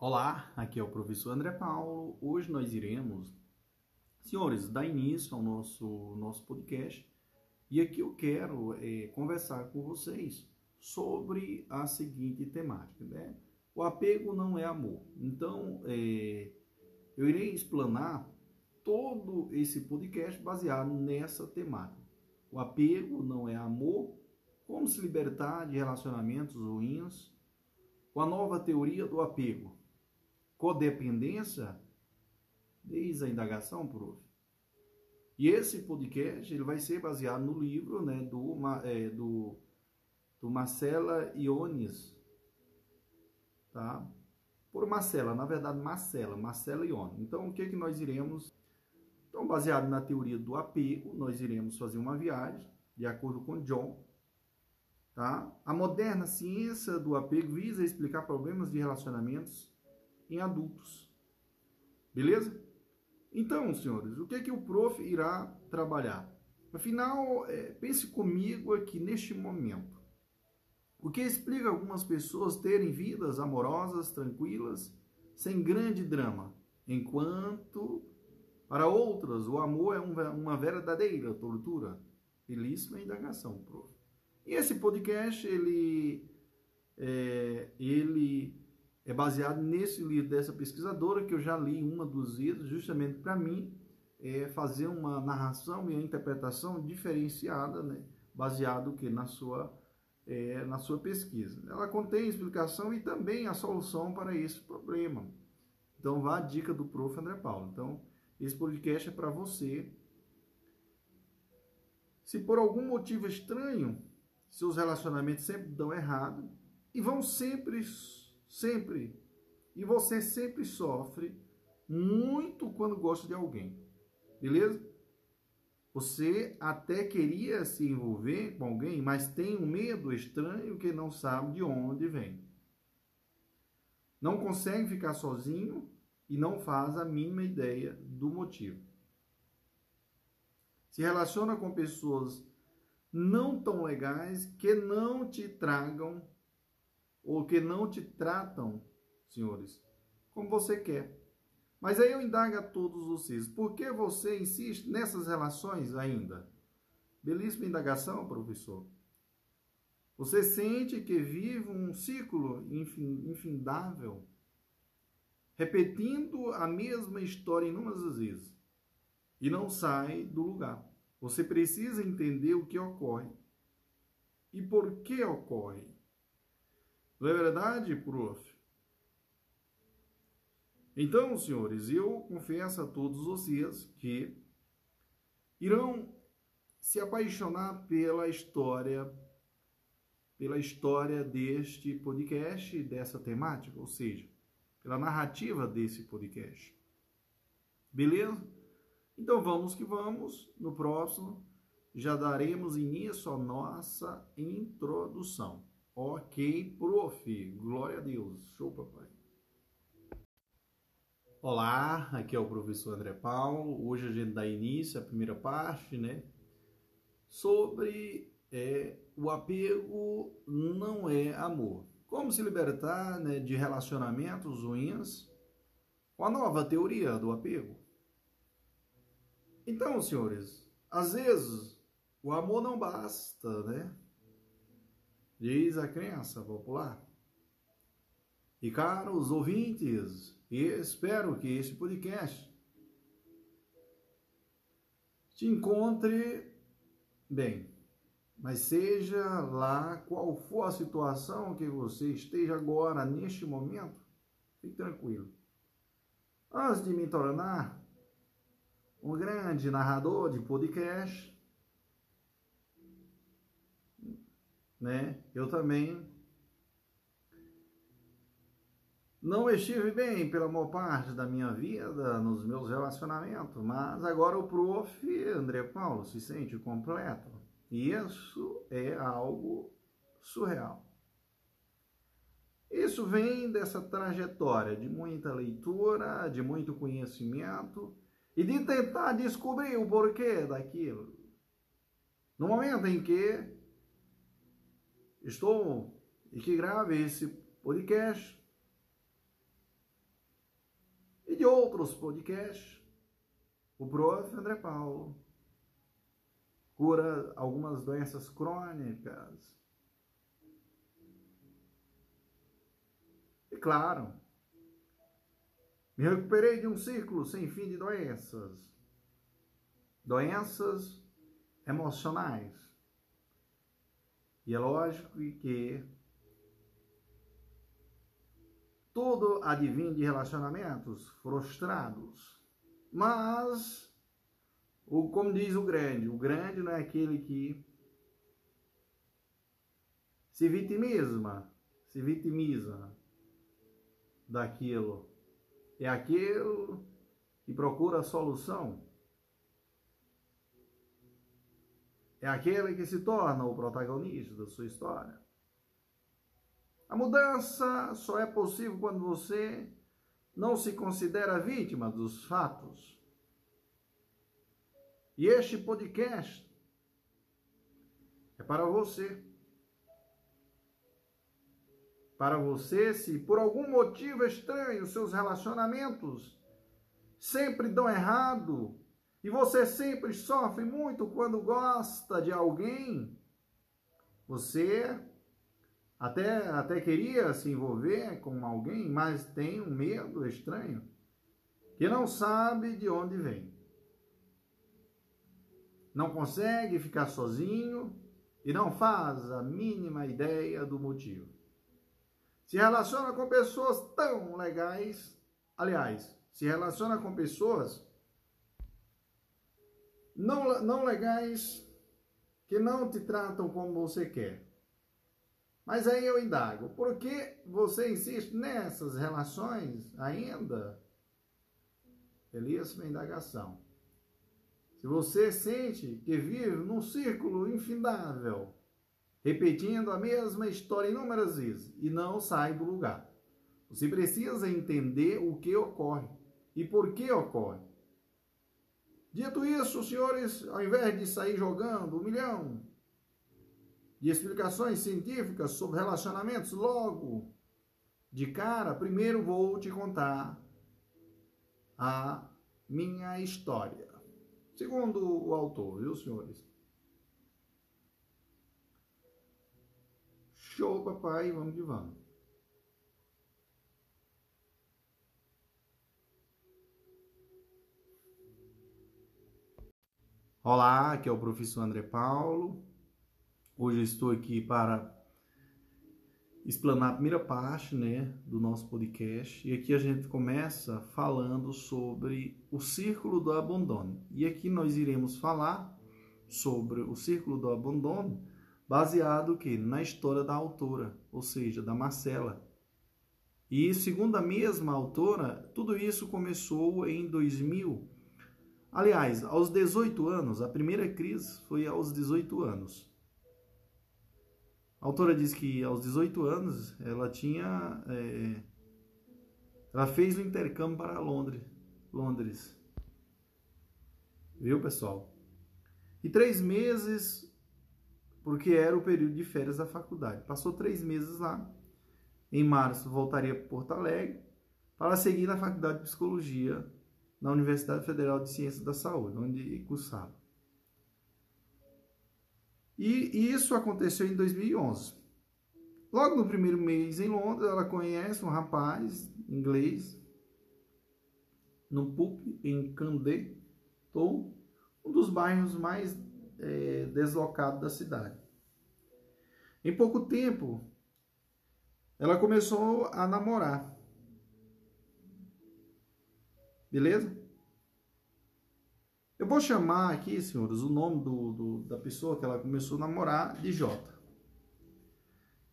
Olá, aqui é o professor André Paulo. Hoje nós iremos, senhores, dar início ao nosso, nosso podcast e aqui eu quero é, conversar com vocês sobre a seguinte temática, né? O apego não é amor. Então, é, eu irei explanar todo esse podcast baseado nessa temática. O apego não é amor, como se libertar de relacionamentos ruins, com a nova teoria do apego codependência, desde a indagação, prof. E esse podcast ele vai ser baseado no livro né, do, é, do, do Marcela Iones, tá? Por Marcela, na verdade Marcela, Marcela Iones. Então, o que, que nós iremos... Então, baseado na teoria do apego, nós iremos fazer uma viagem, de acordo com John, tá? A moderna ciência do apego visa explicar problemas de relacionamentos em adultos. Beleza? Então, senhores, o que é que o prof irá trabalhar? Afinal, é, pense comigo aqui neste momento. O que explica algumas pessoas terem vidas amorosas, tranquilas, sem grande drama, enquanto para outras o amor é uma verdadeira tortura. Belíssima indagação, prof. E esse podcast, ele, é, ele é baseado nesse livro dessa pesquisadora que eu já li uma dos livros, justamente para mim é fazer uma narração e a interpretação diferenciada, né, baseado que na sua é, na sua pesquisa. Ela contém explicação e também a solução para esse problema. Então vá a dica do Prof. André Paulo. Então esse podcast é para você. Se por algum motivo estranho seus relacionamentos sempre dão errado e vão sempre Sempre. E você sempre sofre muito quando gosta de alguém. Beleza? Você até queria se envolver com alguém, mas tem um medo estranho que não sabe de onde vem. Não consegue ficar sozinho e não faz a mínima ideia do motivo. Se relaciona com pessoas não tão legais que não te tragam ou que não te tratam, senhores, como você quer. Mas aí eu indago a todos vocês, por que você insiste nessas relações ainda? Belíssima indagação, professor. Você sente que vive um ciclo infindável, repetindo a mesma história inúmeras vezes, e não sai do lugar. Você precisa entender o que ocorre e por que ocorre. Não é verdade, prof? Então, senhores, eu confesso a todos vocês que irão se apaixonar pela história pela história deste podcast, dessa temática, ou seja, pela narrativa desse podcast. Beleza? Então vamos que vamos. No próximo já daremos início à nossa introdução. Ok, prof. Glória a Deus. Show, papai. Olá, aqui é o professor André Paulo. Hoje a gente dá início à primeira parte, né? Sobre é, o apego não é amor. Como se libertar né, de relacionamentos ruins com a nova teoria do apego. Então, senhores, às vezes o amor não basta, né? Diz a crença popular. E caros ouvintes, espero que este podcast te encontre bem, mas seja lá qual for a situação que você esteja agora, neste momento, fique tranquilo. Antes de me tornar um grande narrador de podcast, né? Eu também não estive bem pela maior parte da minha vida nos meus relacionamentos, mas agora o prof. André Paulo se sente completo. E isso é algo surreal. Isso vem dessa trajetória de muita leitura, de muito conhecimento e de tentar descobrir o porquê daquilo. No momento em que estou e que grave esse podcast, de outros podcasts, o prof. André Paulo cura algumas doenças crônicas. E claro, me recuperei de um ciclo sem fim de doenças. Doenças emocionais. E é lógico que tudo advém de relacionamentos frustrados. Mas, o, como diz o grande, o grande não é aquele que se vitimiza, se vitimiza daquilo. É aquele que procura a solução. É aquele que se torna o protagonista da sua história. A mudança só é possível quando você não se considera vítima dos fatos. E este podcast é para você. Para você, se por algum motivo estranho seus relacionamentos sempre dão errado e você sempre sofre muito quando gosta de alguém, você até, até queria se envolver com alguém, mas tem um medo estranho, que não sabe de onde vem. Não consegue ficar sozinho e não faz a mínima ideia do motivo. Se relaciona com pessoas tão legais, aliás, se relaciona com pessoas não, não legais que não te tratam como você quer mas aí eu indago, por que você insiste nessas relações ainda? Belíssima indagação. Se você sente que vive num círculo infindável, repetindo a mesma história inúmeras vezes e não sai do lugar, você precisa entender o que ocorre e por que ocorre. Dito isso, senhores, ao invés de sair jogando um milhão de explicações científicas sobre relacionamentos logo de cara, primeiro vou te contar a minha história. Segundo o autor, viu, senhores? Show, papai, vamos que vamos. Olá, aqui é o professor André Paulo. Hoje eu estou aqui para explanar a primeira parte né, do nosso podcast. E aqui a gente começa falando sobre o círculo do abandono. E aqui nós iremos falar sobre o círculo do abandono baseado que na história da autora, ou seja, da Marcela. E segundo a mesma autora, tudo isso começou em 2000. Aliás, aos 18 anos, a primeira crise foi aos 18 anos. A autora diz que aos 18 anos ela tinha. É, ela fez o intercâmbio para Londres. Londres. Viu, pessoal? E três meses, porque era o período de férias da faculdade. Passou três meses lá. Em março voltaria para Porto Alegre para seguir na faculdade de psicologia na Universidade Federal de Ciências da Saúde, onde cursava. E isso aconteceu em 2011. Logo no primeiro mês em Londres, ela conhece um rapaz inglês no pub em Candé, um dos bairros mais é, deslocados da cidade. Em pouco tempo, ela começou a namorar. Beleza? Eu vou chamar aqui, senhores, o nome do, do, da pessoa que ela começou a namorar de J.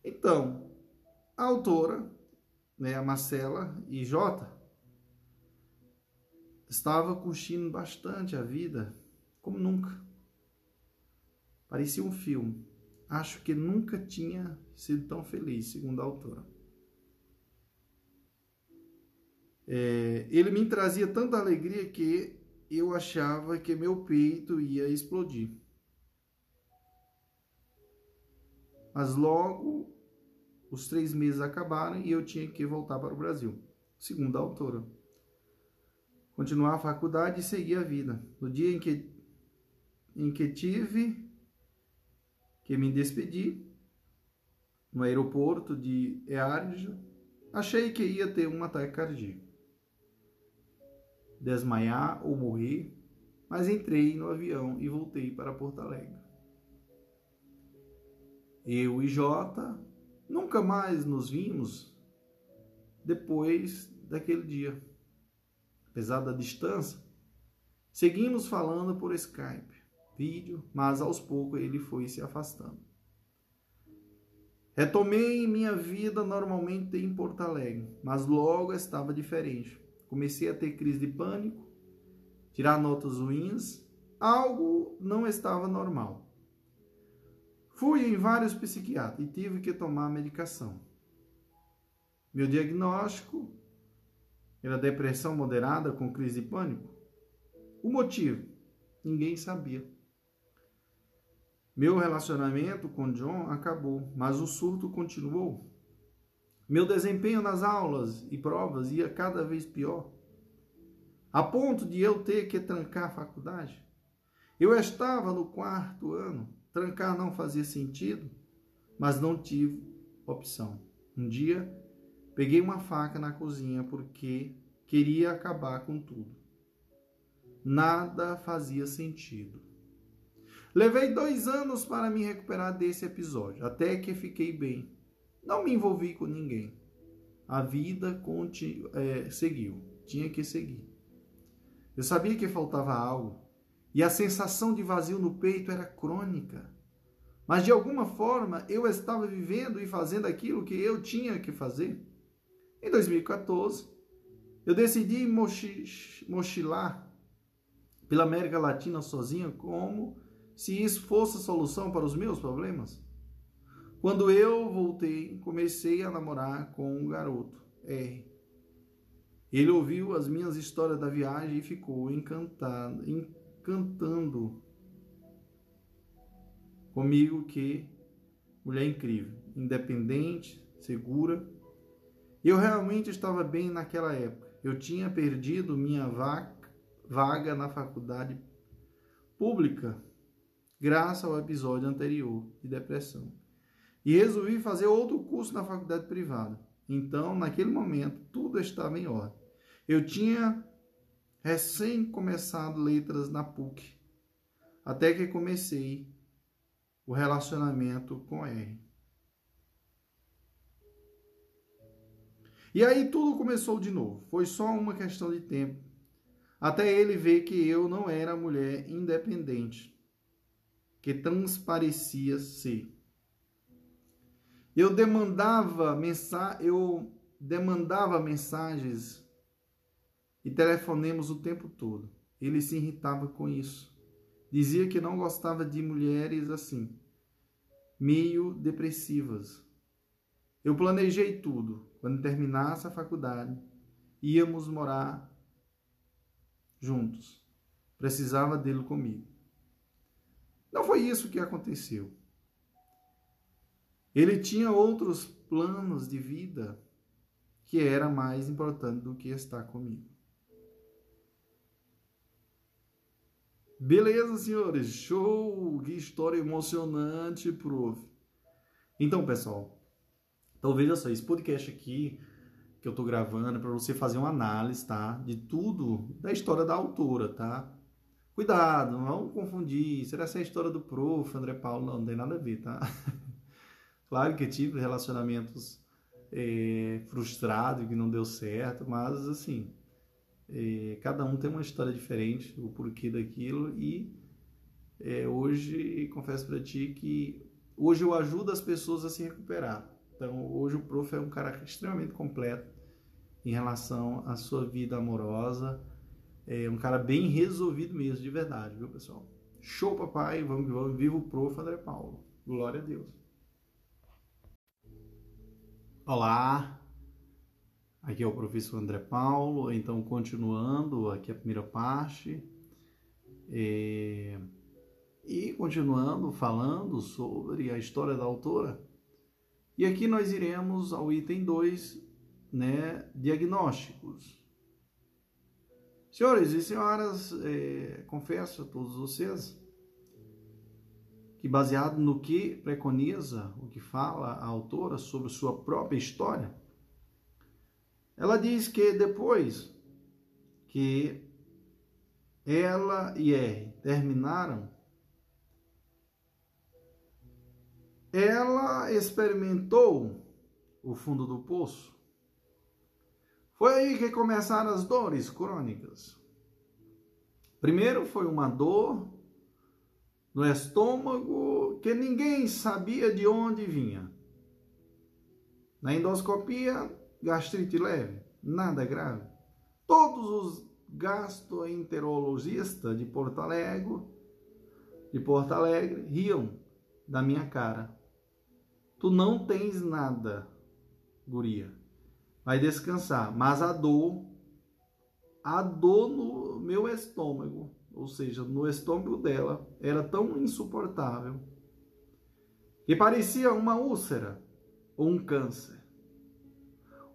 Então, a autora, né, a Marcela e J, estava curtindo bastante a vida, como nunca. Parecia um filme. Acho que nunca tinha sido tão feliz, segundo a autora. É, ele me trazia tanta alegria que eu achava que meu peito ia explodir. Mas logo os três meses acabaram e eu tinha que voltar para o Brasil, segundo a autora. continuar a faculdade e seguir a vida. No dia em que, em que tive que me despedir, no aeroporto de Earja, achei que ia ter um ataque cardíaco. Desmaiar ou morrer, mas entrei no avião e voltei para Porto Alegre. Eu e Jota nunca mais nos vimos depois daquele dia. Apesar da distância, seguimos falando por Skype, vídeo, mas aos poucos ele foi se afastando. Retomei minha vida normalmente em Porto Alegre, mas logo estava diferente. Comecei a ter crise de pânico, tirar notas ruins, algo não estava normal. Fui em vários psiquiatras e tive que tomar medicação. Meu diagnóstico era depressão moderada com crise de pânico. O motivo? Ninguém sabia. Meu relacionamento com John acabou, mas o surto continuou. Meu desempenho nas aulas e provas ia cada vez pior, a ponto de eu ter que trancar a faculdade. Eu estava no quarto ano, trancar não fazia sentido, mas não tive opção. Um dia Peguei uma faca na cozinha porque queria acabar com tudo. Nada fazia sentido. Levei dois anos para me recuperar desse episódio, até que fiquei bem. Não me envolvi com ninguém. A vida é, seguiu, tinha que seguir. Eu sabia que faltava algo, e a sensação de vazio no peito era crônica. Mas de alguma forma eu estava vivendo e fazendo aquilo que eu tinha que fazer. Em 2014, eu decidi mochilar pela América Latina sozinha como se isso fosse a solução para os meus problemas. Quando eu voltei, comecei a namorar com um garoto, R. Ele ouviu as minhas histórias da viagem e ficou encantado, encantando comigo que mulher incrível, independente, segura eu realmente estava bem naquela época. Eu tinha perdido minha vaga na faculdade pública, graças ao episódio anterior de depressão. E resolvi fazer outro curso na faculdade privada. Então, naquele momento, tudo estava em ordem. Eu tinha recém começado letras na PUC, até que comecei o relacionamento com R. E aí tudo começou de novo. Foi só uma questão de tempo. Até ele ver que eu não era mulher independente, que transparecia ser. Eu demandava mensa eu demandava mensagens e telefonemos o tempo todo. Ele se irritava com isso. Dizia que não gostava de mulheres assim, meio depressivas. Eu planejei tudo. Quando terminasse a faculdade, íamos morar juntos. Precisava dele comigo. Não foi isso que aconteceu. Ele tinha outros planos de vida que era mais importante do que estar comigo. Beleza, senhores? Show! Que história emocionante, prof. Então, pessoal, então veja só, esse podcast aqui que eu tô gravando é para você fazer uma análise, tá? De tudo da história da autora, tá? Cuidado, não confundir. Será essa é a história do prof. André Paulo? Não, não tem nada a ver, tá? claro que tive relacionamentos é, frustrados, que não deu certo, mas assim, é, cada um tem uma história diferente, o porquê daquilo e é, hoje confesso para ti que hoje eu ajudo as pessoas a se recuperar então, hoje o prof é um cara extremamente completo em relação à sua vida amorosa. É um cara bem resolvido mesmo, de verdade, viu, pessoal? Show, papai! Vamos, vamos. Viva o prof André Paulo. Glória a Deus. Olá! Aqui é o professor André Paulo. Então, continuando aqui a primeira parte. É... E continuando falando sobre a história da autora. E aqui nós iremos ao item 2, né, diagnósticos. Senhores e senhoras, é, confesso a todos vocês que, baseado no que preconiza, o que fala a autora sobre sua própria história, ela diz que depois que ela e R terminaram, ela experimentou o fundo do poço. Foi aí que começaram as dores crônicas. Primeiro foi uma dor no estômago que ninguém sabia de onde vinha. Na endoscopia, gastrite leve, nada grave. Todos os gastroenterologistas de Porto Alegre, de Porto Alegre, riam da minha cara. Tu não tens nada, guria. Vai descansar, mas a dor, a dor no meu estômago ou seja, no estômago dela, era tão insuportável que parecia uma úlcera ou um câncer.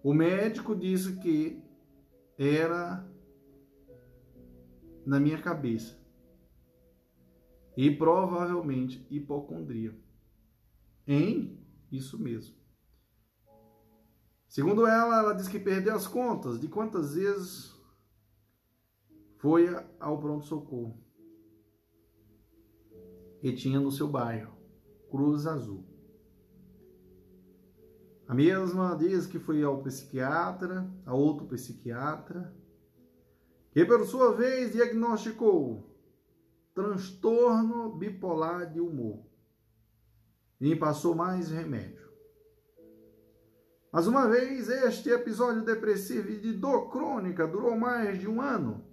O médico disse que era na minha cabeça e provavelmente hipocondria. Em isso mesmo. Segundo ela, ela diz que perdeu as contas de quantas vezes foi ao pronto-socorro que tinha no seu bairro, Cruz Azul. A mesma diz que foi ao psiquiatra, a outro psiquiatra, que por sua vez diagnosticou transtorno bipolar de humor e passou mais remédio. Mas uma vez este episódio depressivo e de dor crônica durou mais de um ano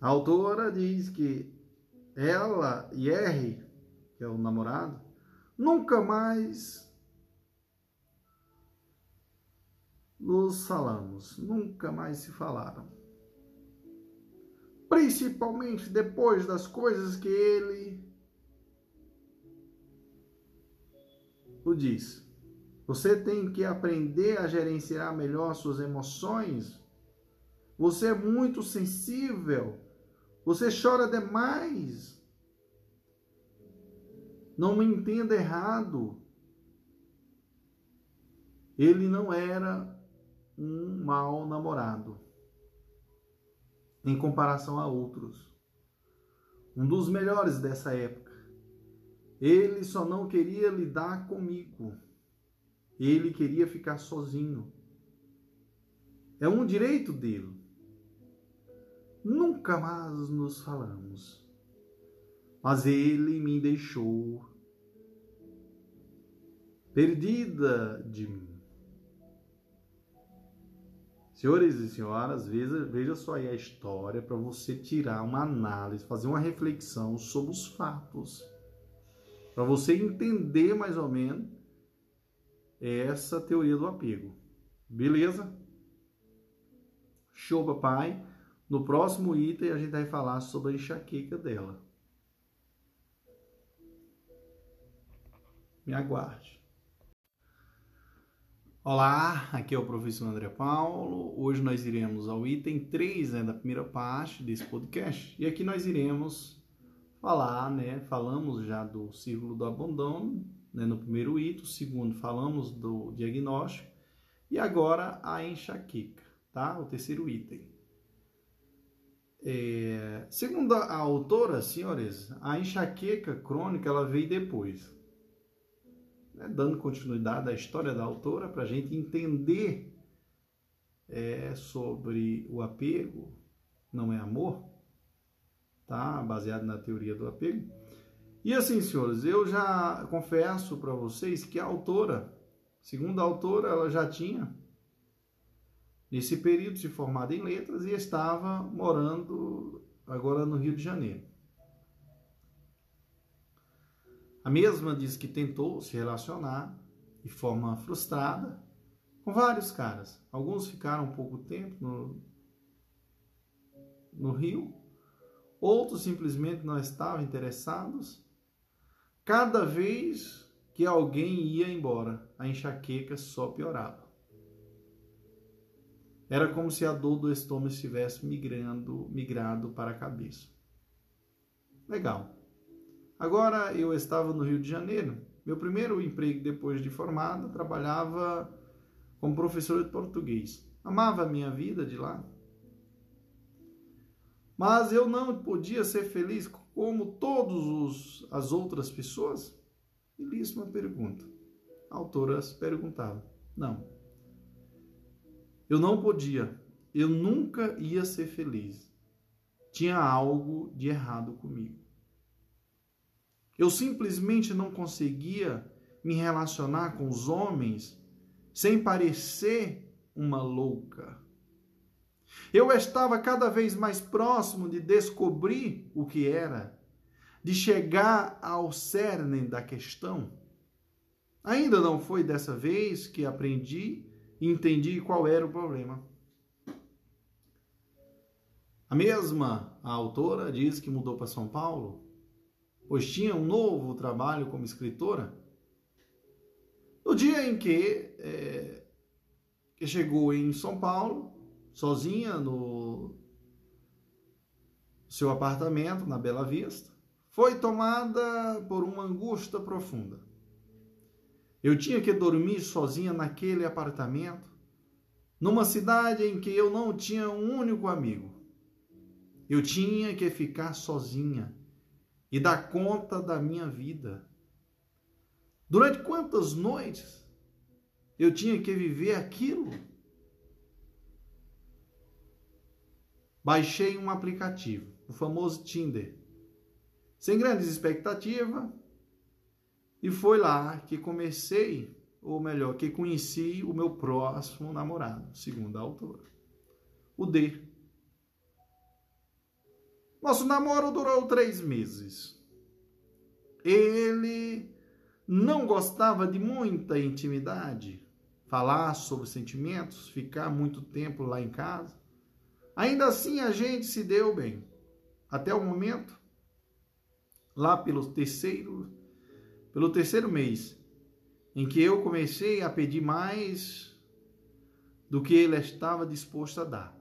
a autora diz que ela e R, que é o namorado, nunca mais nos falamos, nunca mais se falaram. Principalmente depois das coisas que ele o diz. Você tem que aprender a gerenciar melhor suas emoções. Você é muito sensível você chora demais. Não me entenda errado. Ele não era um mau namorado em comparação a outros. Um dos melhores dessa época. Ele só não queria lidar comigo. Ele queria ficar sozinho. É um direito dele. Nunca mais nos falamos. Mas ele me deixou perdida de mim. Senhores e senhoras, veja, veja só aí a história para você tirar uma análise, fazer uma reflexão sobre os fatos. Para você entender mais ou menos essa teoria do apego. Beleza? Show, papai. No próximo item, a gente vai falar sobre a enxaqueca dela. Me aguarde. Olá, aqui é o professor André Paulo. Hoje nós iremos ao item 3 né, da primeira parte desse podcast. E aqui nós iremos falar, né? Falamos já do círculo do abandono né, no primeiro item. segundo, falamos do diagnóstico. E agora a enxaqueca, tá? O terceiro item. É, segundo a autora, senhores, a enxaqueca crônica ela veio depois. Né? Dando continuidade à história da autora para a gente entender é, sobre o apego, não é amor, tá? Baseado na teoria do apego. E assim, senhores, eu já confesso para vocês que a autora, segundo a autora, ela já tinha nesse período se formado em letras e estava morando agora no Rio de Janeiro. A mesma diz que tentou se relacionar de forma frustrada com vários caras. Alguns ficaram pouco tempo no, no Rio, outros simplesmente não estavam interessados. Cada vez que alguém ia embora, a enxaqueca só piorava. Era como se a dor do estômago estivesse migrando, migrado para a cabeça. Legal. Agora eu estava no Rio de Janeiro. Meu primeiro emprego depois de formado, trabalhava como professor de português. Amava a minha vida de lá. Mas eu não podia ser feliz como todas as outras pessoas? Belíssima pergunta. A autora perguntava. Não. Eu não podia. Eu nunca ia ser feliz. Tinha algo de errado comigo. Eu simplesmente não conseguia me relacionar com os homens sem parecer uma louca. Eu estava cada vez mais próximo de descobrir o que era, de chegar ao cerne da questão. Ainda não foi dessa vez que aprendi entendi qual era o problema. A mesma a autora diz que mudou para São Paulo, pois tinha um novo trabalho como escritora. No dia em que, é, que chegou em São Paulo, sozinha no seu apartamento na Bela Vista, foi tomada por uma angústia profunda. Eu tinha que dormir sozinha naquele apartamento, numa cidade em que eu não tinha um único amigo. Eu tinha que ficar sozinha e dar conta da minha vida. Durante quantas noites eu tinha que viver aquilo? Baixei um aplicativo, o famoso Tinder. Sem grandes expectativas, e foi lá que comecei, ou melhor, que conheci o meu próximo namorado, segundo a autora. O D. Nosso namoro durou três meses. Ele não gostava de muita intimidade, falar sobre sentimentos, ficar muito tempo lá em casa. Ainda assim, a gente se deu bem. Até o momento, lá pelo terceiro pelo terceiro mês, em que eu comecei a pedir mais do que ele estava disposto a dar.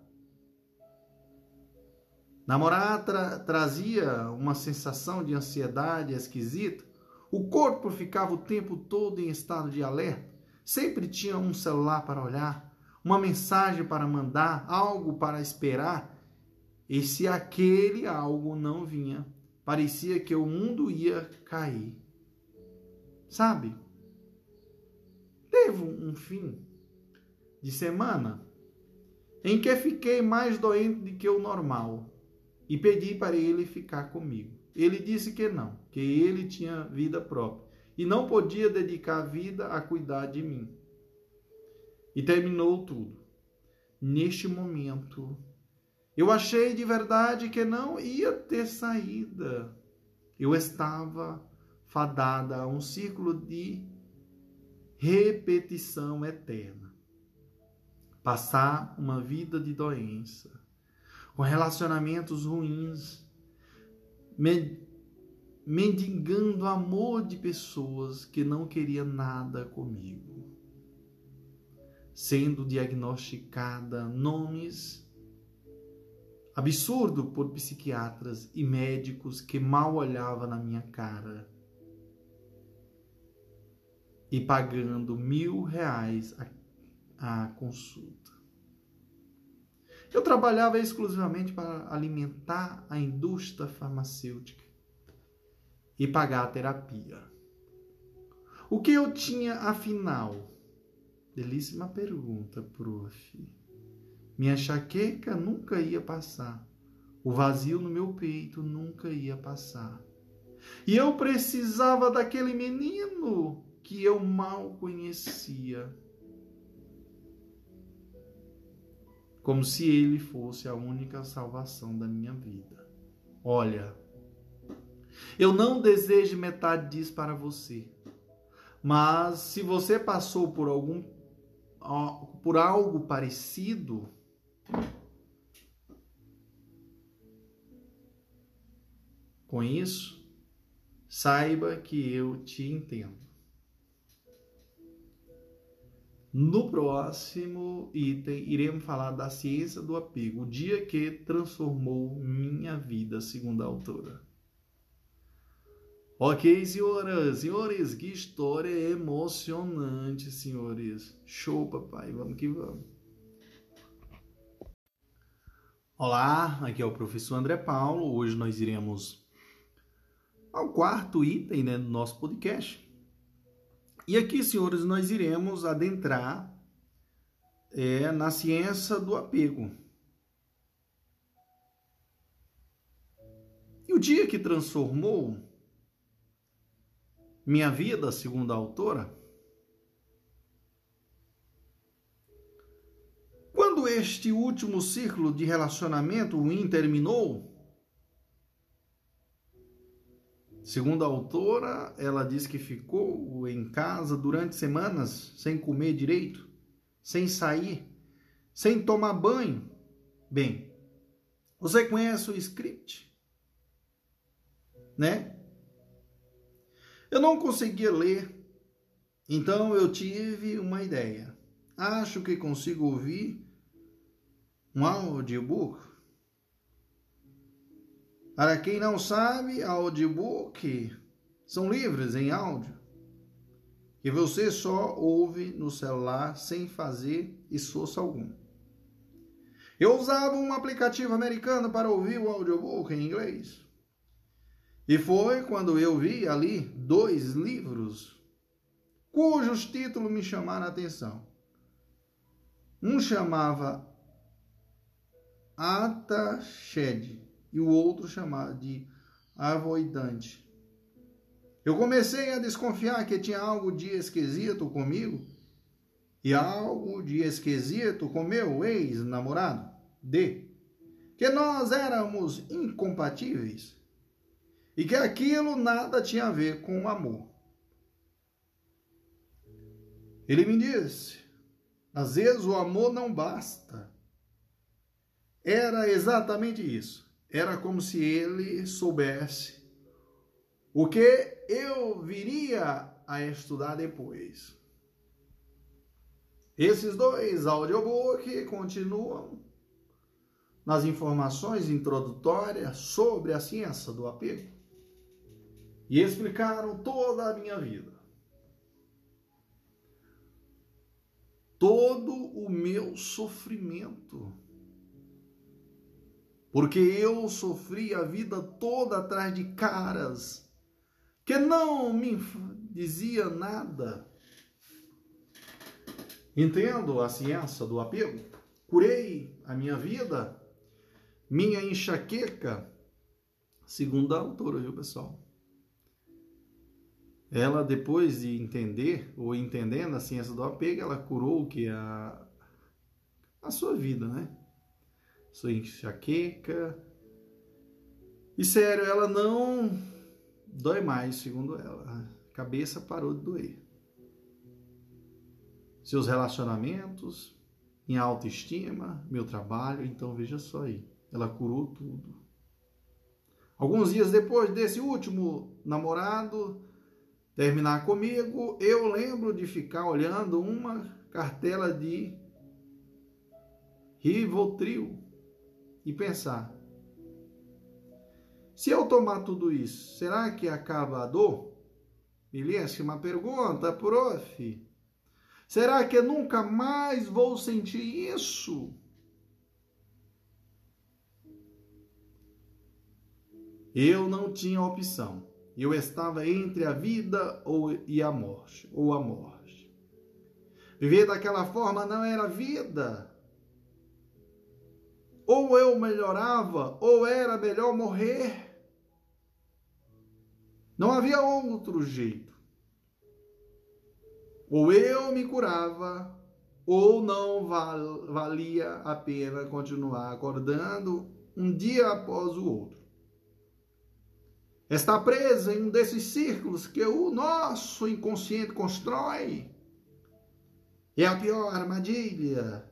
Namorar tra trazia uma sensação de ansiedade esquisita. O corpo ficava o tempo todo em estado de alerta. Sempre tinha um celular para olhar, uma mensagem para mandar, algo para esperar. E se aquele algo não vinha, parecia que o mundo ia cair. Sabe? Teve um fim de semana em que fiquei mais doente do que o normal e pedi para ele ficar comigo. Ele disse que não, que ele tinha vida própria e não podia dedicar a vida a cuidar de mim. E terminou tudo. Neste momento, eu achei de verdade que não ia ter saída. Eu estava fadada a um círculo de repetição eterna. Passar uma vida de doença, com relacionamentos ruins, mendigando amor de pessoas que não queriam nada comigo, sendo diagnosticada nomes absurdo por psiquiatras e médicos que mal olhavam na minha cara e pagando mil reais a, a consulta. Eu trabalhava exclusivamente para alimentar a indústria farmacêutica e pagar a terapia. O que eu tinha afinal? Belíssima pergunta, prof. Minha enxaqueca nunca ia passar. O vazio no meu peito nunca ia passar. E eu precisava daquele menino que eu mal conhecia. Como se ele fosse a única salvação da minha vida. Olha, eu não desejo metade disso para você. Mas se você passou por algum por algo parecido, com isso, saiba que eu te entendo. No próximo item, iremos falar da ciência do apego, o dia que transformou minha vida, segundo a autora. Ok, senhoras, senhores, que história emocionante, senhores. Show, papai, vamos que vamos. Olá, aqui é o professor André Paulo. Hoje nós iremos ao quarto item né, do nosso podcast e aqui, senhores, nós iremos adentrar é, na ciência do apego. E o dia que transformou minha vida, segundo a autora, quando este último ciclo de relacionamento ruim terminou, Segundo a autora, ela diz que ficou em casa durante semanas sem comer direito, sem sair, sem tomar banho. Bem, você conhece o script? Né? Eu não conseguia ler, então eu tive uma ideia. Acho que consigo ouvir um audiobook para quem não sabe, audiobook são livros em áudio que você só ouve no celular sem fazer esforço algum. Eu usava um aplicativo americano para ouvir o audiobook em inglês. E foi quando eu vi ali dois livros cujos títulos me chamaram a atenção. Um chamava Atashed e o outro chamado de avoidante. Eu comecei a desconfiar que tinha algo de esquisito comigo e algo de esquisito com meu ex-namorado, D. Que nós éramos incompatíveis e que aquilo nada tinha a ver com o amor. Ele me disse: às vezes o amor não basta. Era exatamente isso. Era como se ele soubesse o que eu viria a estudar depois. Esses dois audiobooks continuam nas informações introdutórias sobre a ciência do apego e explicaram toda a minha vida. Todo o meu sofrimento porque eu sofri a vida toda atrás de caras que não me dizia nada. Entendo a ciência do apego. Curei a minha vida, minha enxaqueca, segundo a autora, viu, pessoal? Ela, depois de entender, ou entendendo a ciência do apego, ela curou que a, a sua vida, né? Sua enxaqueca. E sério, ela não dói mais, segundo ela. A cabeça parou de doer. Seus relacionamentos, minha autoestima, meu trabalho, então veja só aí. Ela curou tudo. Alguns dias depois desse último namorado terminar comigo, eu lembro de ficar olhando uma cartela de Rivotril e pensar: se eu tomar tudo isso, será que acaba a dor? Uma pergunta, prof. Será que eu nunca mais vou sentir isso? Eu não tinha opção. Eu estava entre a vida ou, e a morte, ou a morte. Viver daquela forma não era vida. Ou eu melhorava, ou era melhor morrer. Não havia outro jeito. Ou eu me curava, ou não valia a pena continuar acordando um dia após o outro. Está presa em um desses círculos que o nosso inconsciente constrói. É a pior armadilha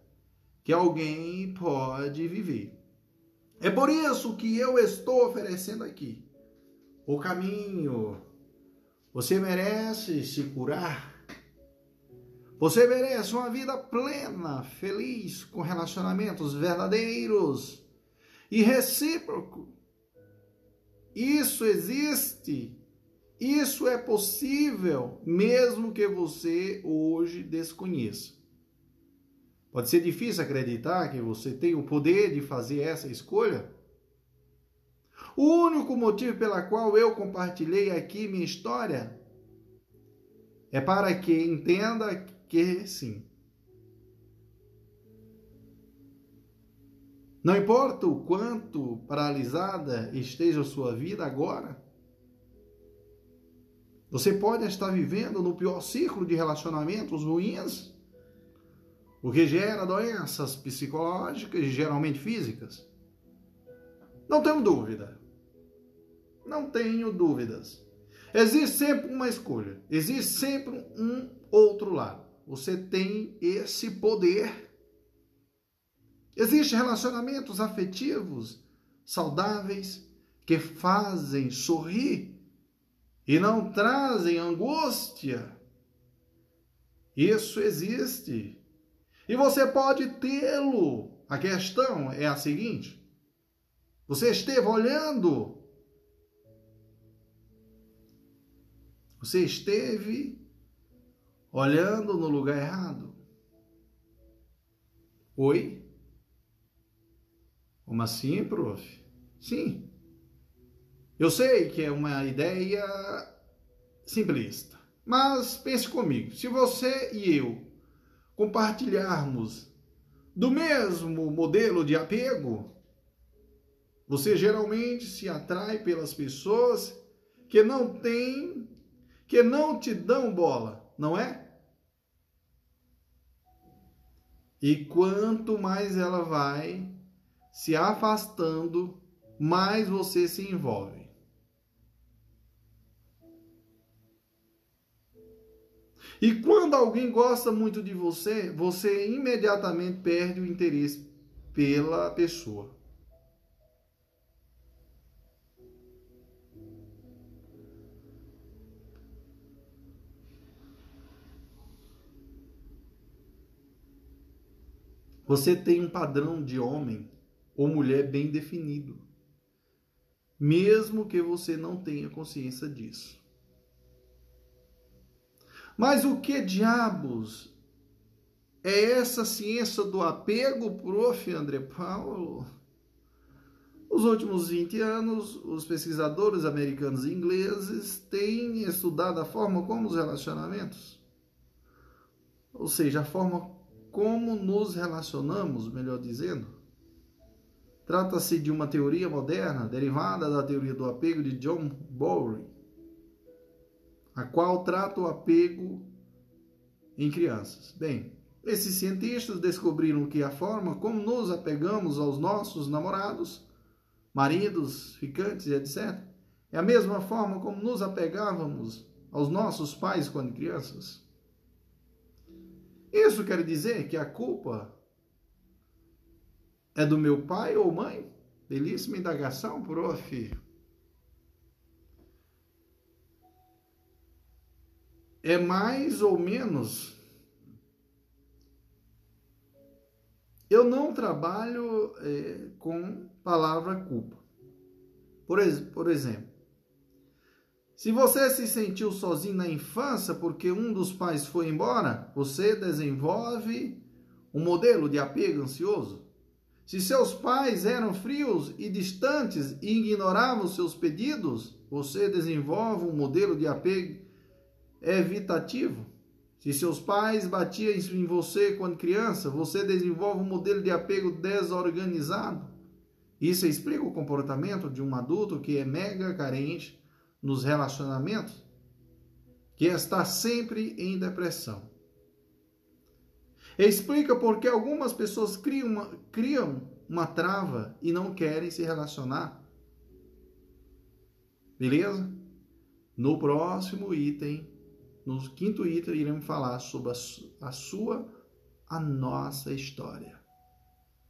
que alguém pode viver. É por isso que eu estou oferecendo aqui o caminho. Você merece se curar. Você merece uma vida plena, feliz, com relacionamentos verdadeiros e recíprocos. Isso existe. Isso é possível, mesmo que você hoje desconheça. Pode ser difícil acreditar que você tem o poder de fazer essa escolha. O único motivo pela qual eu compartilhei aqui minha história é para que entenda que sim. Não importa o quanto paralisada esteja a sua vida agora, você pode estar vivendo no pior ciclo de relacionamentos ruins, o que gera doenças psicológicas e geralmente físicas. Não tenho dúvida. Não tenho dúvidas. Existe sempre uma escolha, existe sempre um outro lado. Você tem esse poder. Existem relacionamentos afetivos saudáveis que fazem sorrir e não trazem angústia. Isso existe. E você pode tê-lo. A questão é a seguinte: você esteve olhando, você esteve olhando no lugar errado. Oi? Como assim, prof? Sim. Eu sei que é uma ideia simplista, mas pense comigo: se você e eu compartilharmos do mesmo modelo de apego, você geralmente se atrai pelas pessoas que não têm, que não te dão bola, não é? E quanto mais ela vai se afastando, mais você se envolve. E quando alguém gosta muito de você, você imediatamente perde o interesse pela pessoa. Você tem um padrão de homem ou mulher bem definido, mesmo que você não tenha consciência disso. Mas o que diabos é essa ciência do apego, prof. André Paulo? Nos últimos 20 anos, os pesquisadores americanos e ingleses têm estudado a forma como os relacionamentos, ou seja, a forma como nos relacionamos, melhor dizendo. Trata-se de uma teoria moderna derivada da teoria do apego de John Bowlby, a qual trata o apego em crianças. Bem, esses cientistas descobriram que a forma como nos apegamos aos nossos namorados, maridos, ficantes, etc., é a mesma forma como nos apegávamos aos nossos pais quando crianças. Isso quer dizer que a culpa é do meu pai ou mãe? Belíssima indagação, prof. É mais ou menos. Eu não trabalho é, com palavra culpa. Por, por exemplo, se você se sentiu sozinho na infância porque um dos pais foi embora, você desenvolve um modelo de apego ansioso. Se seus pais eram frios e distantes e ignoravam seus pedidos, você desenvolve um modelo de apego evitativo. Se seus pais batiam em você quando criança, você desenvolve um modelo de apego desorganizado. Isso explica o comportamento de um adulto que é mega carente nos relacionamentos que está sempre em depressão. Explica por que algumas pessoas criam uma, criam uma trava e não querem se relacionar. Beleza? No próximo item, no quinto item, iremos falar sobre a, sua, a nossa história.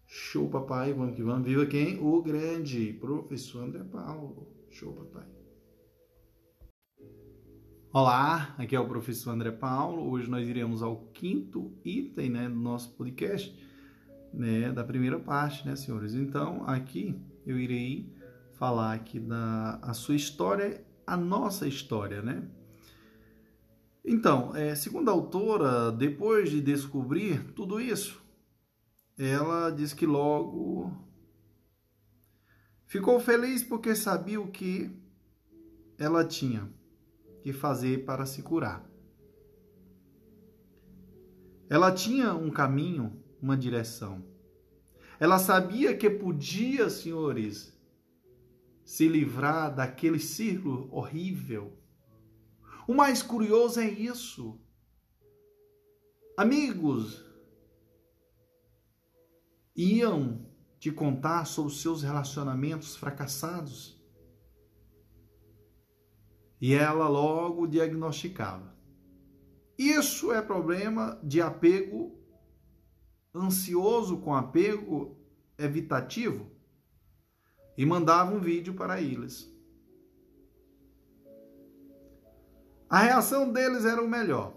Show, papai. Vamos que vamos. Viva quem? O grande professor André Paulo. Show, papai. Olá, aqui é o professor André Paulo. Hoje nós iremos ao quinto item né, do nosso podcast, né, da primeira parte, né, senhores? Então, aqui eu irei falar aqui da a sua história, a nossa história, né? Então, é, segundo a autora, depois de descobrir tudo isso, ela diz que logo ficou feliz porque sabia o que ela tinha que fazer para se curar. Ela tinha um caminho, uma direção. Ela sabia que podia, senhores, se livrar daquele círculo horrível. O mais curioso é isso. Amigos iam te contar sobre seus relacionamentos fracassados e ela logo diagnosticava. Isso é problema de apego ansioso com apego evitativo e mandava um vídeo para eles. A reação deles era o melhor.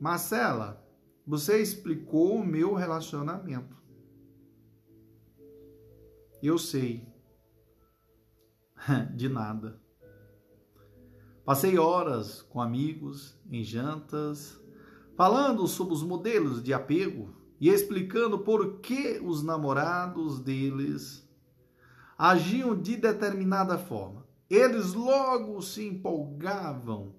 Marcela, você explicou o meu relacionamento. Eu sei. De nada. Passei horas com amigos em jantas, falando sobre os modelos de apego e explicando por que os namorados deles agiam de determinada forma. Eles logo se empolgavam,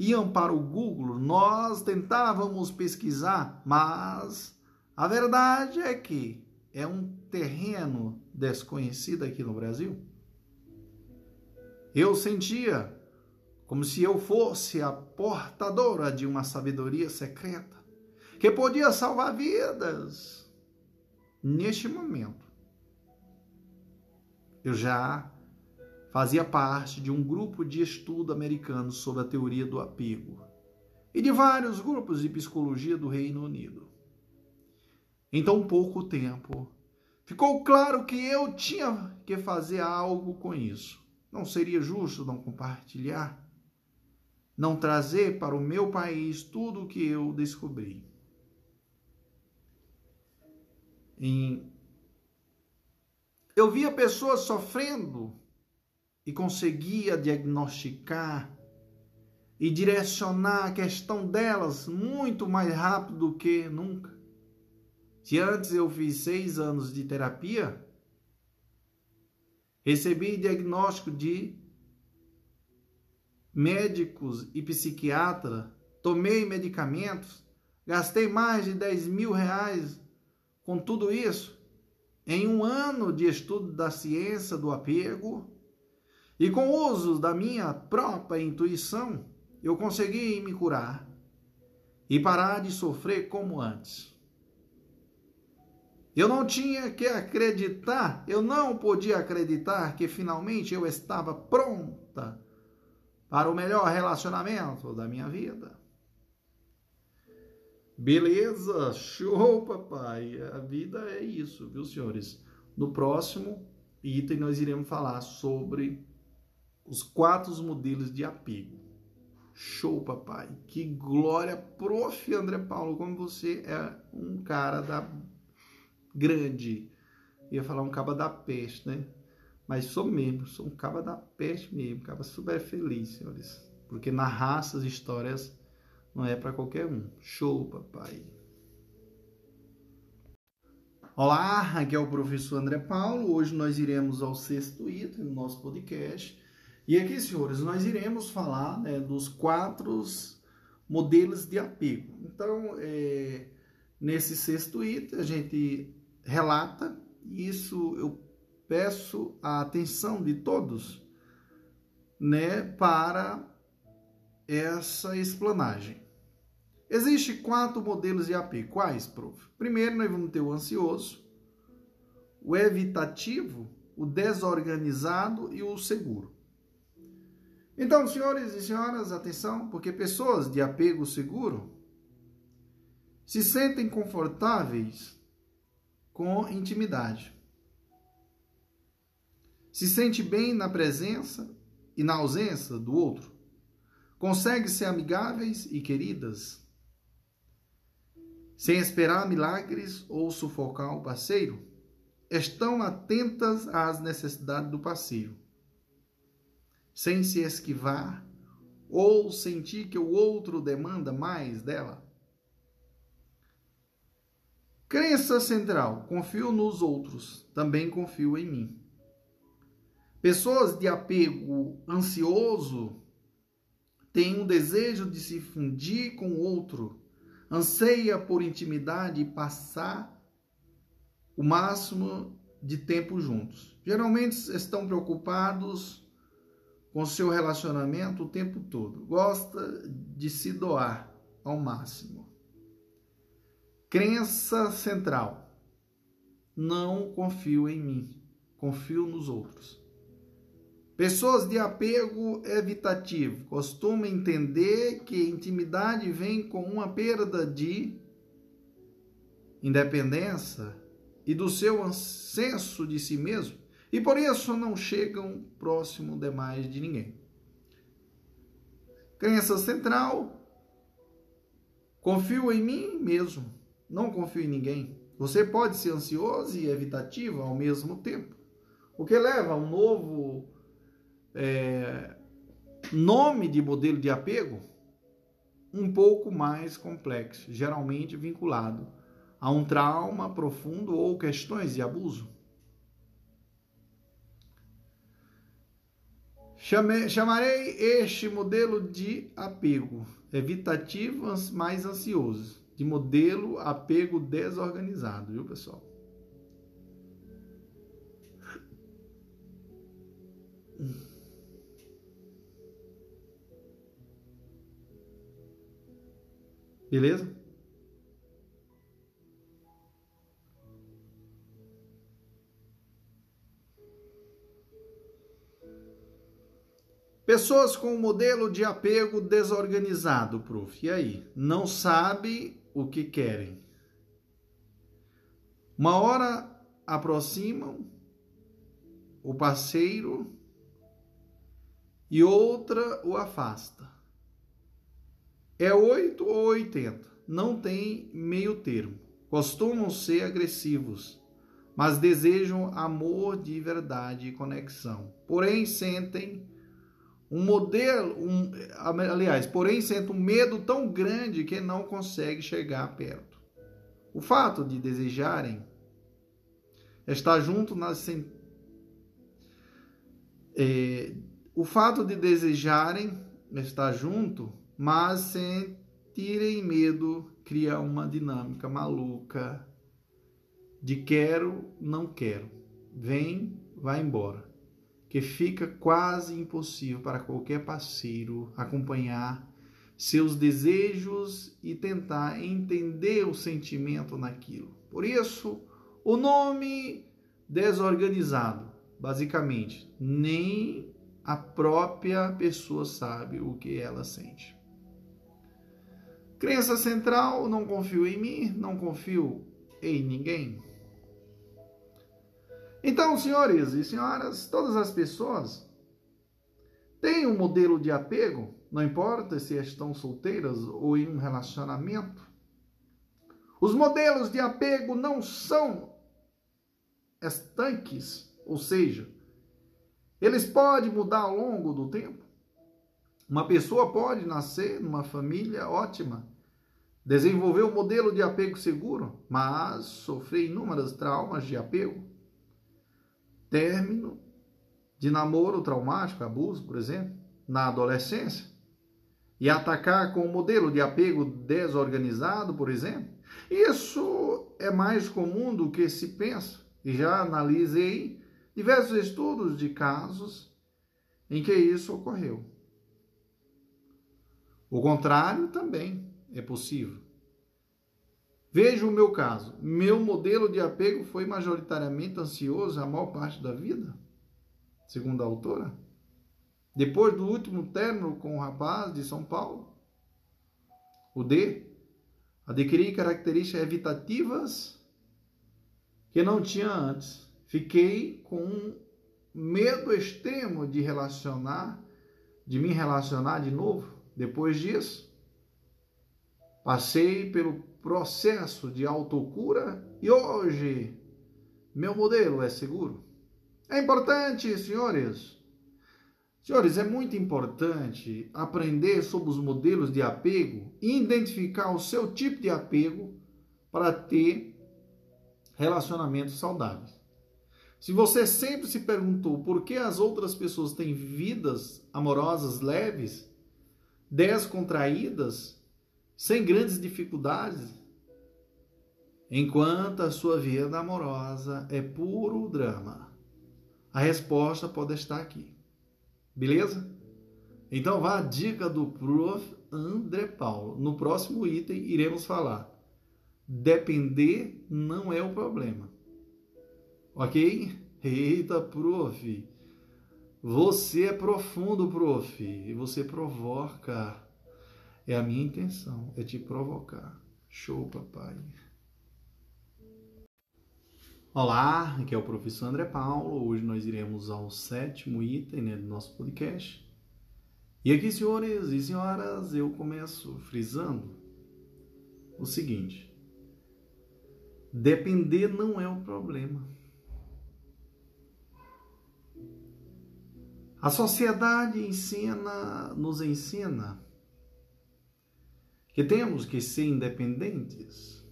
iam para o Google, nós tentávamos pesquisar, mas a verdade é que é um terreno desconhecido aqui no Brasil. Eu sentia como se eu fosse a portadora de uma sabedoria secreta que podia salvar vidas. Neste momento, eu já fazia parte de um grupo de estudo americano sobre a teoria do apego e de vários grupos de psicologia do Reino Unido. Em tão pouco tempo, ficou claro que eu tinha que fazer algo com isso. Não seria justo não compartilhar? não trazer para o meu país tudo o que eu descobri. Em... Eu via pessoas sofrendo e conseguia diagnosticar e direcionar a questão delas muito mais rápido do que nunca. Se antes eu fiz seis anos de terapia, recebi diagnóstico de médicos e psiquiatra, tomei medicamentos, gastei mais de 10 mil reais com tudo isso em um ano de estudo da ciência do apego e com o uso da minha própria intuição, eu consegui me curar e parar de sofrer como antes. Eu não tinha que acreditar, eu não podia acreditar que finalmente eu estava pronta para o melhor relacionamento da minha vida. Beleza, show, papai. A vida é isso, viu, senhores? No próximo item nós iremos falar sobre os quatro modelos de apego. Show, papai. Que glória, prof. André Paulo, como você é um cara da grande. Ia falar um caba da peste, né? Mas sou mesmo, sou um caba da peste mesmo, caba super feliz, senhores. Porque narrar essas histórias não é para qualquer um. Show, papai. Olá, aqui é o professor André Paulo. Hoje nós iremos ao sexto item do nosso podcast. E aqui, senhores, nós iremos falar né, dos quatro modelos de apego. Então, é, nesse sexto item, a gente relata, isso eu peço a atenção de todos né, para essa explanagem. Existem quatro modelos de AP. Quais, prof? Primeiro, nós vamos ter o ansioso, o evitativo, o desorganizado e o seguro. Então, senhores e senhoras, atenção, porque pessoas de apego seguro se sentem confortáveis com intimidade se sente bem na presença e na ausência do outro. conseguem ser amigáveis e queridas, sem esperar milagres ou sufocar o parceiro? Estão atentas às necessidades do parceiro, sem se esquivar ou sentir que o outro demanda mais dela? Crença central: confio nos outros, também confio em mim. Pessoas de apego ansioso têm um desejo de se fundir com o outro, anseia por intimidade e passar o máximo de tempo juntos. Geralmente estão preocupados com seu relacionamento o tempo todo. Gosta de se doar ao máximo. Crença central. Não confio em mim, confio nos outros. Pessoas de apego evitativo costumam entender que intimidade vem com uma perda de independência e do seu senso de si mesmo, e por isso não chegam próximo demais de ninguém. Crença central: confio em mim mesmo não confio em ninguém. Você pode ser ansioso e evitativo ao mesmo tempo, o que leva a um novo é, nome de modelo de apego um pouco mais complexo, geralmente vinculado a um trauma profundo ou questões de abuso. Chamarei este modelo de apego evitativo mais ansioso de modelo apego desorganizado, viu, pessoal? Beleza? Pessoas com modelo de apego desorganizado, prof. E aí? Não sabe o que querem. Uma hora aproximam o parceiro e outra o afasta. É 8 ou 80, não tem meio termo. Costumam ser agressivos, mas desejam amor de verdade e conexão. Porém, sentem um modelo, um, aliás, porém sente um medo tão grande que não consegue chegar perto. O fato de desejarem estar junto nas é, o fato de desejarem estar junto, mas sentirem medo cria uma dinâmica maluca de quero, não quero, vem, vai embora que fica quase impossível para qualquer parceiro acompanhar seus desejos e tentar entender o sentimento naquilo. Por isso, o nome desorganizado, basicamente, nem a própria pessoa sabe o que ela sente. Crença central: não confio em mim, não confio em ninguém. Então, senhores e senhoras, todas as pessoas têm um modelo de apego, não importa se estão solteiras ou em um relacionamento. Os modelos de apego não são estanques, ou seja, eles podem mudar ao longo do tempo. Uma pessoa pode nascer numa família ótima, desenvolver um modelo de apego seguro, mas sofrer inúmeros traumas de apego término de namoro traumático, abuso, por exemplo, na adolescência, e atacar com o modelo de apego desorganizado, por exemplo, isso é mais comum do que se pensa. E já analisei diversos estudos de casos em que isso ocorreu. O contrário também é possível. Veja o meu caso. Meu modelo de apego foi majoritariamente ansioso a maior parte da vida, segundo a autora. Depois do último término com o rapaz de São Paulo, o D, adquiri características evitativas que não tinha antes. Fiquei com um medo extremo de relacionar, de me relacionar de novo, Depois disso, passei pelo processo de autocura e hoje meu modelo é seguro. É importante, senhores. Senhores, é muito importante aprender sobre os modelos de apego e identificar o seu tipo de apego para ter relacionamentos saudáveis. Se você sempre se perguntou por que as outras pessoas têm vidas amorosas leves, descontraídas, sem grandes dificuldades, enquanto a sua vida amorosa é puro drama, a resposta pode estar aqui. Beleza? Então vá a dica do Prof. André Paulo. No próximo item iremos falar. Depender não é o problema. Ok? Eita, prof. Você é profundo, prof. E você provoca. É a minha intenção, é te provocar. Show, papai. Olá, aqui é o professor André Paulo. Hoje nós iremos ao sétimo item né, do nosso podcast. E aqui, senhores e senhoras, eu começo frisando o seguinte: depender não é o problema. A sociedade ensina, nos ensina que temos que ser independentes,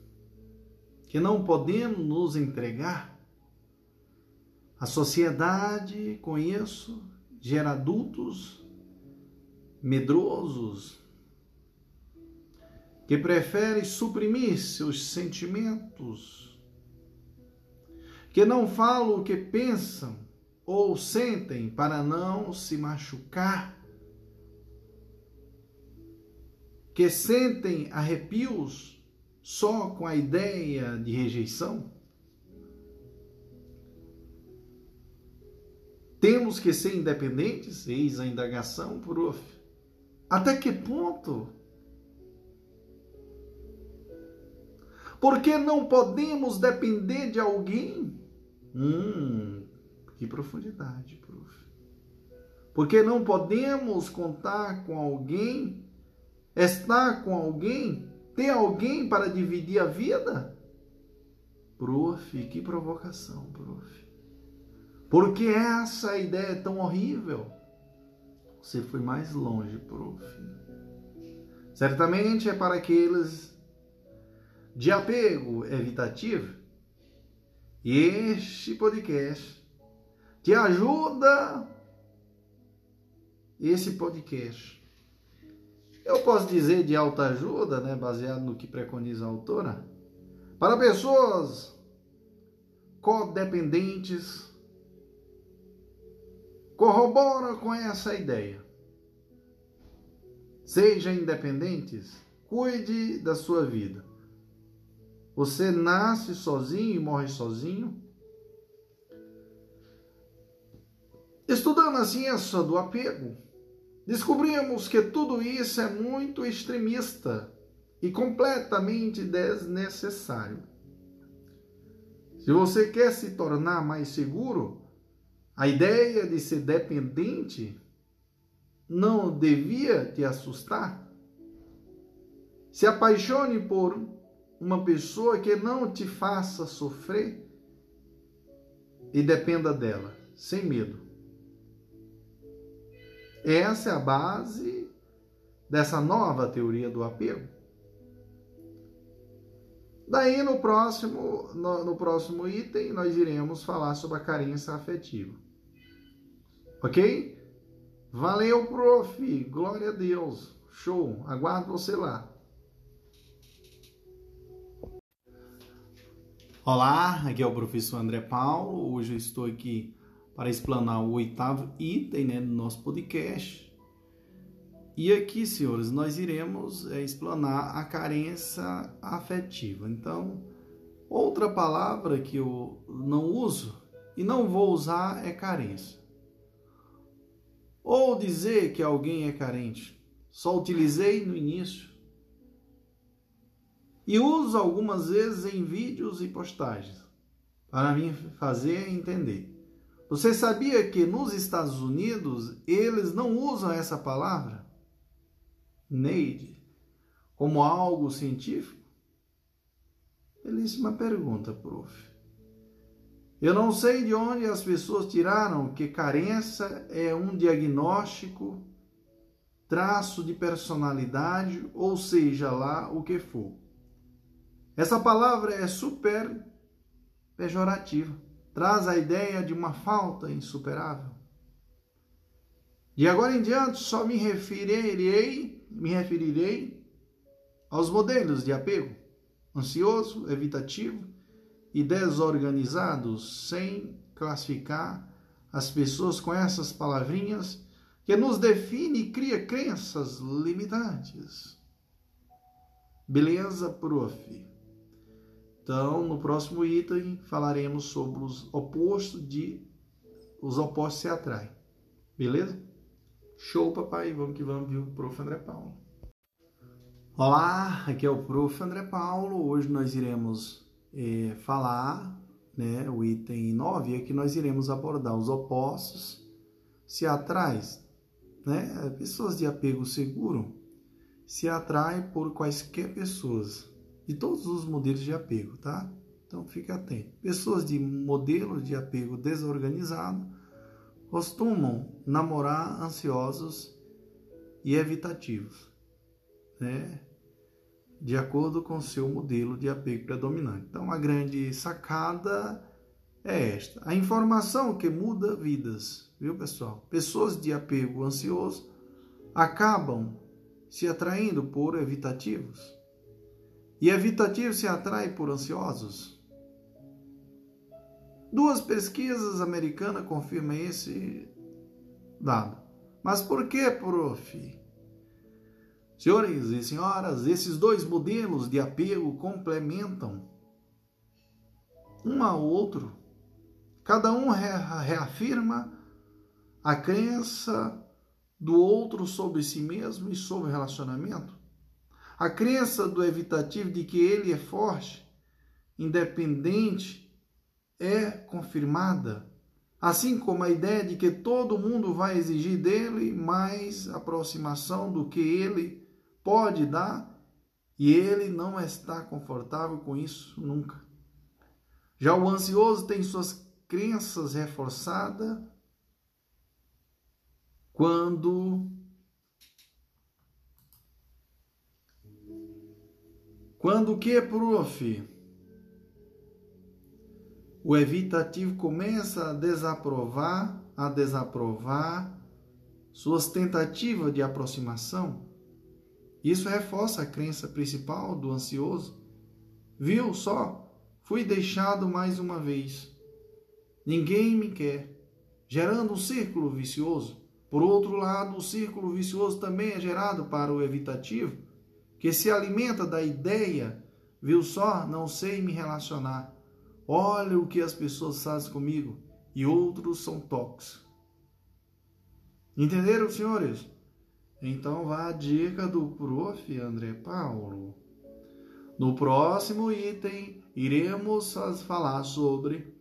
que não podemos nos entregar. A sociedade, isso, gera adultos medrosos que preferem suprimir seus sentimentos, que não falam o que pensam ou sentem para não se machucar, que sentem arrepios só com a ideia de rejeição? Temos que ser independentes? Eis a indagação, prof. Até que ponto? Porque não podemos depender de alguém? Hum, que profundidade, prof. Porque não podemos contar com alguém, estar com alguém, ter alguém para dividir a vida? Prof, que provocação, prof. Por que essa ideia é tão horrível? Você foi mais longe, prof. Certamente é para aqueles de apego evitativo. E este podcast te ajuda esse podcast. Eu posso dizer de alta ajuda, né, baseado no que preconiza a autora, para pessoas codependentes. Corrobora com essa ideia. Seja independentes, cuide da sua vida. Você nasce sozinho e morre sozinho. Estudando a ciência do apego, descobrimos que tudo isso é muito extremista e completamente desnecessário. Se você quer se tornar mais seguro, a ideia de ser dependente não devia te assustar. Se apaixone por uma pessoa que não te faça sofrer e dependa dela, sem medo. Essa é a base dessa nova teoria do apego. Daí no próximo, no, no, próximo item nós iremos falar sobre a carência afetiva. Ok? Valeu, prof. Glória a Deus. Show. Aguardo você lá. Olá, aqui é o professor André Paulo. Hoje eu estou aqui para explanar o oitavo item né, do nosso podcast. E aqui, senhores, nós iremos é, explanar a carência afetiva. Então, outra palavra que eu não uso e não vou usar é carência. Ou dizer que alguém é carente. Só utilizei no início. E uso algumas vezes em vídeos e postagens para me fazer entender. Você sabia que nos Estados Unidos eles não usam essa palavra? Neide, como algo científico? Belíssima pergunta, prof. Eu não sei de onde as pessoas tiraram que carência é um diagnóstico, traço de personalidade, ou seja lá o que for. Essa palavra é super pejorativa, traz a ideia de uma falta insuperável. De agora em diante só me referirei, me referirei aos modelos de apego ansioso, evitativo e desorganizados, sem classificar as pessoas com essas palavrinhas que nos define e cria crenças limitantes. Beleza, prof? Então, no próximo item falaremos sobre os opostos de os opostos se atraem. Beleza? Show, papai. Vamos que vamos, viu? Prof. André Paulo. Olá, aqui é o Prof. André Paulo. Hoje nós iremos é, falar, né, o item 9 é que nós iremos abordar os opostos se atraem, né? Pessoas de apego seguro se atraem por quaisquer pessoas de todos os modelos de apego, tá? Então fique atento. Pessoas de modelo de apego desorganizado costumam namorar ansiosos e evitativos, né? de acordo com seu modelo de apego predominante. Então, a grande sacada é esta: a informação que muda vidas, viu, pessoal? Pessoas de apego ansioso acabam se atraindo por evitativos. E evitativos se atraem por ansiosos. Duas pesquisas americanas confirmam esse dado. Mas por que, prof? Senhores e senhoras, esses dois modelos de apego complementam um ao outro. Cada um reafirma a crença do outro sobre si mesmo e sobre o relacionamento. A crença do evitativo de que ele é forte, independente é confirmada, assim como a ideia de que todo mundo vai exigir dele mais aproximação do que ele pode dar e ele não está confortável com isso nunca. Já o ansioso tem suas crenças reforçadas quando quando o que, prof? o evitativo começa a desaprovar, a desaprovar suas tentativas de aproximação. Isso reforça a crença principal do ansioso. Viu só? Fui deixado mais uma vez. Ninguém me quer, gerando um círculo vicioso. Por outro lado, o círculo vicioso também é gerado para o evitativo, que se alimenta da ideia, viu só, não sei me relacionar. Olha o que as pessoas fazem comigo e outros são tóxicos. Entenderam, senhores? Então vá a dica do prof. André Paulo. No próximo item, iremos falar sobre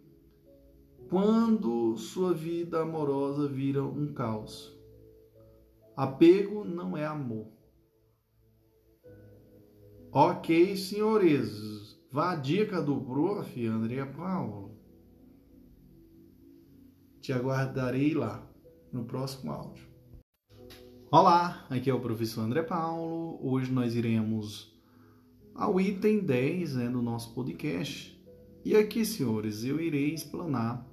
quando sua vida amorosa vira um caos. Apego não é amor. Ok, senhores. Vá a dica do prof. André Paulo. Te aguardarei lá no próximo áudio. Olá, aqui é o professor André Paulo. Hoje nós iremos ao item 10 né, do nosso podcast. E aqui, senhores, eu irei explanar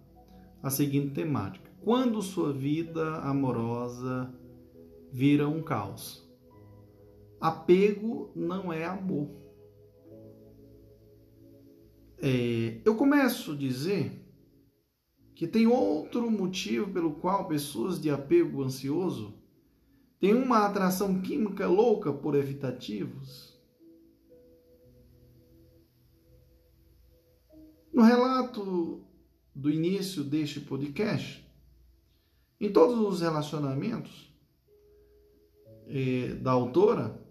a seguinte temática: Quando sua vida amorosa vira um caos. Apego não é amor. É, eu começo a dizer que tem outro motivo pelo qual pessoas de apego ansioso têm uma atração química louca por evitativos. No relato do início deste podcast, em todos os relacionamentos é, da autora,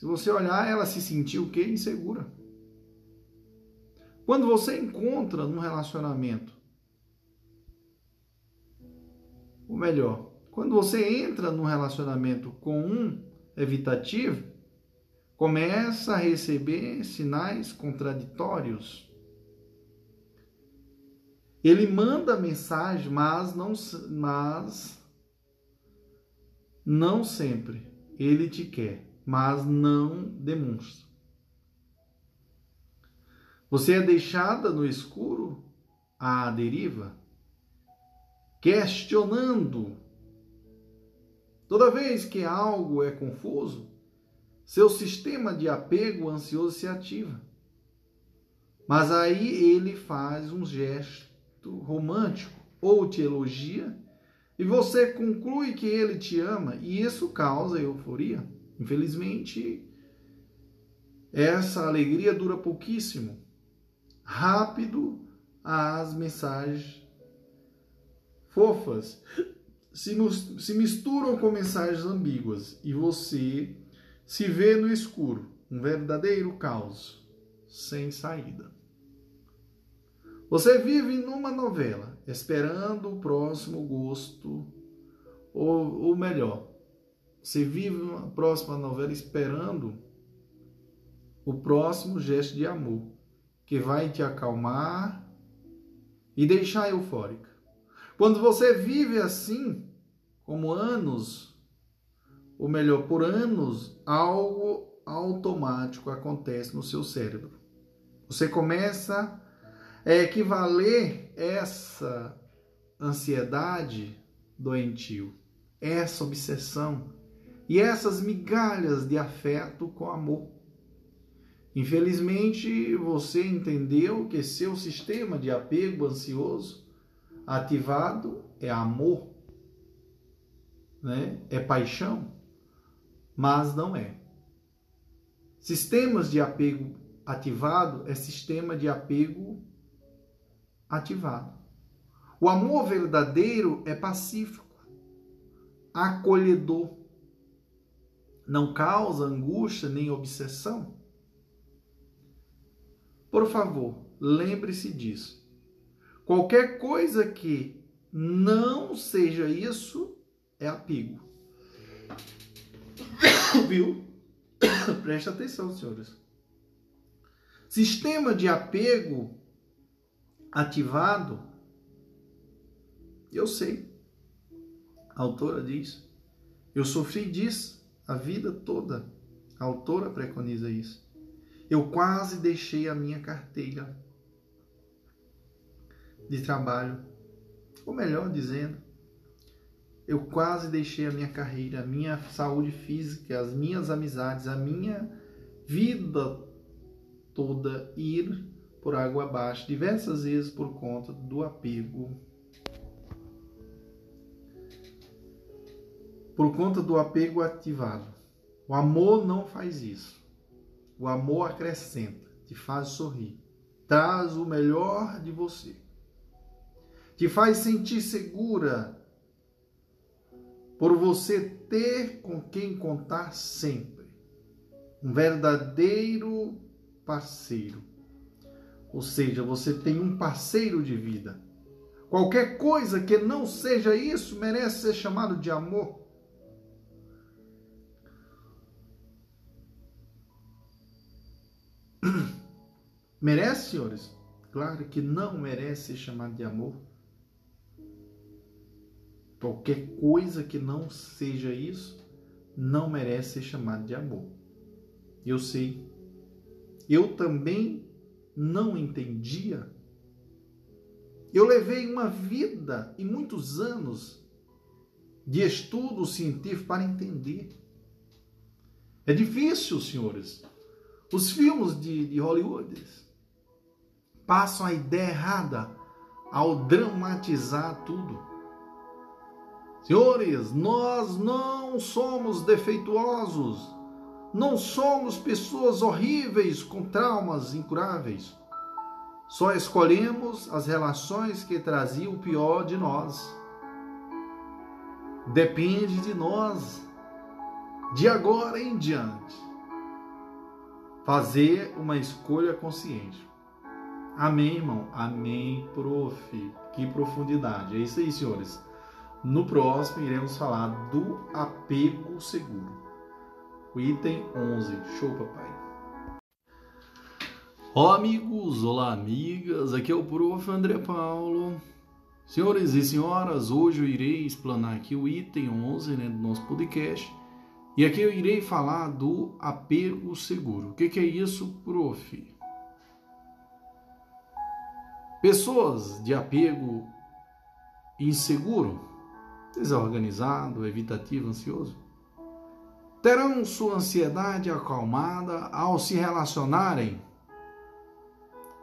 se você olhar, ela se sentiu o quê? Insegura. Quando você encontra num relacionamento, ou melhor, quando você entra num relacionamento com um evitativo começa a receber sinais contraditórios. Ele manda mensagem, mas não, mas não sempre. Ele te quer, mas não demonstra. Você é deixada no escuro à deriva, questionando. Toda vez que algo é confuso, seu sistema de apego ansioso se ativa. Mas aí ele faz um gesto romântico ou te elogia e você conclui que ele te ama e isso causa euforia. Infelizmente, essa alegria dura pouquíssimo. Rápido as mensagens fofas se, se misturam com mensagens ambíguas e você se vê no escuro, um verdadeiro caos, sem saída. Você vive numa novela, esperando o próximo gosto, ou, ou melhor, você vive uma próxima novela esperando o próximo gesto de amor, que vai te acalmar e deixar eufórica. Quando você vive assim, como anos, ou melhor, por anos, algo automático acontece no seu cérebro. Você começa é equivaler essa ansiedade doentio, essa obsessão e essas migalhas de afeto com amor. Infelizmente, você entendeu que seu sistema de apego ansioso ativado é amor, né? é paixão, mas não é. Sistemas de apego ativado é sistema de apego ativado. O amor verdadeiro é pacífico, acolhedor, não causa angústia nem obsessão. Por favor, lembre-se disso. Qualquer coisa que não seja isso é apego. Viu? Preste atenção, senhores. Sistema de apego ativado, eu sei. A autora diz: Eu sofri disso a vida toda. A autora preconiza isso. Eu quase deixei a minha carteira de trabalho. Ou melhor dizendo, eu quase deixei a minha carreira, a minha saúde física, as minhas amizades, a minha vida toda ir por água abaixo, diversas vezes por conta do apego. Por conta do apego ativado. O amor não faz isso. O amor acrescenta, te faz sorrir, traz o melhor de você, te faz sentir segura por você ter com quem contar sempre. Um verdadeiro parceiro ou seja, você tem um parceiro de vida. Qualquer coisa que não seja isso merece ser chamado de amor. Merece, senhores? Claro que não merece ser chamado de amor. Qualquer coisa que não seja isso não merece ser chamado de amor. Eu sei. Eu também não entendia. Eu levei uma vida e muitos anos de estudo científico para entender. É difícil, senhores. Os filmes de, de Hollywood passam a ideia errada ao dramatizar tudo. Senhores, nós não somos defeituosos. Não somos pessoas horríveis com traumas incuráveis. Só escolhemos as relações que traziam o pior de nós. Depende de nós, de agora em diante, fazer uma escolha consciente. Amém, irmão? Amém, prof. Que profundidade. É isso aí, senhores. No próximo, iremos falar do apego seguro. O item 11. Show, papai. Olá, amigos. Olá, amigas. Aqui é o prof. André Paulo. Senhores e senhoras, hoje eu irei explanar aqui o item 11 né, do nosso podcast. E aqui eu irei falar do apego seguro. O que, que é isso, prof? Pessoas de apego inseguro, desorganizado, evitativo, ansioso, terão sua ansiedade acalmada ao se relacionarem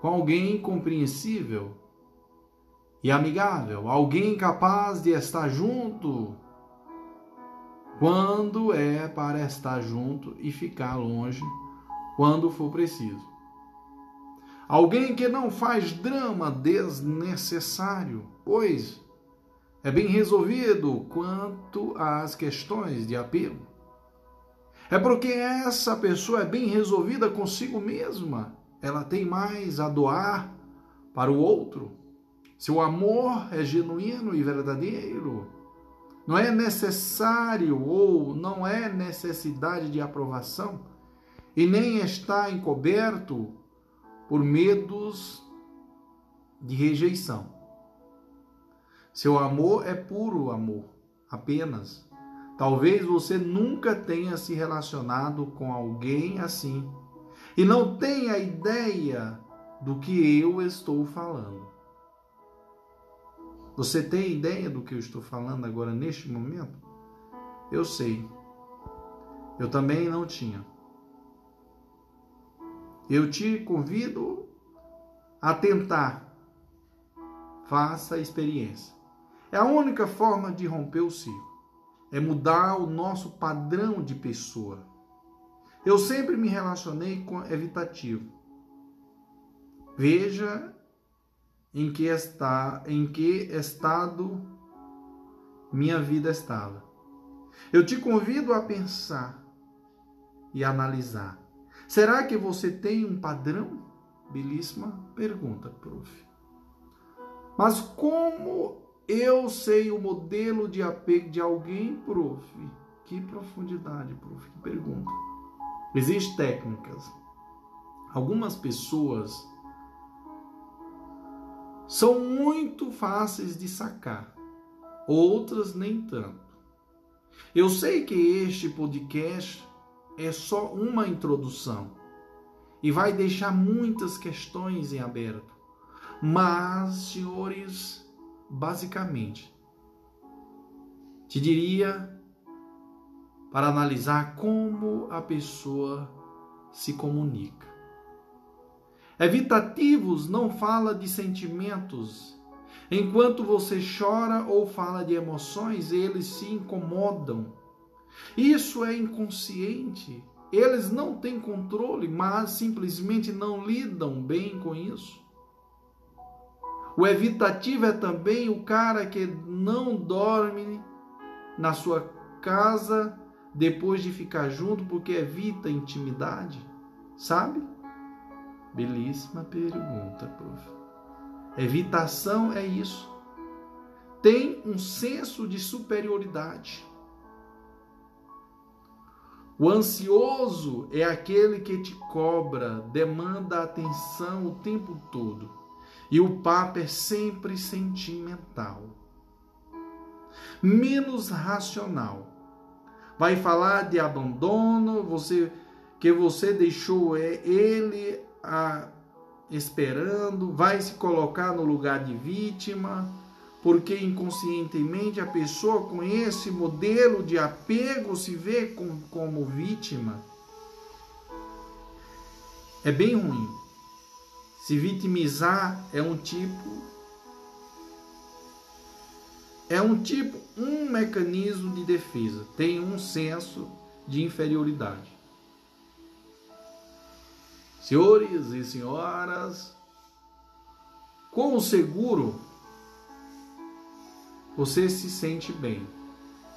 com alguém compreensível e amigável, alguém capaz de estar junto quando é para estar junto e ficar longe quando for preciso. Alguém que não faz drama desnecessário, pois é bem resolvido quanto às questões de apego. É porque essa pessoa é bem resolvida consigo mesma. Ela tem mais a doar para o outro. Seu amor é genuíno e verdadeiro. Não é necessário ou não é necessidade de aprovação e nem está encoberto por medos de rejeição. Seu amor é puro amor, apenas. Talvez você nunca tenha se relacionado com alguém assim e não tenha ideia do que eu estou falando. Você tem ideia do que eu estou falando agora neste momento? Eu sei. Eu também não tinha. Eu te convido a tentar. Faça a experiência. É a única forma de romper o ciclo é mudar o nosso padrão de pessoa. Eu sempre me relacionei com evitativo. Veja em que está, em que estado minha vida estava. Eu te convido a pensar e analisar. Será que você tem um padrão? Belíssima pergunta, prof. Mas como eu sei o modelo de apego de alguém, prof. Que profundidade, prof. Que pergunta. Existem técnicas. Algumas pessoas são muito fáceis de sacar, outras nem tanto. Eu sei que este podcast é só uma introdução e vai deixar muitas questões em aberto. Mas, senhores, basicamente. Te diria para analisar como a pessoa se comunica. Evitativos não fala de sentimentos. Enquanto você chora ou fala de emoções, eles se incomodam. Isso é inconsciente. Eles não têm controle, mas simplesmente não lidam bem com isso. O evitativo é também o cara que não dorme na sua casa depois de ficar junto porque evita intimidade, sabe? Belíssima pergunta, prof. Evitação é isso. Tem um senso de superioridade. O ansioso é aquele que te cobra, demanda atenção o tempo todo. E o Papa é sempre sentimental, menos racional. Vai falar de abandono, você que você deixou é ele a, esperando, vai se colocar no lugar de vítima, porque inconscientemente a pessoa com esse modelo de apego se vê com, como vítima. É bem ruim. Se vitimizar é um tipo é um tipo, um mecanismo de defesa, tem um senso de inferioridade. Senhores e senhoras, com o seguro você se sente bem.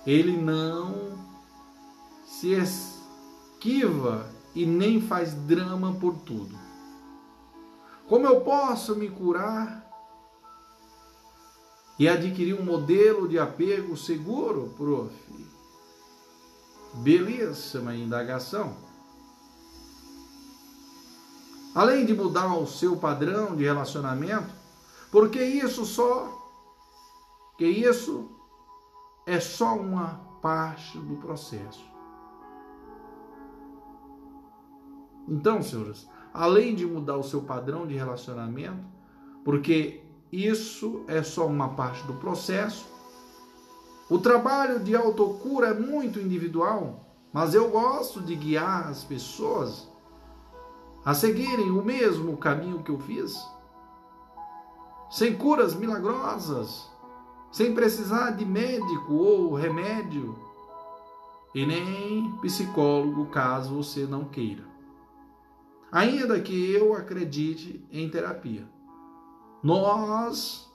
Ele não se esquiva e nem faz drama por tudo. Como eu posso me curar e adquirir um modelo de apego seguro, prof? belíssima indagação. Além de mudar o seu padrão de relacionamento, porque isso só que isso é só uma parte do processo. Então, senhores, além de mudar o seu padrão de relacionamento, porque isso é só uma parte do processo, o trabalho de autocura é muito individual, mas eu gosto de guiar as pessoas a seguirem o mesmo caminho que eu fiz, sem curas milagrosas, sem precisar de médico ou remédio, e nem psicólogo, caso você não queira. Ainda que eu acredite em terapia. Nós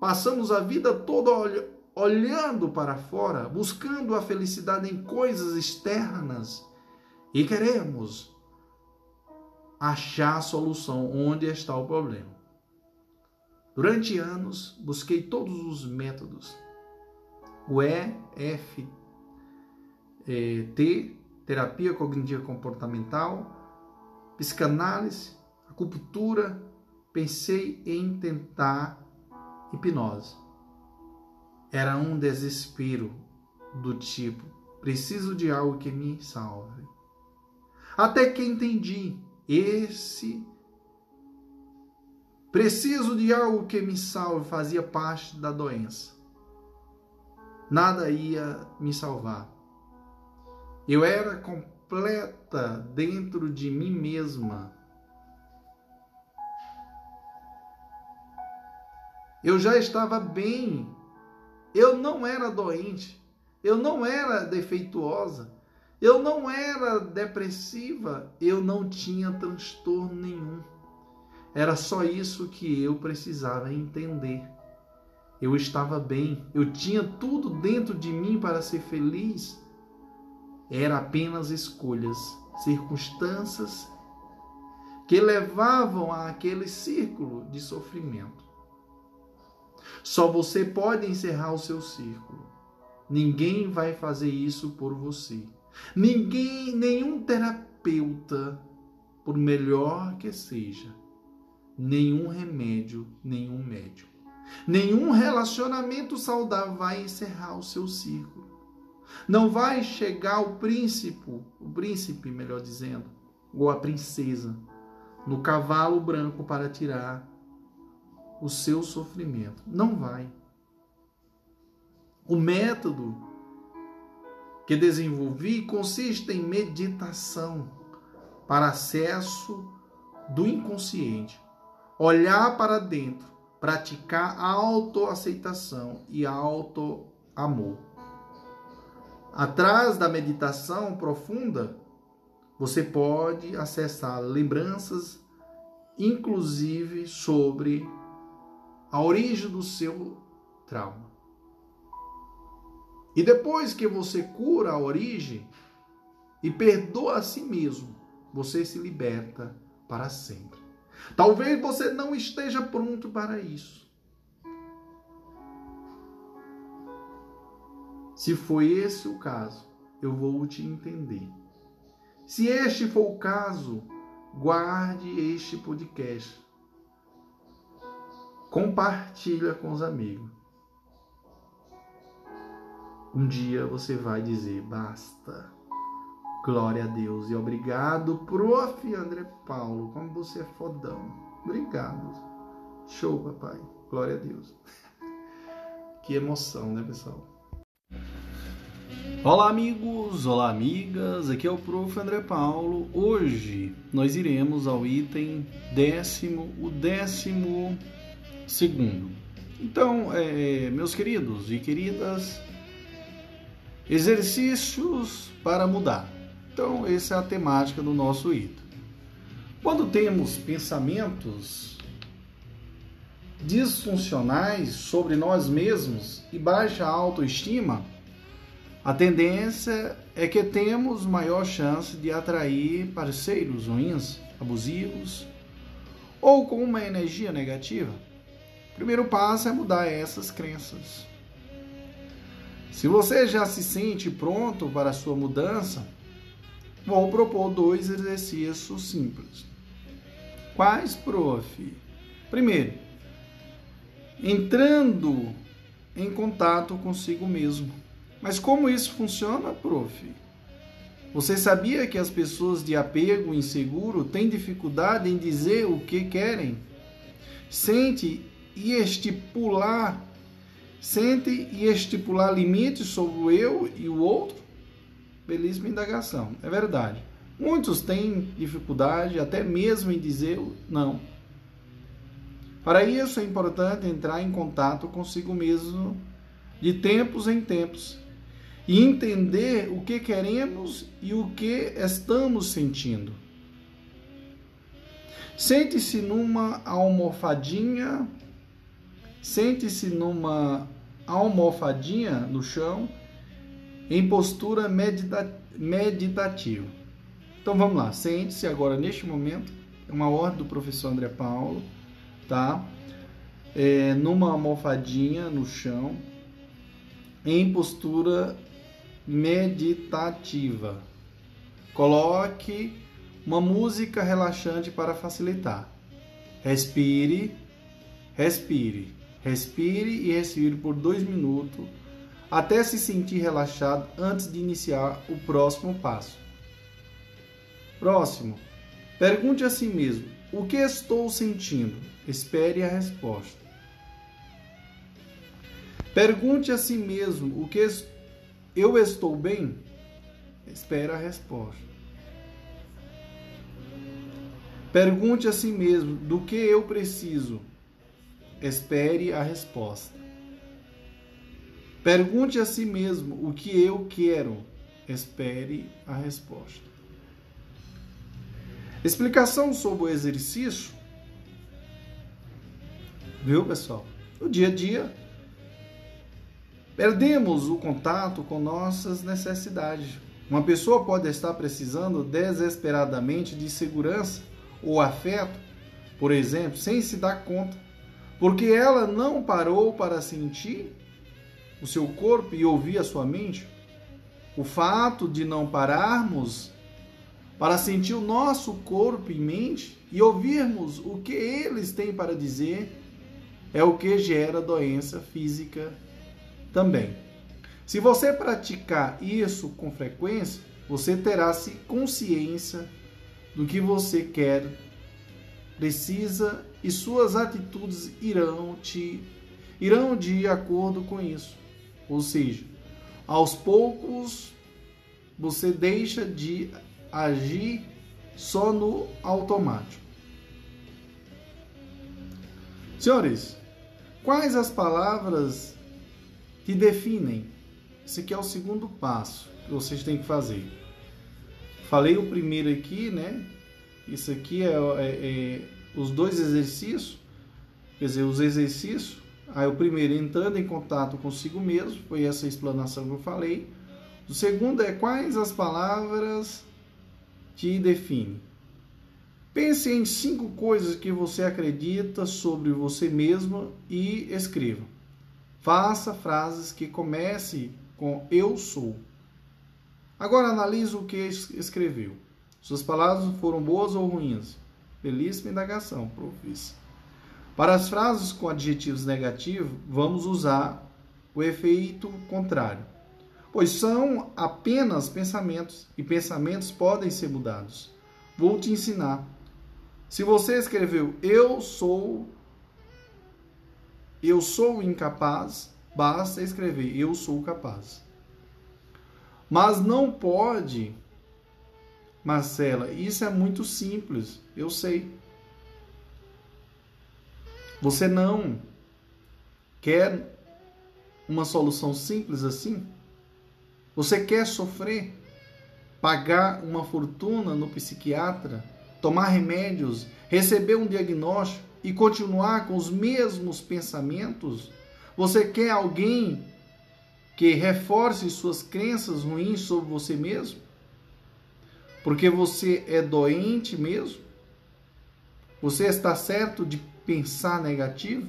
passamos a vida toda olhando para fora, buscando a felicidade em coisas externas e queremos achar a solução onde está o problema. Durante anos, busquei todos os métodos. O EFT, terapia cognitiva comportamental, psicanálise, acupuntura, pensei em tentar hipnose era um desespero do tipo: preciso de algo que me salve. Até que entendi esse preciso de algo que me salve fazia parte da doença. Nada ia me salvar. Eu era completa dentro de mim mesma. Eu já estava bem eu não era doente, eu não era defeituosa, eu não era depressiva, eu não tinha transtorno nenhum. Era só isso que eu precisava entender. Eu estava bem, eu tinha tudo dentro de mim para ser feliz. Era apenas escolhas, circunstâncias que levavam a aquele círculo de sofrimento. Só você pode encerrar o seu círculo. Ninguém vai fazer isso por você. Ninguém, nenhum terapeuta, por melhor que seja, nenhum remédio, nenhum médico, nenhum relacionamento saudável vai encerrar o seu círculo. Não vai chegar o príncipe, o príncipe, melhor dizendo, ou a princesa, no cavalo branco para tirar o seu sofrimento. Não vai. O método que desenvolvi consiste em meditação para acesso do inconsciente, olhar para dentro, praticar a autoaceitação e auto-amor. Atrás da meditação profunda, você pode acessar lembranças, inclusive sobre a origem do seu trauma. E depois que você cura a origem e perdoa a si mesmo, você se liberta para sempre. Talvez você não esteja pronto para isso. Se foi esse o caso, eu vou te entender. Se este for o caso, guarde este podcast compartilha com os amigos. Um dia você vai dizer basta. Glória a Deus e obrigado, prof. André Paulo. Como você é fodão. Obrigado. Show, papai. Glória a Deus. Que emoção, né, pessoal? Olá, amigos. Olá, amigas. Aqui é o prof. André Paulo. Hoje nós iremos ao item décimo, o décimo segundo. Então, é, meus queridos e queridas, exercícios para mudar. Então, essa é a temática do nosso item. Quando temos pensamentos disfuncionais sobre nós mesmos e baixa autoestima, a tendência é que temos maior chance de atrair parceiros ruins, abusivos ou com uma energia negativa primeiro passo é mudar essas crenças. Se você já se sente pronto para a sua mudança, vou propor dois exercícios simples. Quais, prof? Primeiro, entrando em contato consigo mesmo. Mas como isso funciona, prof? Você sabia que as pessoas de apego inseguro têm dificuldade em dizer o que querem? Sente e estipular, sente e estipular limites sobre o eu e o outro? Belíssima indagação. É verdade. Muitos têm dificuldade até mesmo em dizer não. Para isso é importante entrar em contato consigo mesmo de tempos em tempos e entender o que queremos e o que estamos sentindo. Sente-se numa almofadinha, sente-se numa almofadinha no chão, em postura medita meditativa. Então vamos lá, sente-se agora neste momento, é uma ordem do professor André Paulo, tá? É, numa almofadinha no chão, em postura meditativa. Coloque uma música relaxante para facilitar. Respire, respire, respire e respire por dois minutos até se sentir relaxado antes de iniciar o próximo passo. Próximo. Pergunte a si mesmo: o que estou sentindo? Espere a resposta. Pergunte a si mesmo: o que eu estou bem? Espera a resposta. Pergunte a si mesmo: do que eu preciso? Espere a resposta. Pergunte a si mesmo: o que eu quero? Espere a resposta. Explicação sobre o exercício. Viu, pessoal? No dia a dia, Perdemos o contato com nossas necessidades. Uma pessoa pode estar precisando desesperadamente de segurança ou afeto, por exemplo, sem se dar conta, porque ela não parou para sentir o seu corpo e ouvir a sua mente. O fato de não pararmos para sentir o nosso corpo e mente e ouvirmos o que eles têm para dizer é o que gera doença física também. Se você praticar isso com frequência, você terá consciência do que você quer, precisa e suas atitudes irão te irão de acordo com isso. Ou seja, aos poucos você deixa de agir só no automático. Senhores, quais as palavras que definem. Esse aqui é o segundo passo que vocês têm que fazer. Falei o primeiro aqui, né? Isso aqui é, é, é os dois exercícios, quer dizer, os exercícios. Aí o primeiro entrando em contato consigo mesmo, foi essa explanação que eu falei. O segundo é quais as palavras te definem. Pense em cinco coisas que você acredita sobre você mesmo e escreva. Faça frases que comece com eu sou. Agora analise o que escreveu. Suas palavras foram boas ou ruins? Belíssima indagação, professor. Para as frases com adjetivos negativos, vamos usar o efeito contrário, pois são apenas pensamentos e pensamentos podem ser mudados. Vou te ensinar. Se você escreveu eu sou eu sou incapaz, basta escrever eu sou capaz. Mas não pode, Marcela, isso é muito simples, eu sei. Você não quer uma solução simples assim? Você quer sofrer? Pagar uma fortuna no psiquiatra? Tomar remédios? Receber um diagnóstico? e continuar com os mesmos pensamentos? Você quer alguém que reforce suas crenças ruins sobre você mesmo? Porque você é doente mesmo? Você está certo de pensar negativo?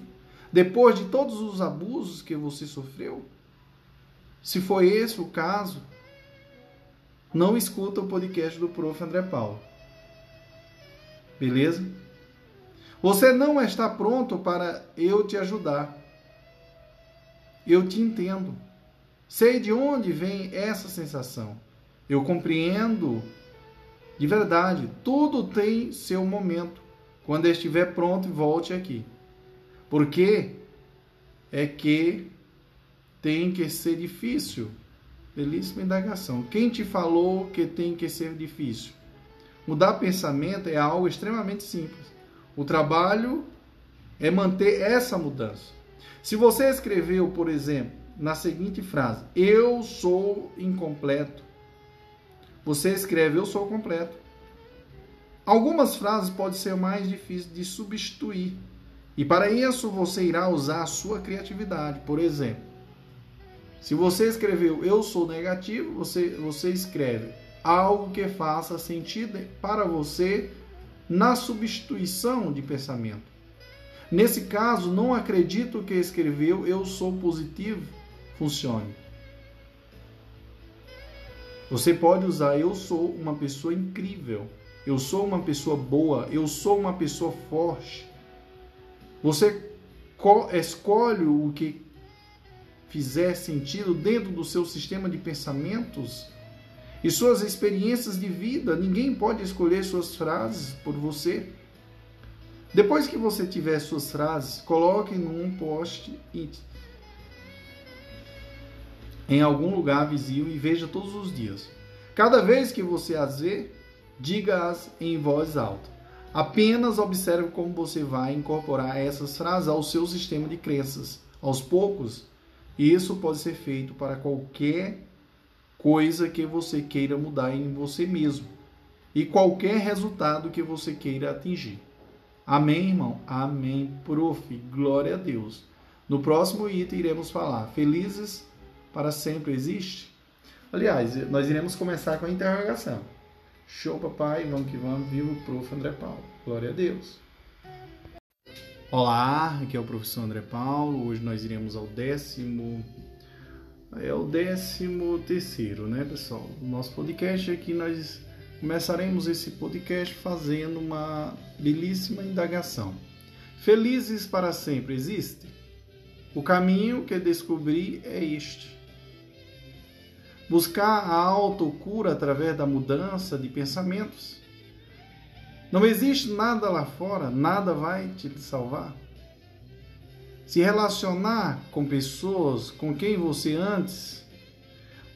Depois de todos os abusos que você sofreu? Se foi esse o caso, não escuta o podcast do Prof. André Paulo. Beleza? Você não está pronto para eu te ajudar. Eu te entendo. Sei de onde vem essa sensação. Eu compreendo de verdade. Tudo tem seu momento. Quando estiver pronto, volte aqui. Porque é que tem que ser difícil. Belíssima indagação. Quem te falou que tem que ser difícil? Mudar pensamento é algo extremamente simples. O trabalho é manter essa mudança. Se você escreveu, por exemplo, na seguinte frase: Eu sou incompleto. Você escreve: Eu sou completo. Algumas frases podem ser mais difíceis de substituir. E para isso você irá usar a sua criatividade. Por exemplo, se você escreveu eu sou negativo, você, você escreve algo que faça sentido para você na substituição de pensamento. Nesse caso, não acredito que escreveu eu sou positivo funcione. Você pode usar eu sou uma pessoa incrível, eu sou uma pessoa boa, eu sou uma pessoa forte. Você escolhe o que fizer sentido dentro do seu sistema de pensamentos e suas experiências de vida. Ninguém pode escolher suas frases por você. Depois que você tiver suas frases, coloque num post-it em algum lugar visível e veja todos os dias. Cada vez que você as diga-as em voz alta. Apenas observe como você vai incorporar essas frases ao seu sistema de crenças. Aos poucos, isso pode ser feito para qualquer coisa que você queira mudar em você mesmo e qualquer resultado que você queira atingir. Amém, irmão? Amém, prof. Glória a Deus. No próximo item iremos falar: felizes para sempre existe? Aliás, nós iremos começar com a interrogação. Show, papai, vamos que vamos. Viva o prof. André Paulo. Glória a Deus. Olá, aqui é o professor André Paulo. Hoje nós iremos ao décimo. É o décimo terceiro, né, pessoal? O nosso podcast aqui nós começaremos esse podcast fazendo uma belíssima indagação. Felizes para sempre existe? O caminho que descobri é este. Buscar a autocura através da mudança de pensamentos. Não existe nada lá fora, nada vai te salvar. Se relacionar com pessoas com quem você antes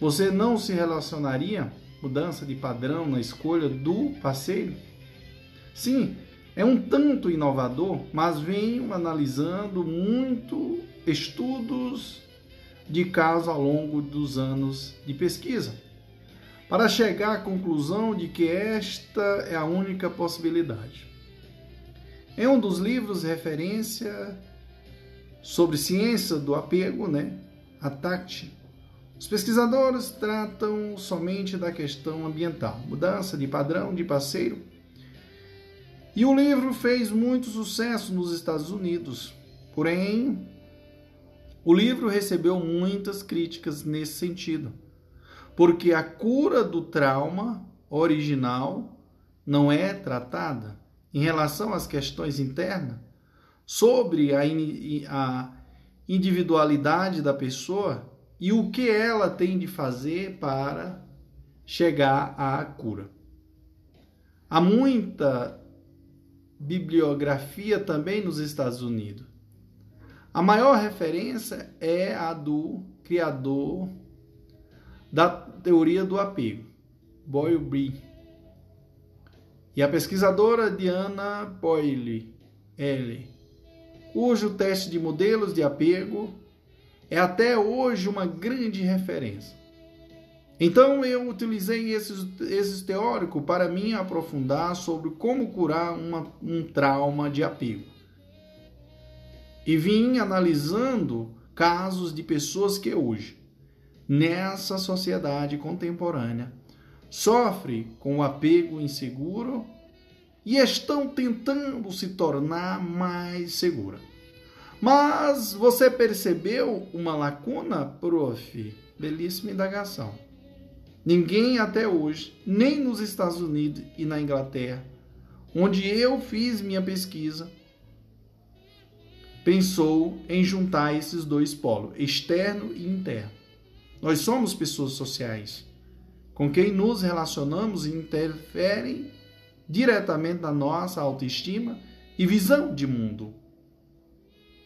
você não se relacionaria, mudança de padrão na escolha do parceiro? Sim, é um tanto inovador, mas venho analisando muito estudos de caso ao longo dos anos de pesquisa, para chegar à conclusão de que esta é a única possibilidade. Em um dos livros referência sobre ciência do apego, né, a TACT, os pesquisadores tratam somente da questão ambiental, mudança de padrão de parceiro. E o livro fez muito sucesso nos Estados Unidos. Porém, o livro recebeu muitas críticas nesse sentido, porque a cura do trauma original não é tratada em relação às questões internas sobre a, a individualidade da pessoa e o que ela tem de fazer para chegar à cura. Há muita bibliografia também nos Estados Unidos. A maior referência é a do criador da teoria do apego, Boyle Bree. E a pesquisadora Diana Boyle L., cujo teste de modelos de apego é até hoje uma grande referência. Então eu utilizei esses, esses teóricos para me aprofundar sobre como curar uma, um trauma de apego. E vim analisando casos de pessoas que hoje, nessa sociedade contemporânea, sofrem com o apego inseguro e estão tentando se tornar mais segura. Mas você percebeu uma lacuna, prof? belíssima indagação. Ninguém até hoje, nem nos Estados Unidos e na Inglaterra, onde eu fiz minha pesquisa, pensou em juntar esses dois polos, externo e interno. Nós somos pessoas sociais, com quem nos relacionamos interferem diretamente na nossa autoestima e visão de mundo.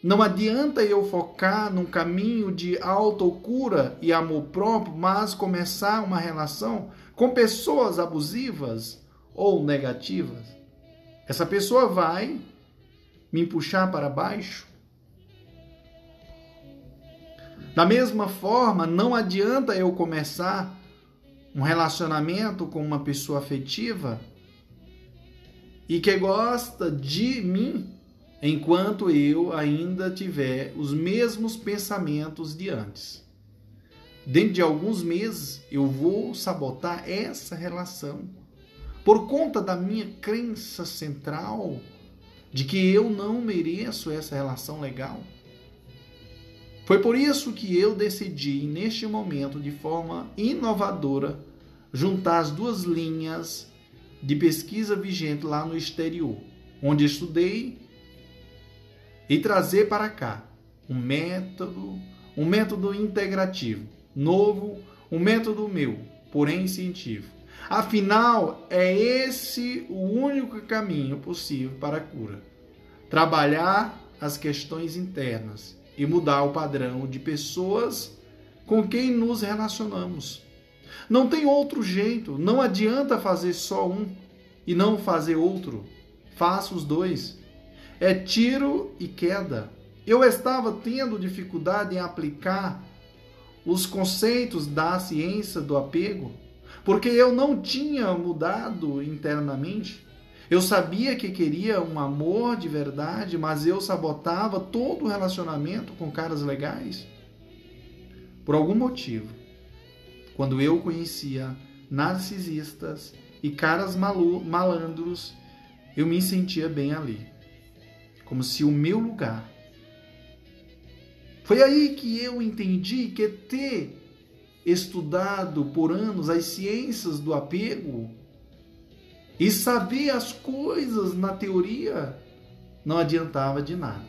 Não adianta eu focar num caminho de autocura e amor próprio, mas começar uma relação com pessoas abusivas ou negativas. Essa pessoa vai me puxar para baixo. Da mesma forma, não adianta eu começar um relacionamento com uma pessoa afetiva e que gosta de mim enquanto eu ainda tiver os mesmos pensamentos de antes. Dentro de alguns meses eu vou sabotar essa relação por conta da minha crença central de que eu não mereço essa relação legal. Foi por isso que eu decidi, neste momento, de forma inovadora, juntar as duas linhas de pesquisa vigente lá no exterior, onde estudei e trazer para cá um método, um método integrativo, novo, um método meu, porém científico. Afinal, é esse o único caminho possível para a cura. Trabalhar as questões internas e mudar o padrão de pessoas com quem nos relacionamos. Não tem outro jeito, não adianta fazer só um e não fazer outro. Faça os dois é tiro e queda. Eu estava tendo dificuldade em aplicar os conceitos da ciência do apego, porque eu não tinha mudado internamente. Eu sabia que queria um amor de verdade, mas eu sabotava todo o relacionamento com caras legais. Por algum motivo, quando eu conhecia narcisistas e caras malandros, eu me sentia bem ali como se o meu lugar. Foi aí que eu entendi que ter estudado por anos as ciências do apego e saber as coisas na teoria não adiantava de nada.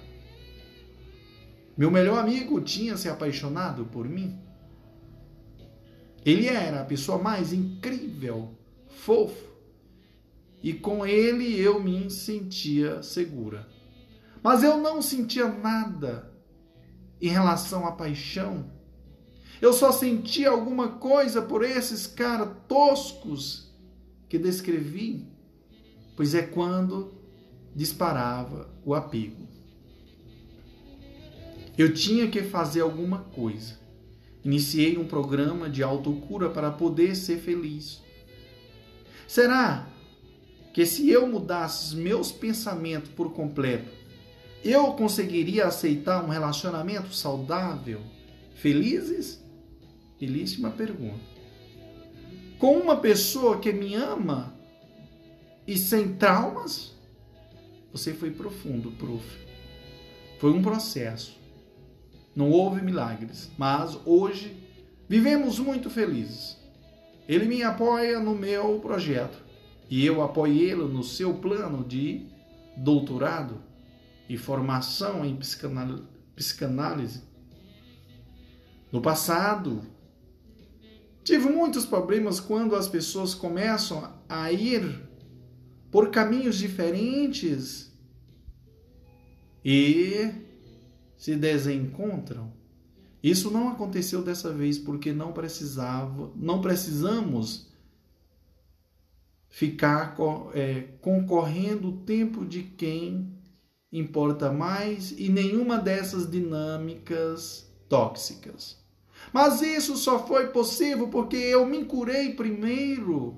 Meu melhor amigo tinha se apaixonado por mim. Ele era a pessoa mais incrível, fofo, e com ele eu me sentia segura. Mas eu não sentia nada em relação à paixão. Eu só sentia alguma coisa por esses caras toscos que descrevi, pois é quando disparava o apego. Eu tinha que fazer alguma coisa. Iniciei um programa de autocura para poder ser feliz. Será que se eu mudasse os meus pensamentos por completo, eu conseguiria aceitar um relacionamento saudável, felizes? Belíssima pergunta. Com uma pessoa que me ama e sem traumas? Você foi profundo, prof. Foi um processo. Não houve milagres, mas hoje vivemos muito felizes. Ele me apoia no meu projeto e eu apoio ele no seu plano de doutorado e formação em psicanálise. No passado, tive muitos problemas quando as pessoas começam a ir por caminhos diferentes e se desencontram. Isso não aconteceu dessa vez porque não precisava, não precisamos ficar é, concorrendo o tempo de quem importa mais e nenhuma dessas dinâmicas tóxicas. Mas isso só foi possível porque eu me curei primeiro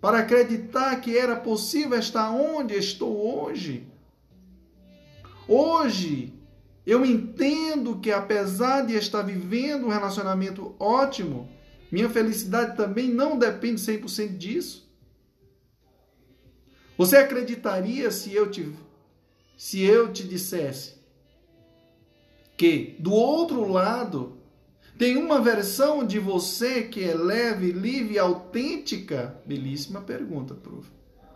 para acreditar que era possível estar onde estou hoje. Hoje, eu entendo que apesar de estar vivendo um relacionamento ótimo, minha felicidade também não depende 100% disso. Você acreditaria se eu tivesse se eu te dissesse que do outro lado Tem uma versão de você que é leve, livre autêntica? Belíssima pergunta, prof.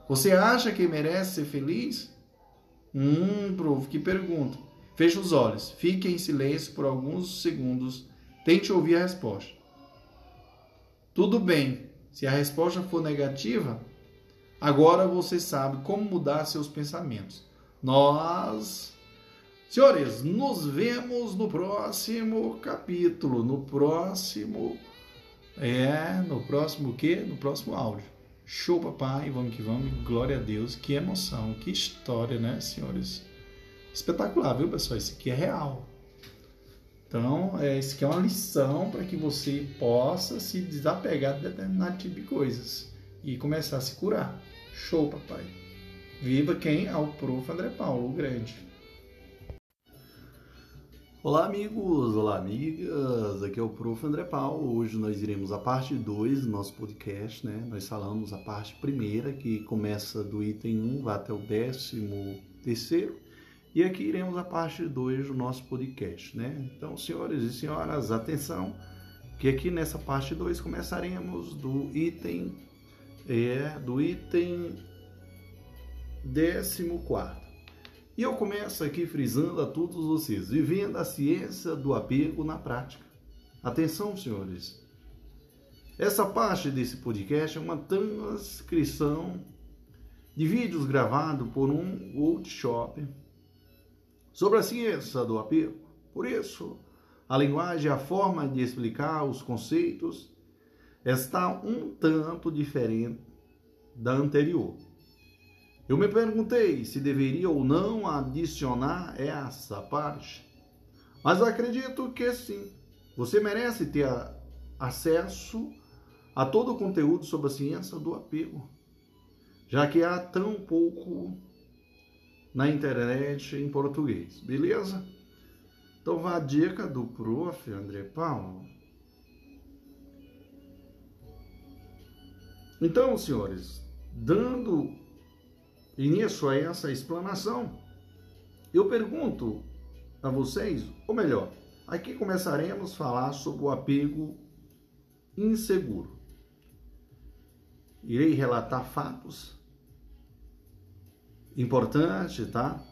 Você acha que merece ser feliz? Hum, prof, que pergunta. Feche os olhos, fique em silêncio por alguns segundos, tente ouvir a resposta. Tudo bem, se a resposta for negativa, agora você sabe como mudar seus pensamentos. Nós, senhores, nos vemos no próximo capítulo, no próximo é, no próximo quê? No próximo áudio. Show, papai, vamos que vamos, glória a Deus, que emoção, que história, né, senhores? Espetacular, viu, pessoal? Isso aqui é real. Então, é, isso aqui é uma lição para que você possa se desapegar de determinado tipo de coisas e começar a se curar. Show, papai. Viva quem? Ao prof. André Paulo, o grande. Olá, amigos! Olá, amigas! Aqui é o Prof. André Paulo. Hoje nós iremos a parte 2 do nosso podcast, né? Nós falamos a parte primeira, que começa do item 1, vai até o décimo terceiro. E aqui iremos a parte 2 do nosso podcast, né? Então, senhores e senhoras, atenção, que aqui nessa parte 2 começaremos do item, é, do item décimo quarto. E eu começo aqui frisando a todos vocês, vivendo a ciência do apego na prática. Atenção, senhores. Essa parte desse podcast é uma transcrição de vídeos gravados por um workshop sobre a ciência do apego. Por isso, a linguagem, a forma de explicar os conceitos está um tanto diferente da anterior. Eu me perguntei se deveria ou não adicionar essa parte, mas acredito que sim. Você merece ter acesso a todo o conteúdo sobre a ciência do apego, já que há tão pouco na internet em português, beleza? Então vá a dica do prof. André Paulo. Então, senhores, dando e nisso a essa explanação, eu pergunto a vocês, ou melhor, aqui começaremos a falar sobre o apego inseguro. Irei relatar fatos importantes, tá?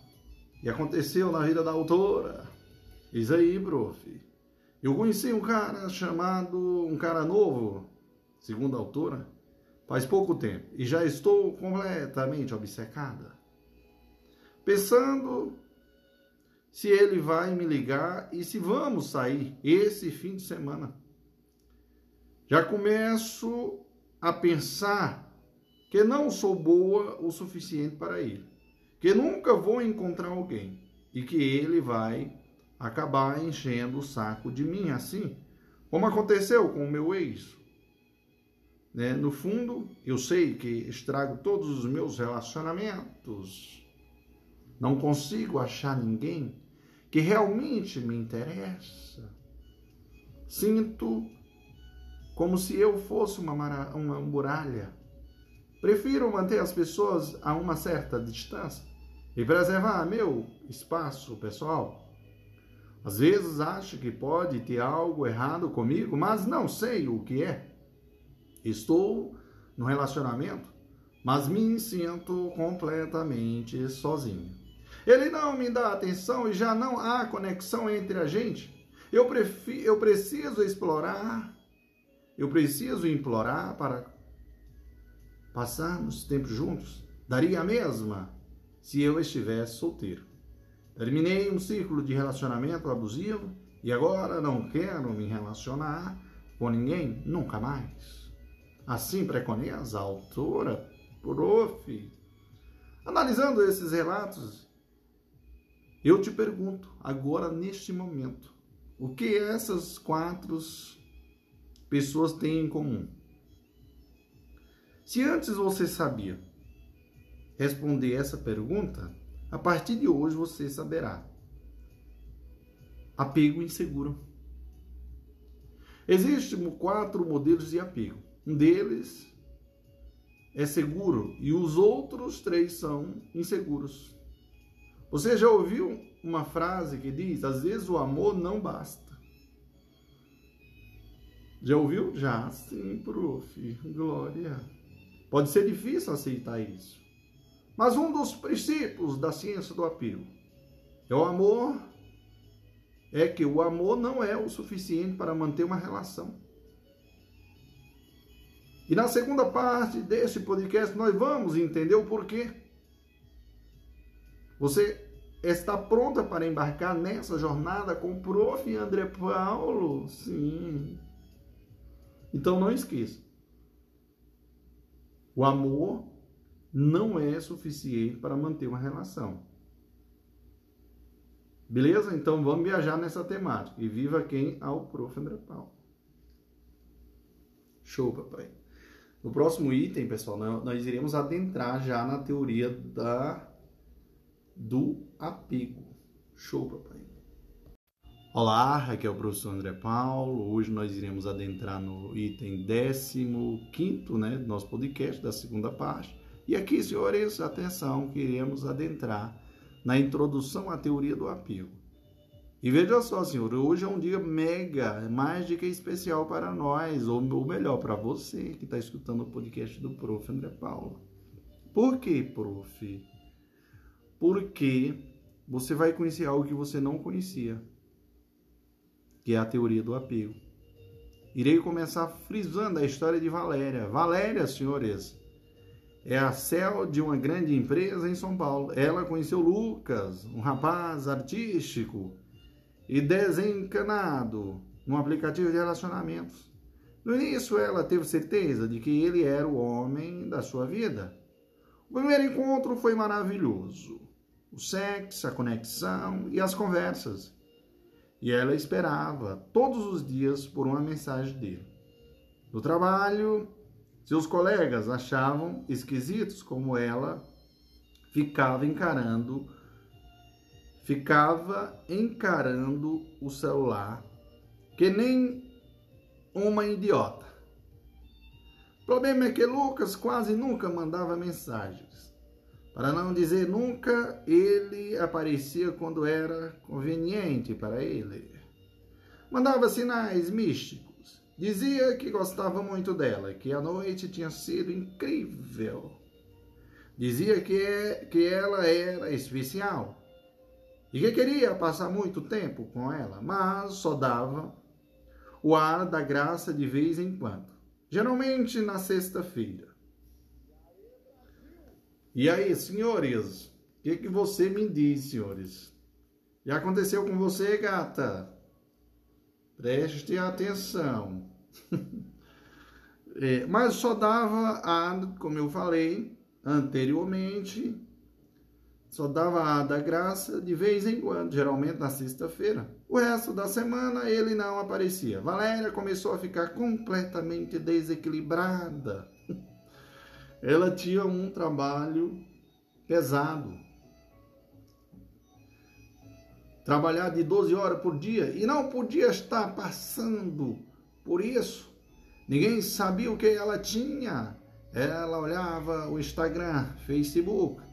E aconteceu na vida da autora. Isso aí, prof. Eu conheci um cara chamado, um cara novo, segundo a autora, faz pouco tempo e já estou completamente obcecada. Pensando se ele vai me ligar e se vamos sair esse fim de semana. Já começo a pensar que não sou boa o suficiente para ele, que nunca vou encontrar alguém e que ele vai acabar enchendo o saco de mim assim, como aconteceu com o meu ex. Né? No fundo, eu sei que estrago todos os meus relacionamentos. Não consigo achar ninguém que realmente me interessa. Sinto como se eu fosse uma, uma muralha. Prefiro manter as pessoas a uma certa distância e preservar meu espaço pessoal. Às vezes acho que pode ter algo errado comigo, mas não sei o que é. Estou no relacionamento, mas me sinto completamente sozinho. Ele não me dá atenção e já não há conexão entre a gente. Eu, prefiro, eu preciso explorar, eu preciso implorar para passarmos tempo juntos. Daria a mesma se eu estivesse solteiro. Terminei um ciclo de relacionamento abusivo e agora não quero me relacionar com ninguém nunca mais. Assim preconiza a autora, prof. Analisando esses relatos, eu te pergunto, agora neste momento, o que essas quatro pessoas têm em comum? Se antes você sabia responder essa pergunta, a partir de hoje você saberá. Apego inseguro. Existem quatro modelos de apego. Um deles é seguro e os outros três são inseguros. Você já ouviu uma frase que diz: às vezes o amor não basta. Já ouviu? Já, sim, prof. Glória. Pode ser difícil aceitar isso. Mas um dos princípios da ciência do apelo é o amor. É que o amor não é o suficiente para manter uma relação. E na segunda parte desse podcast nós vamos entender o porquê. Você está pronta para embarcar nessa jornada com o prof. André Paulo? Sim. Então não esqueça. O amor não é suficiente para manter uma relação. Beleza? Então vamos viajar nessa temática. E viva quem? Ao prof. André Paulo. Show, papai. No próximo item, pessoal, nós iremos adentrar já na teoria da do apego. Show, papai. Olá, aqui é o professor André Paulo. Hoje nós iremos adentrar no item 15, né, do nosso podcast, da segunda parte. E aqui, senhores, atenção, que iremos adentrar na introdução à teoria do apego. E veja só, senhor, hoje é um dia mega, mais do que especial para nós, ou melhor, para você que está escutando o podcast do prof. André Paulo. Por que, prof? Porque você vai conhecer algo que você não conhecia, que é a teoria do apego. Irei começar frisando a história de Valéria. Valéria, senhores, é a céu de uma grande empresa em São Paulo. Ela conheceu Lucas, um rapaz artístico e desencanado num aplicativo de relacionamentos. No início, ela teve certeza de que ele era o homem da sua vida. O primeiro encontro foi maravilhoso o sexo, a conexão e as conversas. E ela esperava todos os dias por uma mensagem dele. No trabalho, seus colegas achavam esquisitos como ela ficava encarando ficava encarando o celular que nem uma idiota. O problema é que Lucas quase nunca mandava mensagens. Para não dizer nunca, ele aparecia quando era conveniente para ele. Mandava sinais místicos. Dizia que gostava muito dela, que a noite tinha sido incrível. Dizia que, é, que ela era especial e que queria passar muito tempo com ela, mas só dava o ar da graça de vez em quando, geralmente na sexta-feira. E aí, senhores, o que, que você me diz, senhores? Já aconteceu com você, gata? Preste atenção. é, mas só dava a, como eu falei anteriormente, só dava a da graça de vez em quando, geralmente na sexta-feira. O resto da semana ele não aparecia. Valéria começou a ficar completamente desequilibrada ela tinha um trabalho pesado. Trabalhar de 12 horas por dia e não podia estar passando por isso. Ninguém sabia o que ela tinha. Ela olhava o Instagram, Facebook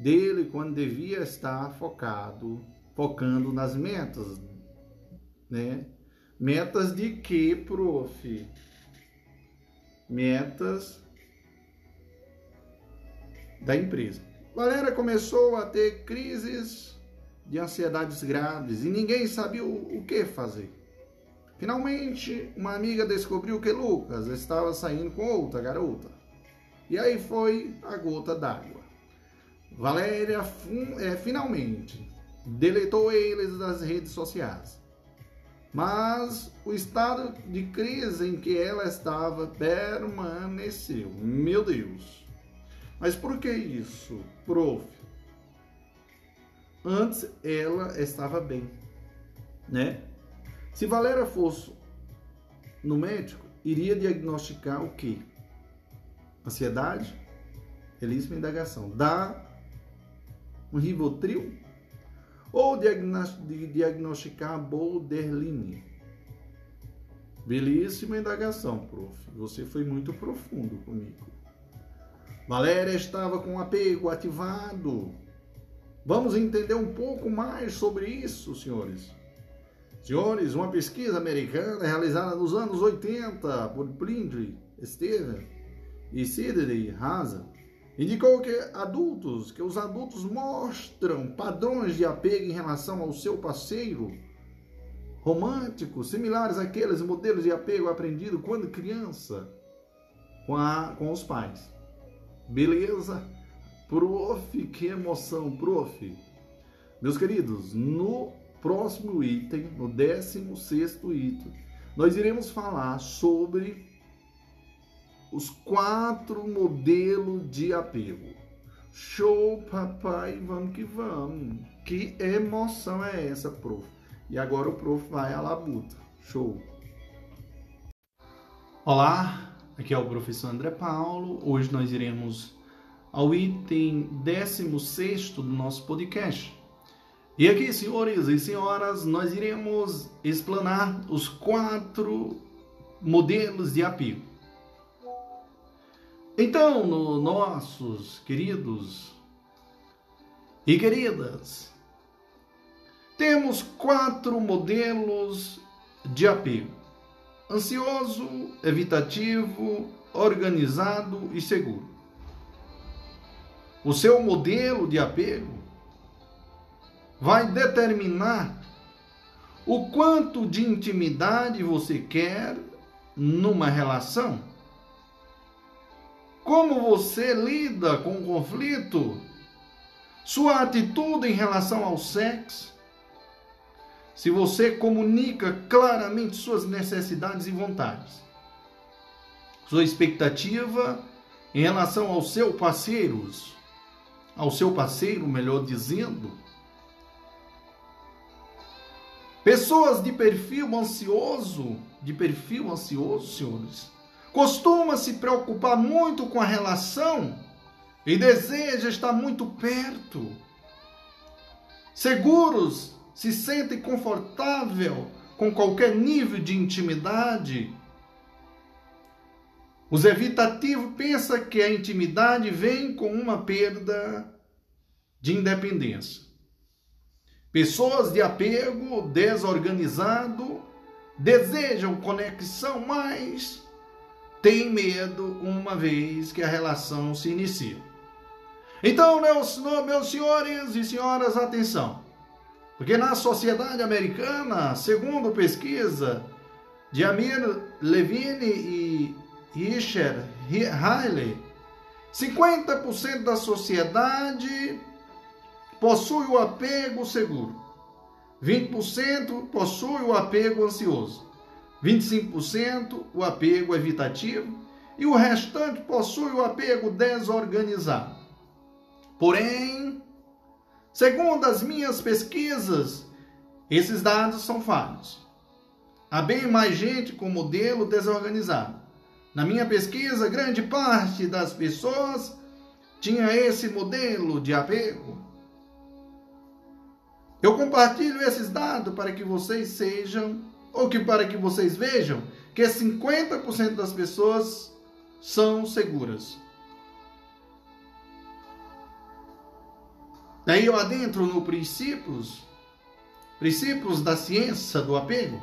dele quando devia estar focado, focando nas metas, né? Metas de que, prof? Metas da empresa. Valéria começou a ter crises de ansiedades graves e ninguém sabia o que fazer. Finalmente, uma amiga descobriu que Lucas estava saindo com outra garota. E aí foi a gota d'água. Valéria é, finalmente deletou eles das redes sociais. Mas o estado de crise em que ela estava permaneceu. Meu Deus! Mas por que isso, prof? Antes ela estava bem, né? Se Valéria fosse no médico, iria diagnosticar o quê? Ansiedade? Belíssima indagação. Dá um Rivotril? Ou diagnosticar Bolderline? Belíssima indagação, prof. Você foi muito profundo comigo. Valéria estava com apego ativado. Vamos entender um pouco mais sobre isso, senhores. Senhores, uma pesquisa americana realizada nos anos 80 por Plindley, Steven e Sidney Haza indicou que adultos, que os adultos mostram padrões de apego em relação ao seu parceiro romântico, similares àqueles modelos de apego aprendido quando criança com, a, com os pais. Beleza? Prof, que emoção, prof. Meus queridos, no próximo item, no 16 item, nós iremos falar sobre os quatro modelos de apego. Show, papai, vamos que vamos. Que emoção é essa, prof? E agora o prof vai à labuta. Show. Olá, aqui é o professor André Paulo. Hoje nós iremos ao item 16 do nosso podcast. E aqui, senhores e senhoras, nós iremos explanar os quatro modelos de apego. Então, no, nossos queridos e queridas, temos quatro modelos de apego: ansioso, evitativo, organizado e seguro. O seu modelo de apego vai determinar o quanto de intimidade você quer numa relação como você lida com o conflito? Sua atitude em relação ao sexo? Se você comunica claramente suas necessidades e vontades. Sua expectativa em relação ao seu parceiro, ao seu parceiro, melhor dizendo. Pessoas de perfil ansioso, de perfil ansioso, senhores, costuma se preocupar muito com a relação e deseja estar muito perto. Seguros, se sentem confortável com qualquer nível de intimidade. Os evitativos pensam que a intimidade vem com uma perda de independência. Pessoas de apego desorganizado desejam conexão, mas tem medo uma vez que a relação se inicia. Então, meus, meus senhores e senhoras, atenção. Porque na sociedade americana, segundo pesquisa de Amir Levine e Richard Riley, 50% da sociedade possui o apego seguro. 20% possui o apego ansioso. 25% o apego evitativo e o restante possui o apego desorganizado. Porém, segundo as minhas pesquisas, esses dados são falhos. Há bem mais gente com modelo desorganizado. Na minha pesquisa, grande parte das pessoas tinha esse modelo de apego. Eu compartilho esses dados para que vocês sejam ou que para que vocês vejam que 50% das pessoas são seguras. Daí eu adentro no princípios, princípios da ciência do apego.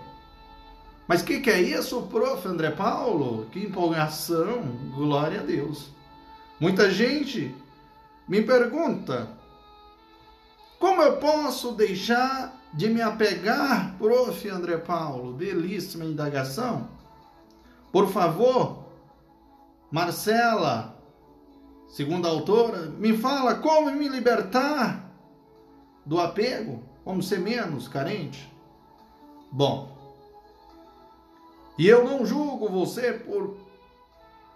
Mas o que, que é isso, prof. André Paulo? Que empolgação, glória a Deus. Muita gente me pergunta, como eu posso deixar de me apegar, prof. André Paulo, belíssima indagação. Por favor, Marcela, segunda autora, me fala como me libertar do apego, como ser menos carente. Bom, e eu não julgo você por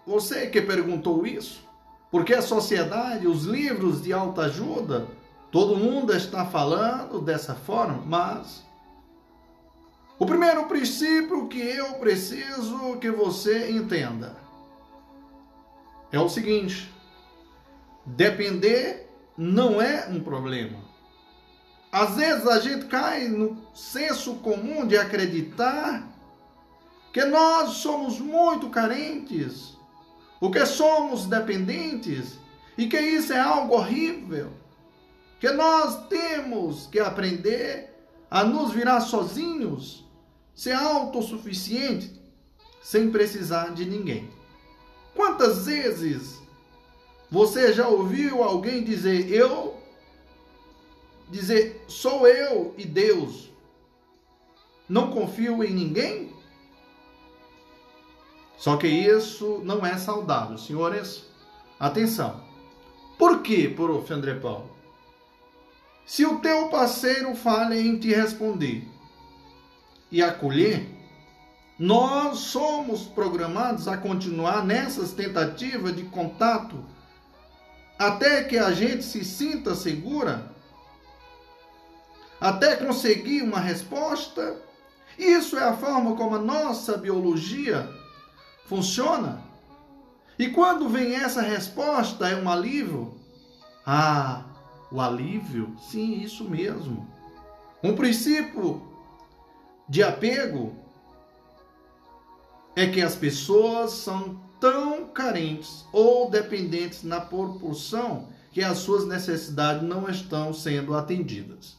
você que perguntou isso, porque a sociedade, os livros de alta ajuda, Todo mundo está falando dessa forma, mas o primeiro princípio que eu preciso que você entenda é o seguinte: depender não é um problema. Às vezes a gente cai no senso comum de acreditar que nós somos muito carentes, ou que somos dependentes, e que isso é algo horrível que nós temos que aprender a nos virar sozinhos, ser autossuficiente, sem precisar de ninguém. Quantas vezes você já ouviu alguém dizer eu dizer sou eu e Deus? Não confio em ninguém? Só que isso não é saudável, senhores. Atenção. Por quê, prof. André Paulo? Se o teu parceiro falha em te responder e acolher, nós somos programados a continuar nessas tentativas de contato até que a gente se sinta segura, até conseguir uma resposta. Isso é a forma como a nossa biologia funciona. E quando vem essa resposta, é um alívio? Ah, o alívio? Sim, isso mesmo. Um princípio de apego é que as pessoas são tão carentes ou dependentes na proporção que as suas necessidades não estão sendo atendidas.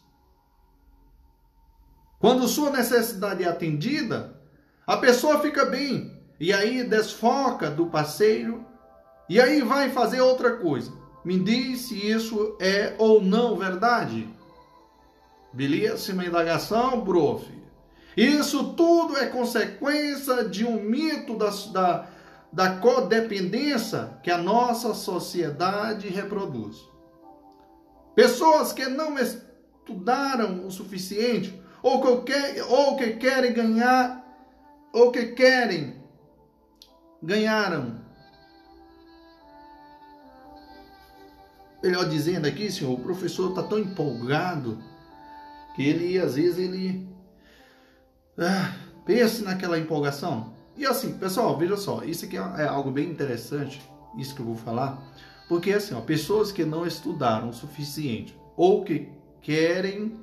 Quando sua necessidade é atendida, a pessoa fica bem e aí desfoca do parceiro e aí vai fazer outra coisa. Me diz se isso é ou não verdade. Belíssima indagação, prof. Isso tudo é consequência de um mito da, da, da codependência que a nossa sociedade reproduz. Pessoas que não estudaram o suficiente, ou que, ou que querem ganhar, ou que querem, ganharam. Melhor dizendo aqui, senhor, o professor está tão empolgado que ele, às vezes, ele ah, pense naquela empolgação. E assim, pessoal, veja só, isso aqui é algo bem interessante, isso que eu vou falar, porque assim, ó, pessoas que não estudaram o suficiente ou que querem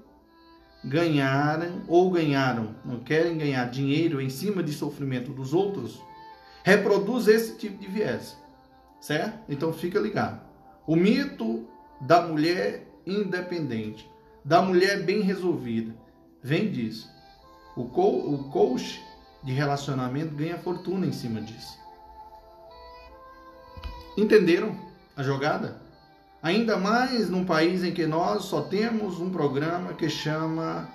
ganhar ou ganharam, não querem ganhar dinheiro em cima de sofrimento dos outros, reproduz esse tipo de viés, certo? Então fica ligado. O mito da mulher independente, da mulher bem resolvida, vem disso. O, co o coach de relacionamento ganha fortuna em cima disso. Entenderam a jogada? Ainda mais num país em que nós só temos um programa que chama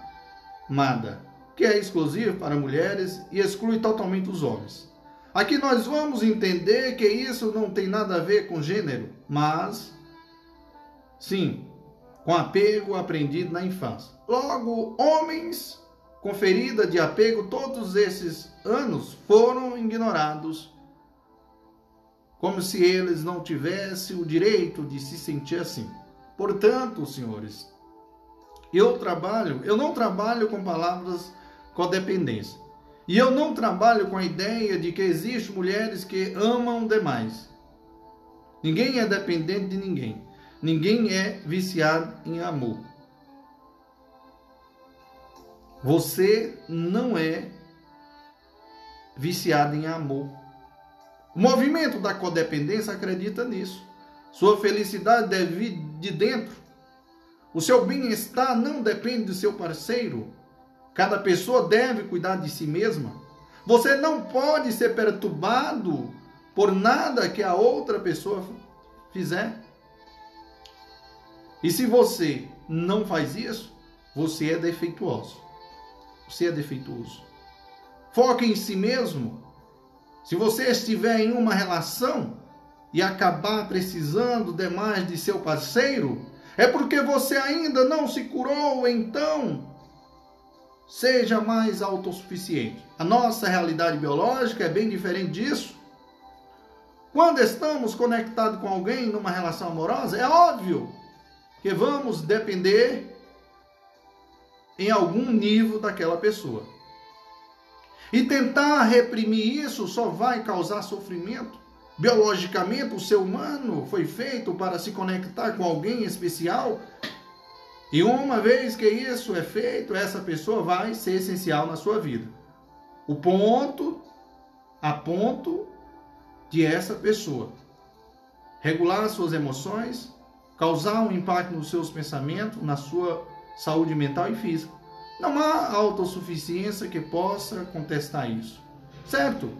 MADA, que é exclusivo para mulheres e exclui totalmente os homens. Aqui nós vamos entender que isso não tem nada a ver com gênero, mas sim, com apego aprendido na infância. Logo, homens com ferida de apego todos esses anos foram ignorados, como se eles não tivessem o direito de se sentir assim. Portanto, senhores, eu trabalho, eu não trabalho com palavras codependência. E eu não trabalho com a ideia de que existem mulheres que amam demais. Ninguém é dependente de ninguém. Ninguém é viciado em amor. Você não é viciado em amor. O movimento da codependência acredita nisso. Sua felicidade deve vir de dentro. O seu bem-estar não depende do seu parceiro. Cada pessoa deve cuidar de si mesma. Você não pode ser perturbado por nada que a outra pessoa fizer. E se você não faz isso, você é defeituoso você é defeituoso. Foque em si mesmo. Se você estiver em uma relação e acabar precisando demais de seu parceiro, é porque você ainda não se curou, então seja mais autossuficiente. A nossa realidade biológica é bem diferente disso. Quando estamos conectados com alguém numa relação amorosa, é óbvio que vamos depender em algum nível daquela pessoa. E tentar reprimir isso só vai causar sofrimento. Biologicamente, o ser humano foi feito para se conectar com alguém especial. E uma vez que isso é feito, essa pessoa vai ser essencial na sua vida. O ponto, a ponto de essa pessoa regular suas emoções, causar um impacto nos seus pensamentos, na sua saúde mental e física. Não há autossuficiência que possa contestar isso. Certo?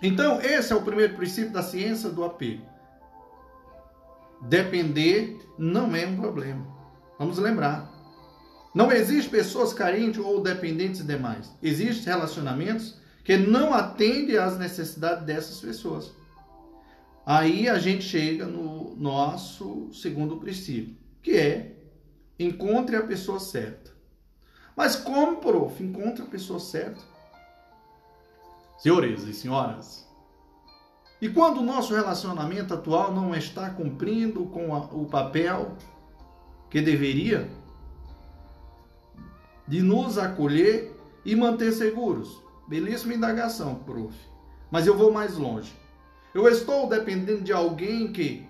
Então, esse é o primeiro princípio da ciência do apego. Depender não é um problema. Vamos lembrar. Não existe pessoas carentes ou dependentes demais. Existem relacionamentos que não atendem às necessidades dessas pessoas. Aí a gente chega no nosso segundo princípio, que é encontre a pessoa certa. Mas como, prof, encontre a pessoa certa? Senhores e senhoras, e quando o nosso relacionamento atual não está cumprindo com a, o papel que deveria de nos acolher e manter seguros? Belíssima indagação, prof. Mas eu vou mais longe. Eu estou dependendo de alguém que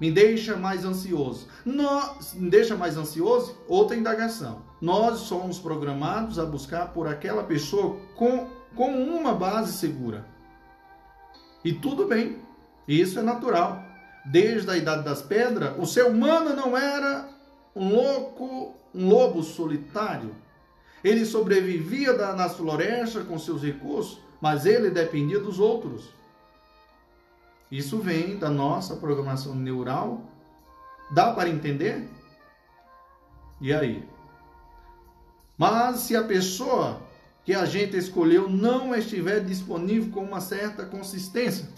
me deixa mais ansioso. Nós, me deixa mais ansioso? Outra indagação. Nós somos programados a buscar por aquela pessoa com, com uma base segura. E tudo bem, isso é natural. Desde a idade das pedras, o ser humano não era um louco, um lobo solitário. Ele sobrevivia nas florestas com seus recursos, mas ele dependia dos outros. Isso vem da nossa programação neural. Dá para entender? E aí? Mas se a pessoa que a gente escolheu não estiver disponível com uma certa consistência.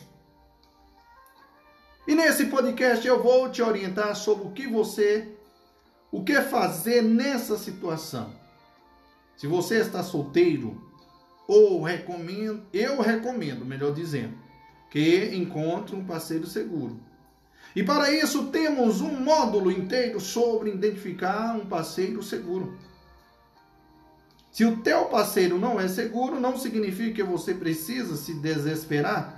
E nesse podcast eu vou te orientar sobre o que você, o que fazer nessa situação. Se você está solteiro, ou recomendo, eu recomendo, melhor dizendo, que encontre um parceiro seguro. E para isso temos um módulo inteiro sobre identificar um parceiro seguro. Se o teu parceiro não é seguro, não significa que você precisa se desesperar,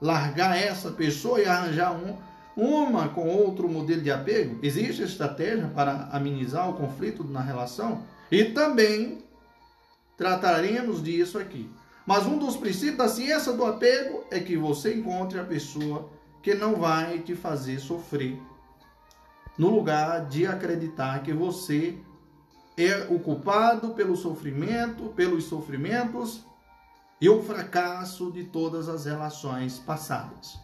largar essa pessoa e arranjar um, uma com outro modelo de apego. Existe estratégia para amenizar o conflito na relação e também trataremos disso aqui. Mas um dos princípios da ciência do apego é que você encontre a pessoa que não vai te fazer sofrer, no lugar de acreditar que você é o culpado pelo sofrimento, pelos sofrimentos e o fracasso de todas as relações passadas.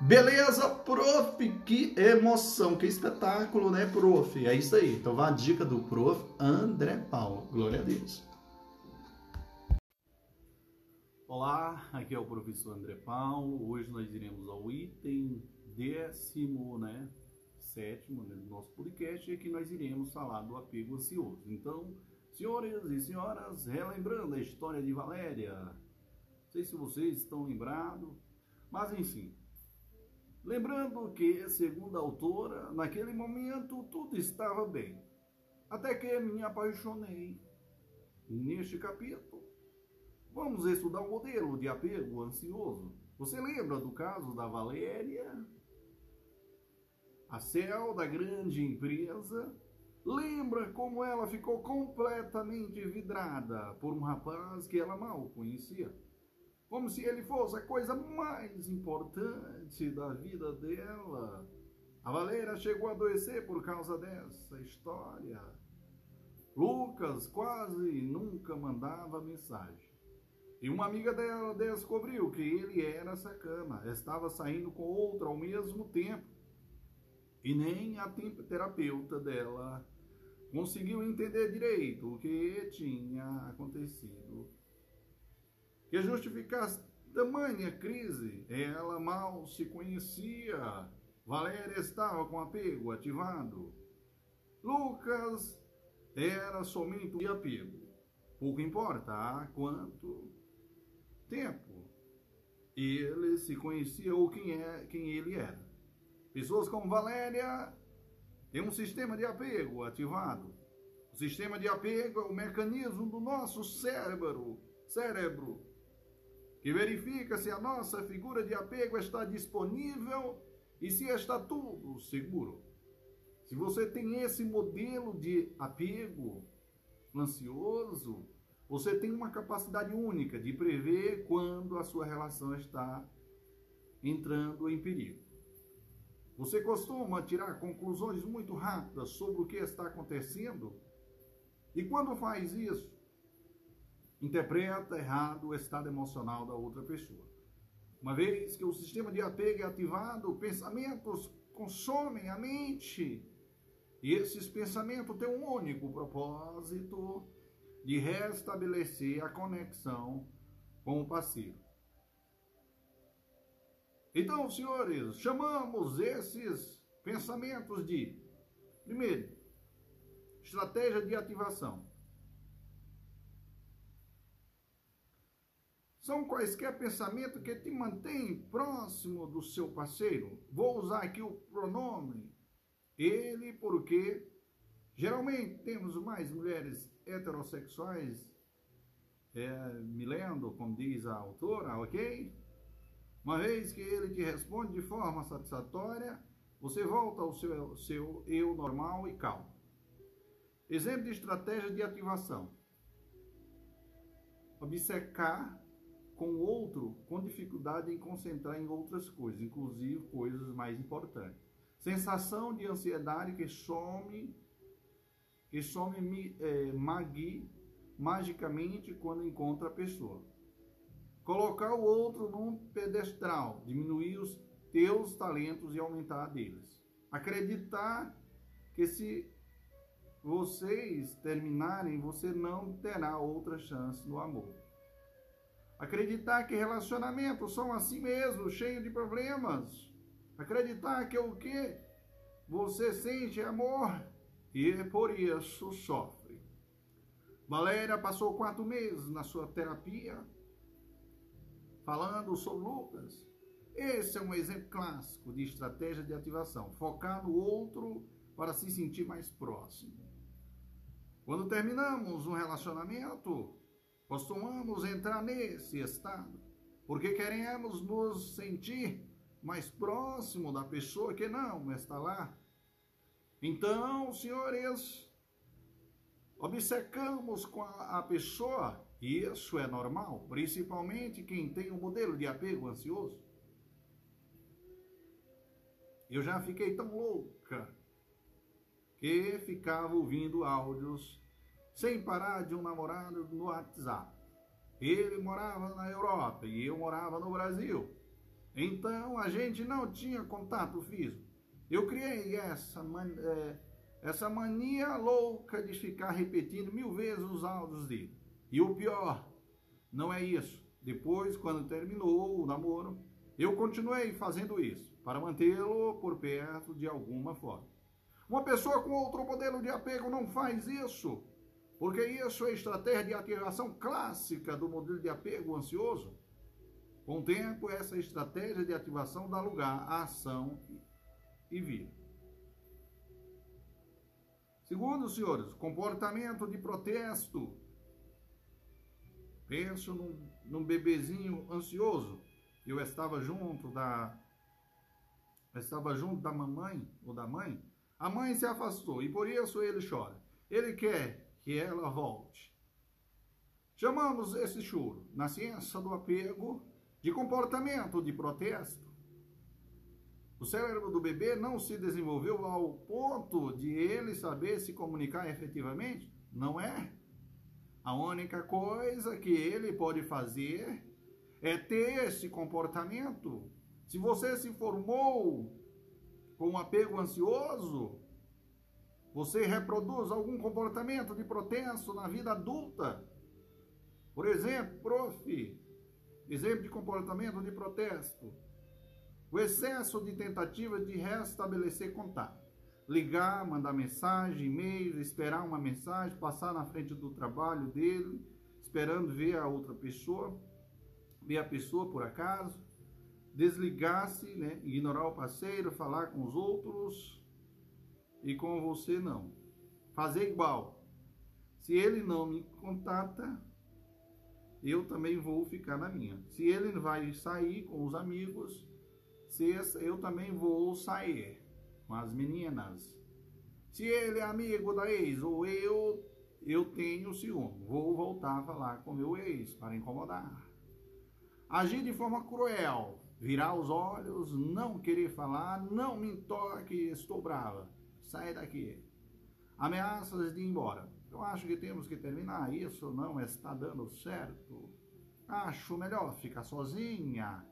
Beleza, prof, que emoção, que espetáculo, né, prof? É isso aí. Então, vá a dica do prof André Paulo. Glória a Deus. Olá, aqui é o professor André Paulo. Hoje nós iremos ao item décimo, né, sétimo né, do nosso podcast e aqui nós iremos falar do apego ansioso. Então, senhores e senhoras, relembrando a história de Valéria, não sei se vocês estão lembrados, mas enfim, lembrando que, segundo a autora, naquele momento tudo estava bem, até que me apaixonei. Neste capítulo, vamos estudar o modelo de apego ansioso. Você lembra do caso da Valéria? a céu da grande empresa, lembra como ela ficou completamente vidrada por um rapaz que ela mal conhecia. Como se ele fosse a coisa mais importante da vida dela. A Valéria chegou a adoecer por causa dessa história. Lucas quase nunca mandava mensagem. E uma amiga dela descobriu que ele era sacana, estava saindo com outra ao mesmo tempo e nem a terapeuta dela conseguiu entender direito o que tinha acontecido. Que justificasse tamanha crise, ela mal se conhecia. Valéria estava com apego ativado. Lucas era somente de apego. Pouco importa há quanto tempo ele se conhecia ou quem, é, quem ele era. Pessoas como Valéria têm um sistema de apego ativado. O sistema de apego é o mecanismo do nosso cérebro, cérebro, que verifica se a nossa figura de apego está disponível e se está tudo seguro. Se você tem esse modelo de apego ansioso, você tem uma capacidade única de prever quando a sua relação está entrando em perigo. Você costuma tirar conclusões muito rápidas sobre o que está acontecendo? E quando faz isso, interpreta errado o estado emocional da outra pessoa. Uma vez que o sistema de apego é ativado, pensamentos consomem a mente. E esses pensamentos têm um único propósito de restabelecer a conexão com o parceiro. Então, senhores, chamamos esses pensamentos de, primeiro, estratégia de ativação. São quaisquer pensamentos que te mantêm próximo do seu parceiro. Vou usar aqui o pronome ele, porque geralmente temos mais mulheres heterossexuais é, me lendo, como diz a autora, ok? Uma vez que ele te responde de forma satisfatória, você volta ao seu, seu eu normal e calmo. Exemplo de estratégia de ativação. Obcecar com o outro com dificuldade em concentrar em outras coisas, inclusive coisas mais importantes. Sensação de ansiedade que some, que some é, magui, magicamente quando encontra a pessoa. Colocar o outro num pedestral, diminuir os teus talentos e aumentar a deles. Acreditar que se vocês terminarem, você não terá outra chance no amor. Acreditar que relacionamentos são assim mesmo, cheios de problemas. Acreditar que o que você sente é amor e por isso sofre. Valéria passou quatro meses na sua terapia falando sobre Lucas. Esse é um exemplo clássico de estratégia de ativação, focar no outro para se sentir mais próximo. Quando terminamos um relacionamento, costumamos entrar nesse estado, porque queremos nos sentir mais próximo da pessoa que não está lá. Então, senhores, obcecamos com a pessoa isso é normal, principalmente quem tem um modelo de apego ansioso. Eu já fiquei tão louca que ficava ouvindo áudios sem parar de um namorado no WhatsApp. Ele morava na Europa e eu morava no Brasil. Então a gente não tinha contato físico. Eu criei essa, é, essa mania louca de ficar repetindo mil vezes os áudios dele. E o pior, não é isso. Depois, quando terminou o namoro, eu continuei fazendo isso para mantê-lo por perto de alguma forma. Uma pessoa com outro modelo de apego não faz isso, porque isso é estratégia de ativação clássica do modelo de apego ansioso. Com o tempo, essa estratégia de ativação dá lugar à ação e vida. Segundo, senhores, comportamento de protesto Penso num, num bebezinho ansioso. Eu estava junto da eu estava junto da mamãe ou da mãe. A mãe se afastou e por isso ele chora. Ele quer que ela volte. Chamamos esse choro, na ciência do apego, de comportamento de protesto. O cérebro do bebê não se desenvolveu ao ponto de ele saber se comunicar efetivamente? Não é? A única coisa que ele pode fazer é ter esse comportamento. Se você se formou com um apego ansioso, você reproduz algum comportamento de protesto na vida adulta. Por exemplo, prof, exemplo de comportamento de protesto. O excesso de tentativa de restabelecer contato ligar, mandar mensagem, e-mail, esperar uma mensagem, passar na frente do trabalho dele, esperando ver a outra pessoa, ver a pessoa por acaso, desligar-se, né, ignorar o parceiro, falar com os outros e com você não. Fazer igual. Se ele não me contata, eu também vou ficar na minha. Se ele vai sair com os amigos, eu também vou sair com as meninas. Se ele é amigo da ex ou eu, eu tenho ciúme. Vou voltar a falar com meu ex para incomodar. Agir de forma cruel. virar os olhos, não querer falar, não me toque, estou brava, sai daqui. Ameaças de ir embora. Eu acho que temos que terminar isso, não está dando certo. Acho melhor ficar sozinha.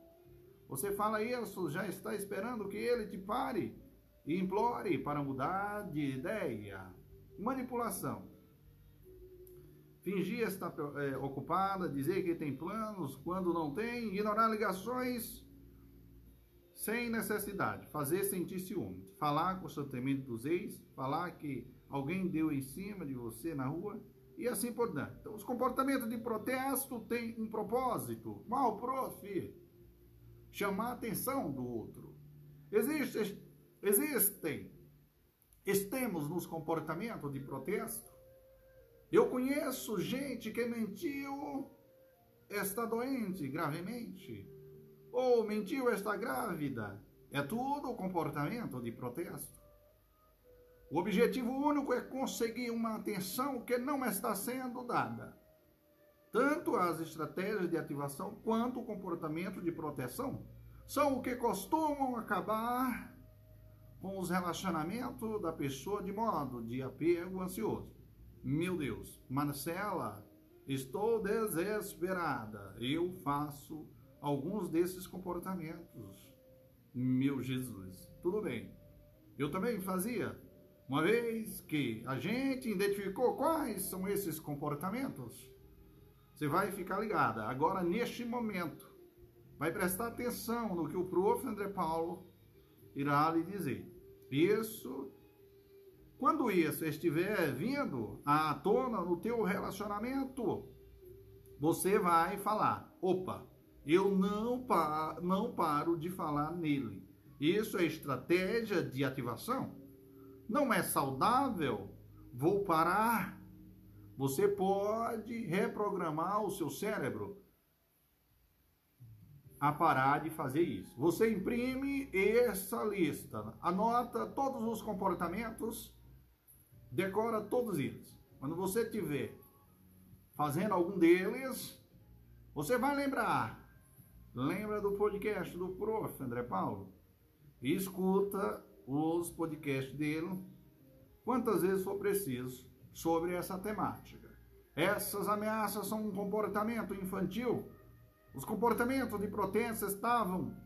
Você fala isso, já está esperando que ele te pare e implore para mudar de ideia. Manipulação. Fingir estar é, ocupada, dizer que tem planos quando não tem, ignorar ligações sem necessidade, fazer sentir ciúme, falar constantemente dos ex, falar que alguém deu em cima de você na rua e assim por diante. Então, os comportamentos de protesto têm um propósito. Mal, prof, chamar a atenção do outro. Existe, existem extremos nos comportamentos de protesto. Eu conheço gente que mentiu, está doente gravemente ou mentiu está grávida. É tudo comportamento de protesto. O objetivo único é conseguir uma atenção que não está sendo dada. Tanto as estratégias de ativação quanto o comportamento de proteção são o que costumam acabar com os relacionamentos da pessoa de modo de apego ansioso. Meu Deus, Marcela, estou desesperada. Eu faço alguns desses comportamentos. Meu Jesus, tudo bem. Eu também fazia. Uma vez que a gente identificou quais são esses comportamentos, você vai ficar ligada. Agora, neste momento, vai prestar atenção no que o prof. André Paulo irá lhe dizer. Isso, quando isso estiver vindo à tona no teu relacionamento, você vai falar: opa, eu não, pa não paro de falar nele. Isso é estratégia de ativação? Não é saudável? Vou parar. Você pode reprogramar o seu cérebro a parar de fazer isso. Você imprime essa lista, anota todos os comportamentos, decora todos eles. Quando você estiver fazendo algum deles, você vai lembrar Lembra do podcast do prof. André Paulo? E escuta os podcasts dele quantas vezes for preciso sobre essa temática. Essas ameaças são um comportamento infantil. Os comportamentos de protesto estavam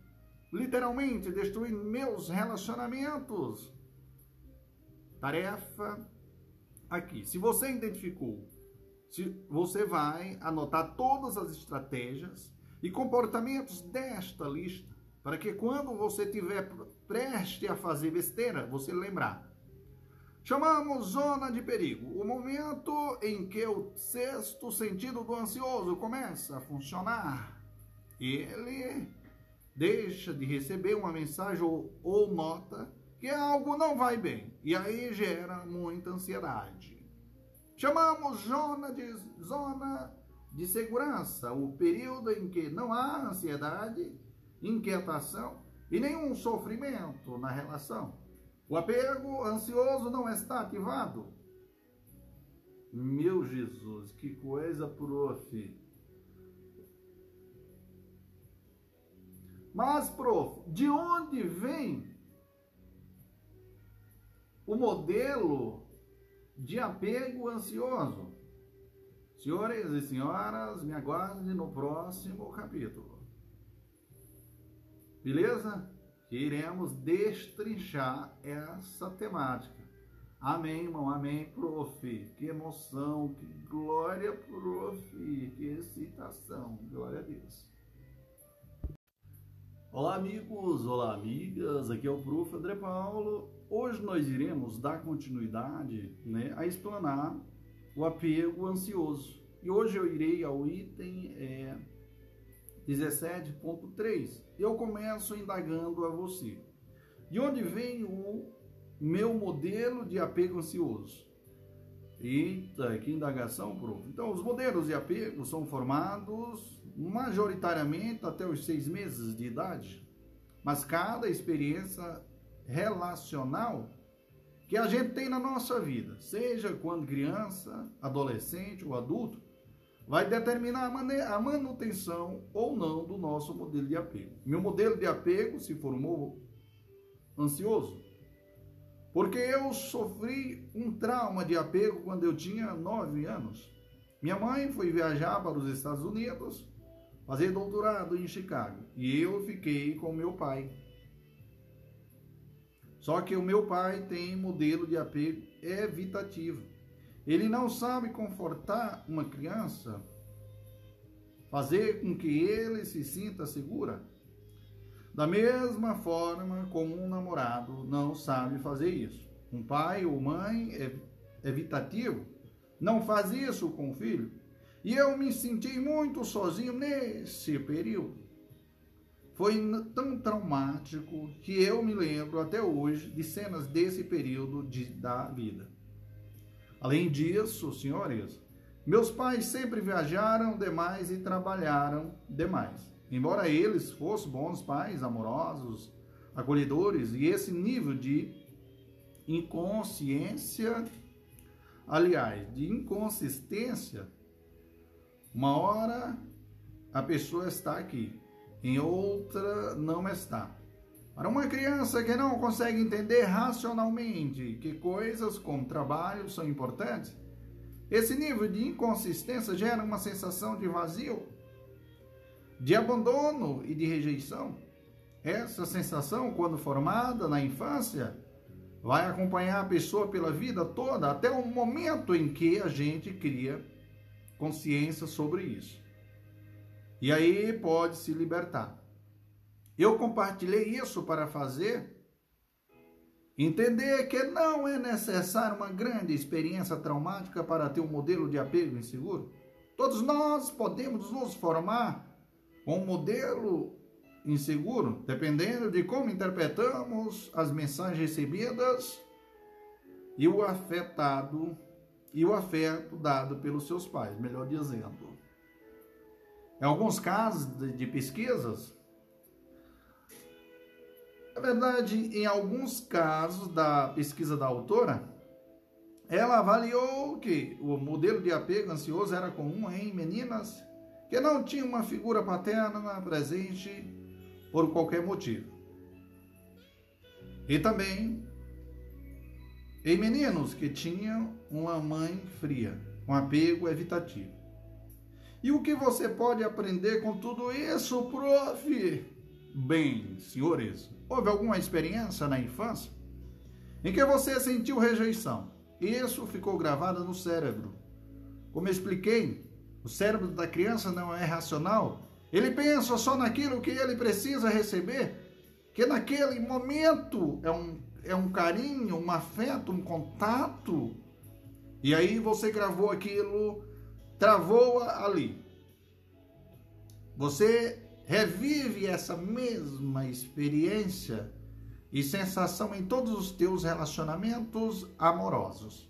literalmente destruindo meus relacionamentos. Tarefa aqui. Se você identificou, se você vai anotar todas as estratégias e comportamentos desta lista, para que quando você tiver preste a fazer besteira, você lembrar. Chamamos zona de perigo, o momento em que o sexto sentido do ansioso começa a funcionar. Ele deixa de receber uma mensagem ou, ou nota que algo não vai bem, e aí gera muita ansiedade. Chamamos zona de zona de segurança, o período em que não há ansiedade, inquietação e nenhum sofrimento na relação. O apego ansioso não está ativado. Meu Jesus, que coisa, prof. Mas, prof, de onde vem o modelo de apego ansioso? Senhores e senhoras, me aguardem no próximo capítulo. Beleza? Iremos destrinchar essa temática. Amém, irmão. Amém, prof. Que emoção, que glória, prof. Que excitação. Glória a Deus. Olá, amigos. Olá, amigas. Aqui é o prof. André Paulo. Hoje nós iremos dar continuidade né, a explanar o apego ansioso. E hoje eu irei ao item é, 17.3. Eu começo indagando a você. De onde vem o meu modelo de apego ansioso? Eita, que indagação, prof. Então, os modelos de apego são formados majoritariamente até os seis meses de idade, mas cada experiência relacional que a gente tem na nossa vida, seja quando criança, adolescente ou adulto, vai determinar a manutenção ou não do nosso modelo de apego. Meu modelo de apego, se for um ansioso, porque eu sofri um trauma de apego quando eu tinha nove anos. Minha mãe foi viajar para os Estados Unidos, fazer doutorado em Chicago, e eu fiquei com meu pai. Só que o meu pai tem modelo de apego evitativo. Ele não sabe confortar uma criança, fazer com que ele se sinta segura. Da mesma forma como um namorado não sabe fazer isso. Um pai ou mãe evitativo não faz isso com o filho. E eu me senti muito sozinho nesse período. Foi tão traumático que eu me lembro até hoje de cenas desse período de, da vida. Além disso, senhores, meus pais sempre viajaram demais e trabalharam demais. Embora eles fossem bons pais, amorosos, acolhedores, e esse nível de inconsciência, aliás, de inconsistência, uma hora a pessoa está aqui, em outra não está. Para uma criança que não consegue entender racionalmente que coisas como trabalho são importantes, esse nível de inconsistência gera uma sensação de vazio de abandono e de rejeição. Essa sensação, quando formada na infância, vai acompanhar a pessoa pela vida toda, até o momento em que a gente cria consciência sobre isso. E aí pode se libertar. Eu compartilhei isso para fazer entender que não é necessário uma grande experiência traumática para ter um modelo de apego inseguro. Todos nós podemos nos formar um modelo inseguro, dependendo de como interpretamos as mensagens recebidas e o afetado e o afeto dado pelos seus pais, melhor dizendo. Em alguns casos de pesquisas, na verdade, em alguns casos da pesquisa da autora, ela avaliou que o modelo de apego ansioso era comum em meninas que não tinha uma figura paterna presente por qualquer motivo. E também em meninos que tinham uma mãe fria, um apego evitativo. E o que você pode aprender com tudo isso, prof? Bem, senhores, houve alguma experiência na infância em que você sentiu rejeição? Isso ficou gravado no cérebro. Como expliquei, o cérebro da criança não é racional. Ele pensa só naquilo que ele precisa receber, que naquele momento é um, é um carinho, um afeto, um contato. E aí você gravou aquilo, travou ali. Você revive essa mesma experiência e sensação em todos os teus relacionamentos amorosos.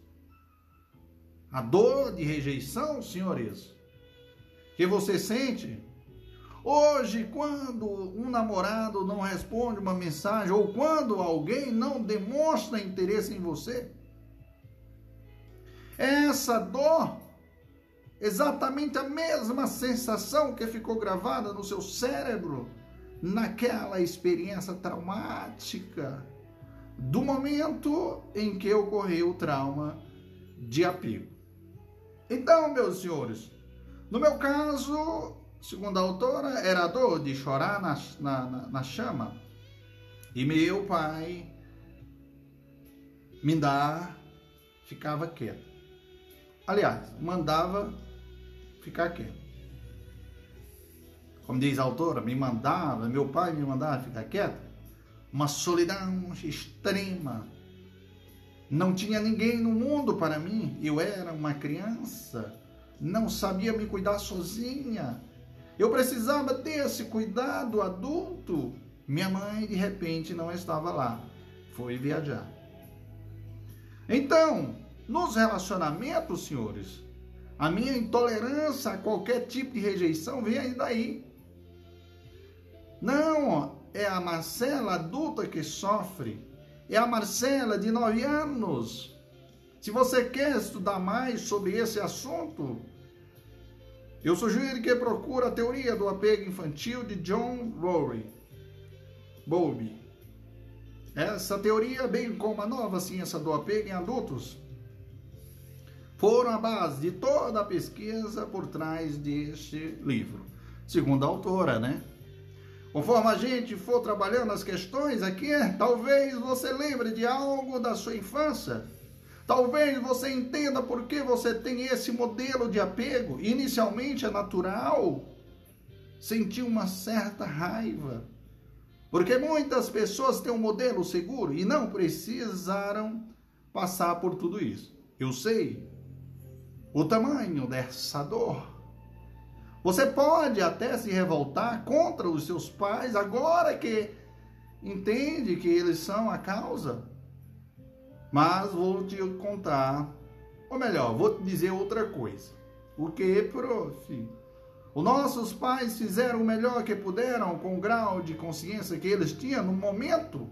A dor de rejeição, senhores, que você sente. Hoje, quando um namorado não responde uma mensagem ou quando alguém não demonstra interesse em você, essa dor, exatamente a mesma sensação que ficou gravada no seu cérebro naquela experiência traumática do momento em que ocorreu o trauma de apego. Então, meus senhores, no meu caso, segundo a autora, era a dor de chorar na, na, na chama. E meu pai me dá, ficava quieto. Aliás, mandava ficar quieto. Como diz a autora, me mandava, meu pai me mandava ficar quieto. Uma solidão extrema. Não tinha ninguém no mundo para mim. Eu era uma criança não sabia me cuidar sozinha. Eu precisava desse cuidado adulto. Minha mãe, de repente, não estava lá. Foi viajar. Então, nos relacionamentos, senhores, a minha intolerância a qualquer tipo de rejeição vem aí daí. Não, é a Marcela adulta que sofre. É a Marcela de 9 anos se você quer estudar mais sobre esse assunto, Eu sugiro que procure a teoria do apego infantil de John Rory Bowlby. Essa teoria, bem como a nova ciência do apego em adultos, foram a base de toda a pesquisa por trás deste livro, segundo a autora, né? Conforme a gente for trabalhando as questões aqui, talvez você lembre de algo da sua infância. Talvez você entenda por que você tem esse modelo de apego. Inicialmente é natural sentir uma certa raiva. Porque muitas pessoas têm um modelo seguro e não precisaram passar por tudo isso. Eu sei o tamanho dessa dor. Você pode até se revoltar contra os seus pais agora que entende que eles são a causa. Mas vou te contar, ou melhor, vou te dizer outra coisa. O que, prof? Os nossos pais fizeram o melhor que puderam com o grau de consciência que eles tinham no momento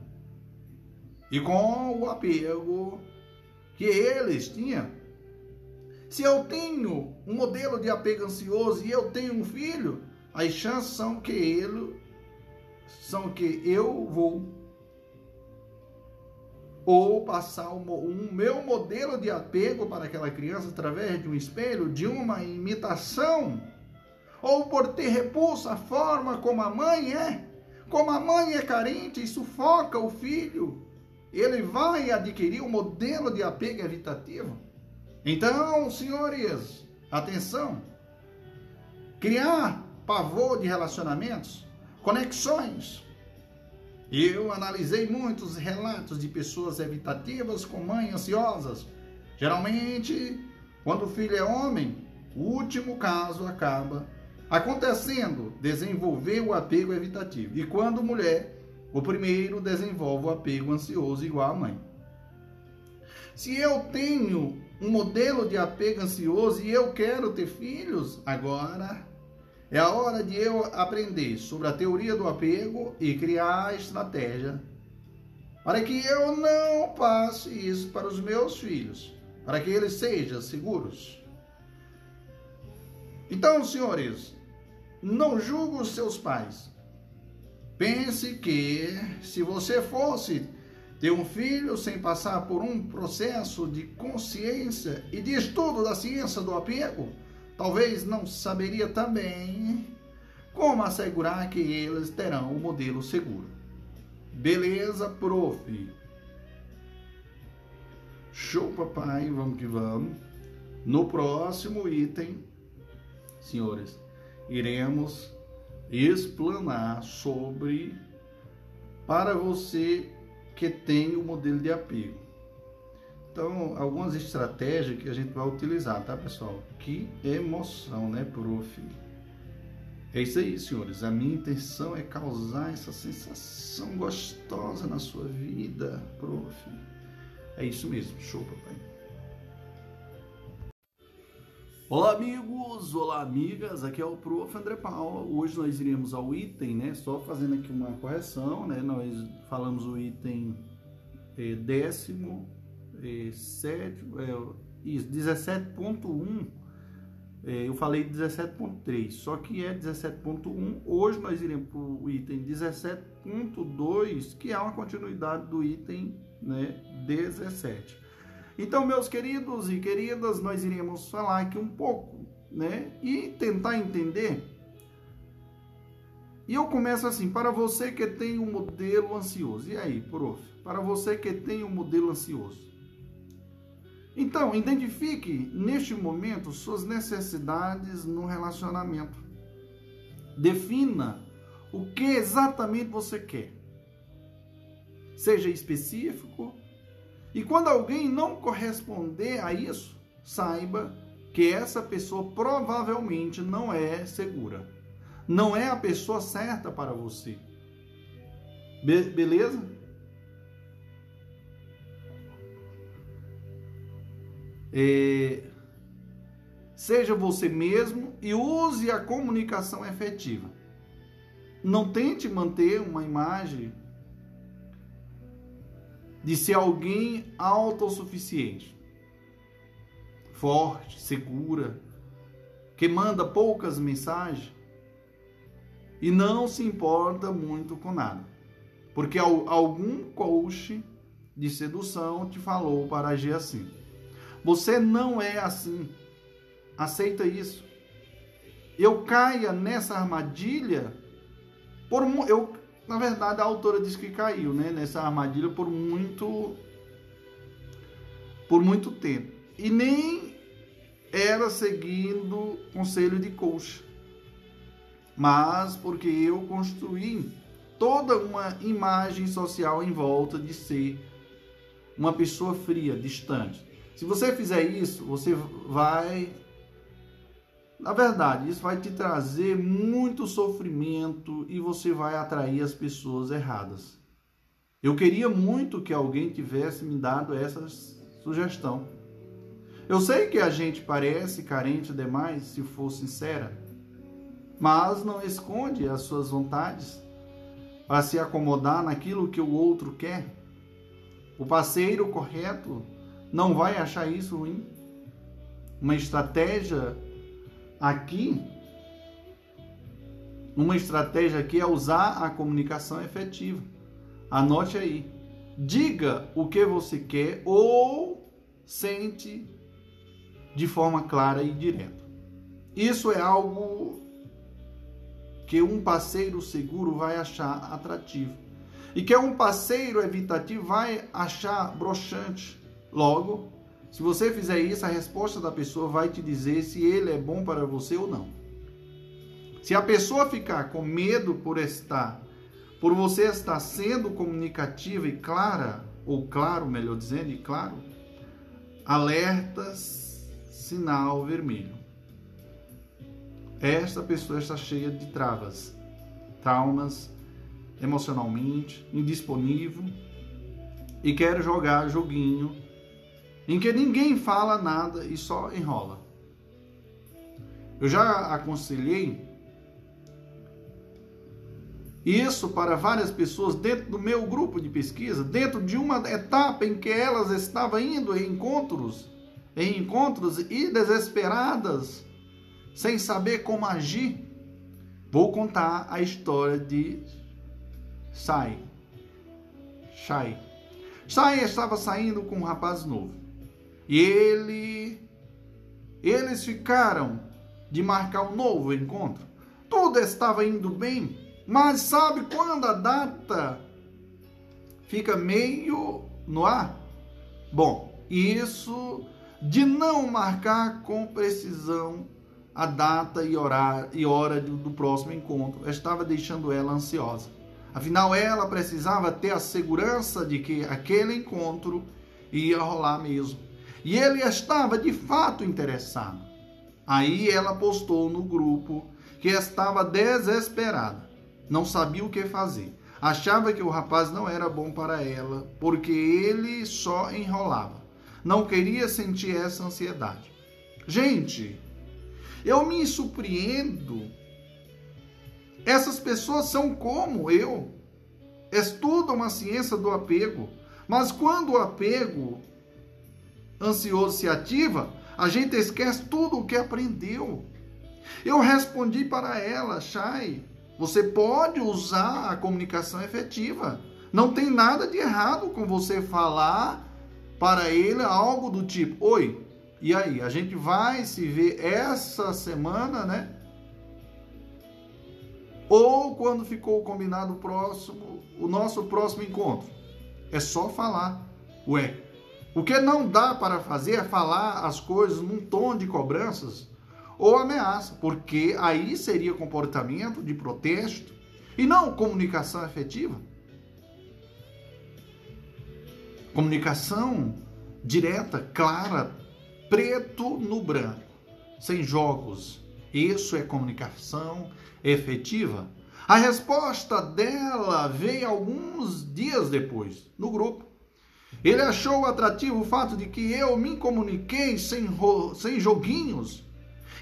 e com o apego que eles tinham se eu tenho um modelo de apego ansioso e eu tenho um filho, as chances são que ele são que eu vou ou passar um meu modelo de apego para aquela criança através de um espelho, de uma imitação, ou por ter repulso a forma como a mãe é, como a mãe é carente e sufoca o filho, ele vai adquirir um modelo de apego evitativo. Então, senhores, atenção. Criar pavor de relacionamentos, conexões. Eu analisei muitos relatos de pessoas evitativas com mães ansiosas. Geralmente, quando o filho é homem, o último caso acaba acontecendo desenvolver o apego evitativo. E quando mulher, o primeiro desenvolve o apego ansioso igual à mãe. Se eu tenho um modelo de apego ansioso e eu quero ter filhos, agora é a hora de eu aprender sobre a teoria do apego e criar a estratégia para que eu não passe isso para os meus filhos, para que eles sejam seguros. Então, senhores, não julgue os seus pais. Pense que se você fosse ter um filho sem passar por um processo de consciência e de estudo da ciência do apego, talvez não saberia também como assegurar que eles terão o um modelo seguro. Beleza, prof? Show, papai, vamos que vamos. No próximo item, senhores, iremos explanar sobre para você que tem o modelo de apego. Então, algumas estratégias que a gente vai utilizar, tá, pessoal? Que emoção, né, prof? É isso aí, senhores. A minha intenção é causar essa sensação gostosa na sua vida, prof. É isso mesmo. Show, papai. Olá amigos, olá amigas, aqui é o Prof. André Paula. Hoje nós iremos ao item, né? Só fazendo aqui uma correção, né? Nós falamos o item é, décimo, é, sétimo, é, isso, 17.1. É, eu falei 17.3, só que é 17.1. Hoje nós iremos para o item 17.2, que é uma continuidade do item né, 17. Então, meus queridos e queridas, nós iremos falar aqui um pouco, né? E tentar entender. E eu começo assim, para você que tem um modelo ansioso. E aí, prof? Para você que tem um modelo ansioso. Então, identifique neste momento suas necessidades no relacionamento. Defina o que exatamente você quer. Seja específico, e quando alguém não corresponder a isso, saiba que essa pessoa provavelmente não é segura. Não é a pessoa certa para você. Be beleza? É... Seja você mesmo e use a comunicação efetiva. Não tente manter uma imagem de ser alguém autossuficiente, forte, segura, que manda poucas mensagens e não se importa muito com nada. Porque algum coach de sedução te falou para agir assim. Você não é assim. Aceita isso. Eu caia nessa armadilha por eu na verdade a autora diz que caiu, né, nessa armadilha por muito por muito tempo. E nem era seguindo conselho de coach mas porque eu construí toda uma imagem social em volta de ser uma pessoa fria, distante. Se você fizer isso, você vai. Na verdade, isso vai te trazer muito sofrimento e você vai atrair as pessoas erradas. Eu queria muito que alguém tivesse me dado essa sugestão. Eu sei que a gente parece carente demais, se for sincera, mas não esconde as suas vontades para se acomodar naquilo que o outro quer. O parceiro correto não vai achar isso ruim. Uma estratégia aqui, uma estratégia aqui é usar a comunicação efetiva. Anote aí. Diga o que você quer ou sente de forma clara e direta. Isso é algo que um parceiro seguro vai achar atrativo e que um parceiro evitativo vai achar broxante. Logo, se você fizer isso, a resposta da pessoa vai te dizer se ele é bom para você ou não. Se a pessoa ficar com medo por estar, por você estar sendo comunicativa e clara, ou claro, melhor dizendo, e claro, alertas, sinal vermelho. Esta pessoa está cheia de travas, traumas, emocionalmente, indisponível e quer jogar joguinho em que ninguém fala nada e só enrola. Eu já aconselhei isso para várias pessoas dentro do meu grupo de pesquisa, dentro de uma etapa em que elas estavam indo em encontros, em encontros e desesperadas sem saber como agir, vou contar a história de Sai. Shai. Shai estava saindo com um rapaz novo. E ele eles ficaram de marcar um novo encontro. Tudo estava indo bem, mas sabe quando a data fica meio no ar? Bom, isso de não marcar com precisão a data e, horário, e hora do, do próximo encontro estava deixando ela ansiosa. Afinal, ela precisava ter a segurança de que aquele encontro ia rolar mesmo. E ele estava de fato interessado. Aí ela postou no grupo que estava desesperada, não sabia o que fazer. Achava que o rapaz não era bom para ela, porque ele só enrolava. Não queria sentir essa ansiedade. Gente, eu me surpreendo. Essas pessoas são como eu. Estudam a ciência do apego. Mas quando o apego ansioso se ativa, a gente esquece tudo o que aprendeu. Eu respondi para ela, Chay, você pode usar a comunicação efetiva. Não tem nada de errado com você falar para ele algo do tipo: Oi, e aí, a gente vai se ver essa semana, né? Ou quando ficou combinado o próximo, o nosso próximo encontro. É só falar. Ué, o que não dá para fazer é falar as coisas num tom de cobranças ou ameaça, porque aí seria comportamento de protesto e não comunicação efetiva. Comunicação direta, clara, preto no branco, sem jogos. Isso é comunicação efetiva? A resposta dela veio alguns dias depois, no grupo. Ele achou atrativo o fato de que eu me comuniquei sem, sem joguinhos.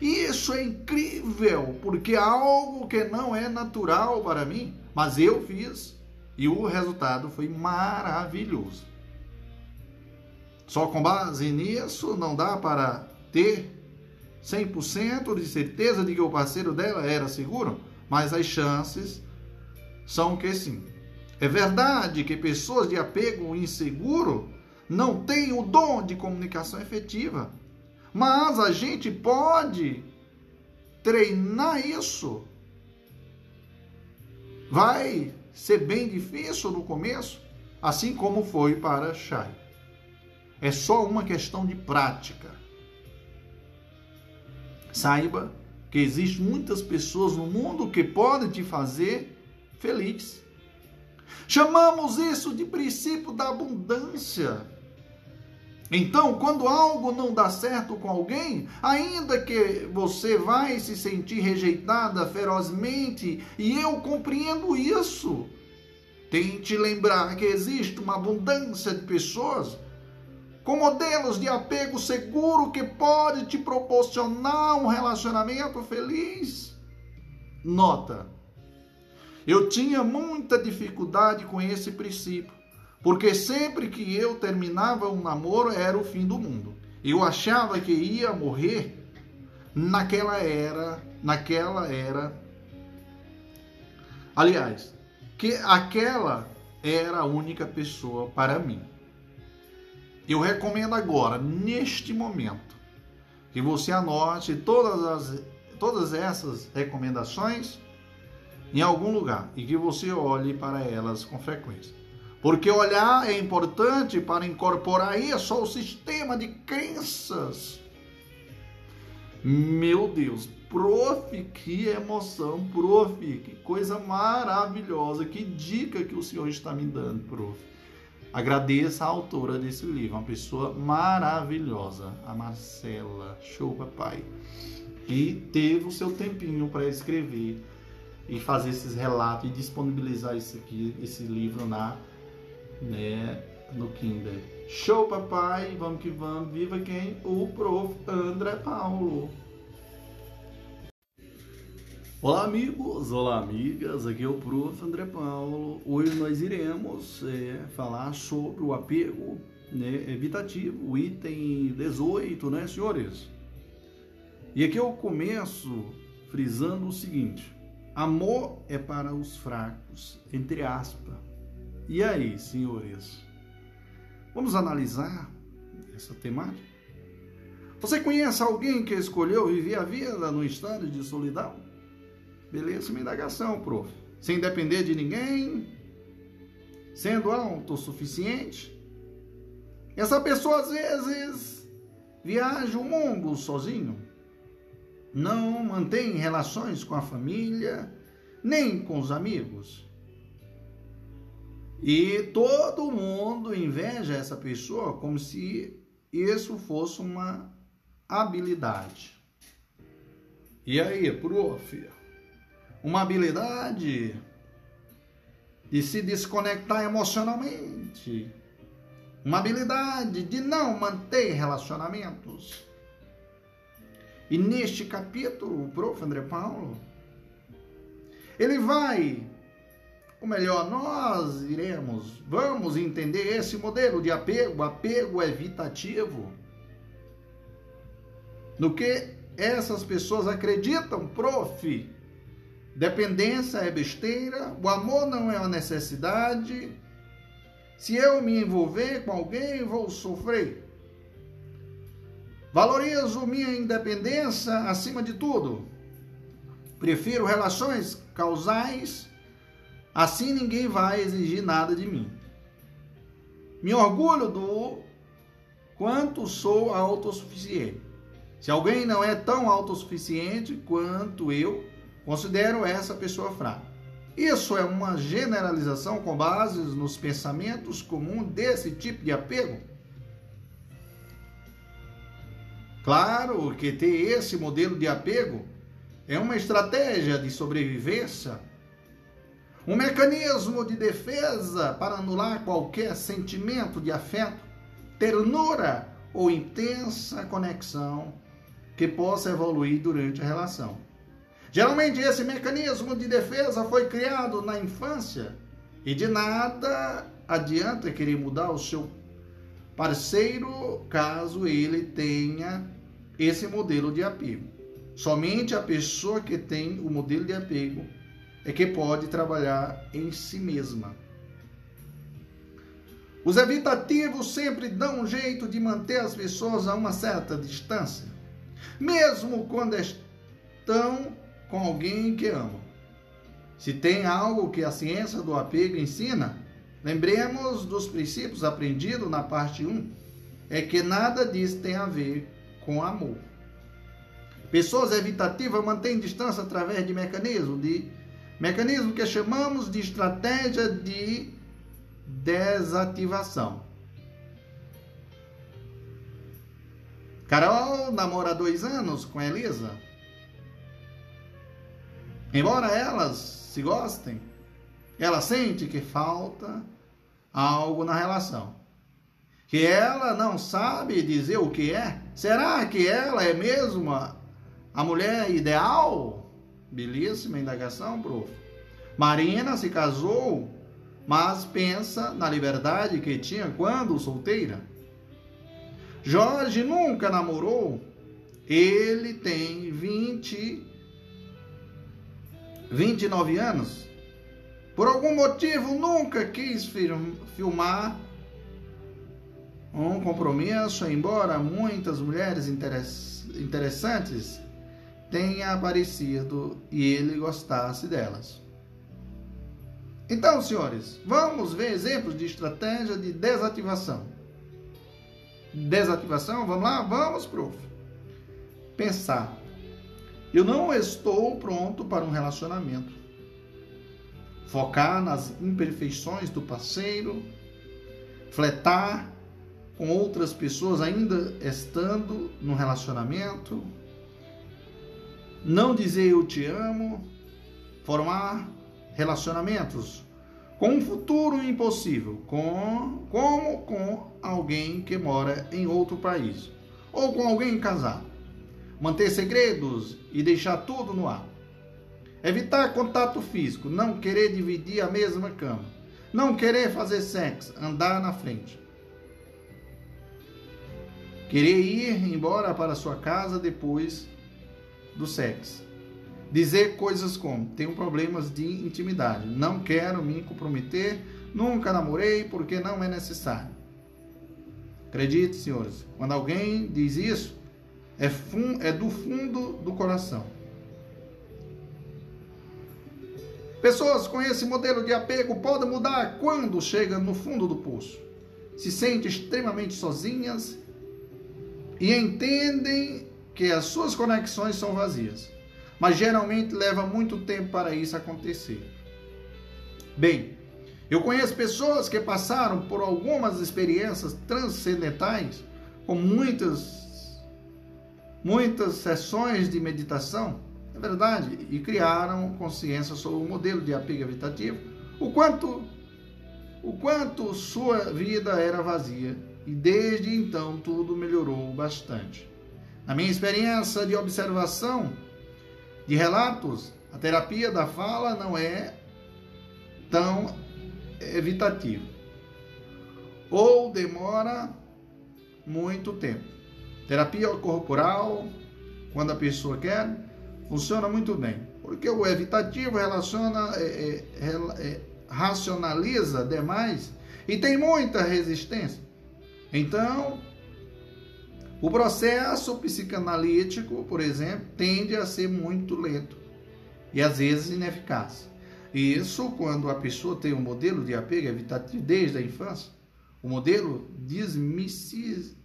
E isso é incrível, porque é algo que não é natural para mim, mas eu fiz e o resultado foi maravilhoso. Só com base nisso não dá para ter 100% de certeza de que o parceiro dela era seguro, mas as chances são que sim. É verdade que pessoas de apego inseguro não têm o dom de comunicação efetiva, mas a gente pode treinar isso. Vai ser bem difícil no começo, assim como foi para Shai. É só uma questão de prática. Saiba que existem muitas pessoas no mundo que podem te fazer feliz. Chamamos isso de princípio da abundância. Então, quando algo não dá certo com alguém, ainda que você vai se sentir rejeitada ferozmente, e eu compreendo isso, tente lembrar que existe uma abundância de pessoas com modelos de apego seguro que pode te proporcionar um relacionamento feliz. Nota: eu tinha muita dificuldade com esse princípio, porque sempre que eu terminava um namoro era o fim do mundo. Eu achava que ia morrer naquela era, naquela era. Aliás, que aquela era a única pessoa para mim. Eu recomendo agora, neste momento, que você anote todas, as, todas essas recomendações em algum lugar e que você olhe para elas com frequência. Porque olhar é importante para incorporar isso ao sistema de crenças. Meu Deus, prof, que emoção, prof, que coisa maravilhosa, que dica que o senhor está me dando, prof. Agradeça a autora desse livro, uma pessoa maravilhosa, a Marcela. Show, papai. E teve o seu tempinho para escrever e fazer esses relatos e disponibilizar isso aqui, esse livro na, né, no Kindle. Show, papai. Vamos que vamos. Viva quem? O prof. André Paulo. Olá amigos, olá amigas, aqui é o Prof. André Paulo. Hoje nós iremos é, falar sobre o apego né, evitativo, item 18, né senhores? E aqui eu começo frisando o seguinte, amor é para os fracos, entre aspas. E aí, senhores? Vamos analisar essa temática? Você conhece alguém que escolheu viver a vida no estado de solidão? Beleza, uma indagação, prof. Sem depender de ninguém, sendo autossuficiente. Essa pessoa às vezes viaja o mundo sozinho, não mantém relações com a família, nem com os amigos. E todo mundo inveja essa pessoa como se isso fosse uma habilidade. E aí, prof? uma habilidade de se desconectar emocionalmente, uma habilidade de não manter relacionamentos. E neste capítulo, o prof. André Paulo, ele vai, ou melhor, nós iremos, vamos entender esse modelo de apego, apego evitativo, no que essas pessoas acreditam, prof, Dependência é besteira, o amor não é uma necessidade. Se eu me envolver com alguém, vou sofrer. Valorizo minha independência acima de tudo. Prefiro relações causais, assim ninguém vai exigir nada de mim. Me orgulho do quanto sou autossuficiente. Se alguém não é tão autossuficiente quanto eu, Considero essa pessoa fraca. Isso é uma generalização com bases nos pensamentos comuns desse tipo de apego? Claro que ter esse modelo de apego é uma estratégia de sobrevivência, um mecanismo de defesa para anular qualquer sentimento de afeto, ternura ou intensa conexão que possa evoluir durante a relação. Geralmente esse mecanismo de defesa foi criado na infância e de nada adianta querer mudar o seu parceiro caso ele tenha esse modelo de apego. Somente a pessoa que tem o modelo de apego é que pode trabalhar em si mesma. Os evitativos sempre dão um jeito de manter as pessoas a uma certa distância, mesmo quando estão com alguém que amam. Se tem algo que a ciência do apego ensina, lembremos dos princípios aprendidos na parte 1, é que nada disso tem a ver com amor. Pessoas evitativas mantêm distância através de mecanismo de mecanismo que chamamos de estratégia de desativação. Carol namora há dois anos com Elisa. Embora elas se gostem, ela sente que falta algo na relação. Que ela não sabe dizer o que é. Será que ela é mesmo a, a mulher ideal? Belíssima indagação, prof. Marina se casou, mas pensa na liberdade que tinha quando solteira. Jorge nunca namorou. Ele tem 20 29 anos. Por algum motivo nunca quis filmar um compromisso, embora muitas mulheres interessantes tenha aparecido e ele gostasse delas. Então, senhores, vamos ver exemplos de estratégia de desativação. Desativação, vamos lá? Vamos, prof. Pensar. Eu não estou pronto para um relacionamento. Focar nas imperfeições do parceiro, fletar com outras pessoas ainda estando no relacionamento, não dizer eu te amo, formar relacionamentos com um futuro impossível, com, como com alguém que mora em outro país, ou com alguém casado. Manter segredos e deixar tudo no ar. Evitar contato físico, não querer dividir a mesma cama, não querer fazer sexo, andar na frente. Querer ir embora para sua casa depois do sexo. Dizer coisas como: tenho problemas de intimidade, não quero me comprometer, nunca namorei porque não é necessário. Acredite, senhores, quando alguém diz isso, é, fun é do fundo do coração. Pessoas com esse modelo de apego podem mudar quando chegam no fundo do poço. Se sentem extremamente sozinhas e entendem que as suas conexões são vazias. Mas geralmente leva muito tempo para isso acontecer. Bem, eu conheço pessoas que passaram por algumas experiências transcendentais, com muitas muitas sessões de meditação, verdade, e criaram consciência sobre o modelo de apego evitativo, o quanto o quanto sua vida era vazia e desde então tudo melhorou bastante. Na minha experiência de observação de relatos, a terapia da fala não é tão evitativa ou demora muito tempo. Terapia corporal, quando a pessoa quer, funciona muito bem, porque o evitativo relaciona, é, é, é, racionaliza demais e tem muita resistência. Então, o processo psicanalítico, por exemplo, tende a ser muito lento e às vezes ineficaz. Isso quando a pessoa tem um modelo de apego evitativo desde a infância, o modelo dismissive.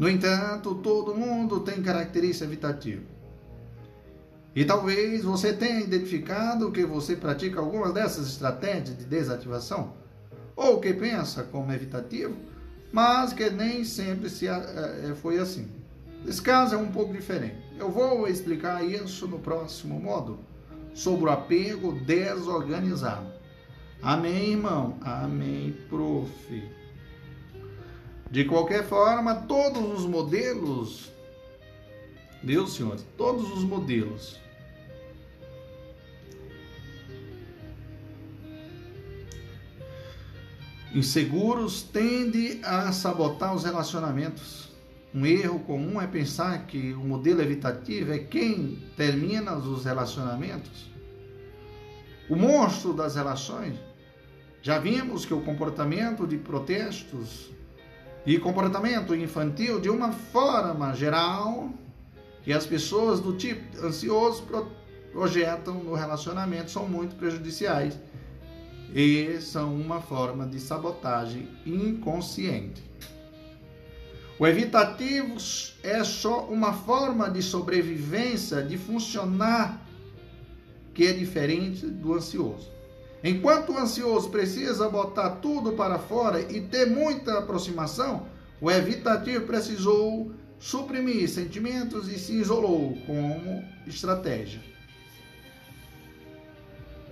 No entanto, todo mundo tem característica evitativa. E talvez você tenha identificado que você pratica algumas dessas estratégias de desativação ou que pensa como evitativo, mas que nem sempre se, é, foi assim. Esse caso é um pouco diferente. Eu vou explicar isso no próximo módulo, sobre o apego desorganizado. Amém, irmão? Amém, prof. De qualquer forma, todos os modelos, Deus, senhores, todos os modelos inseguros tende a sabotar os relacionamentos. Um erro comum é pensar que o modelo evitativo é quem termina os relacionamentos. O monstro das relações. Já vimos que o comportamento de protestos e comportamento infantil, de uma forma geral, que as pessoas do tipo ansioso projetam no relacionamento são muito prejudiciais e são uma forma de sabotagem inconsciente. O evitativo é só uma forma de sobrevivência, de funcionar, que é diferente do ansioso. Enquanto o ansioso precisa botar tudo para fora e ter muita aproximação, o evitativo precisou suprimir sentimentos e se isolou como estratégia.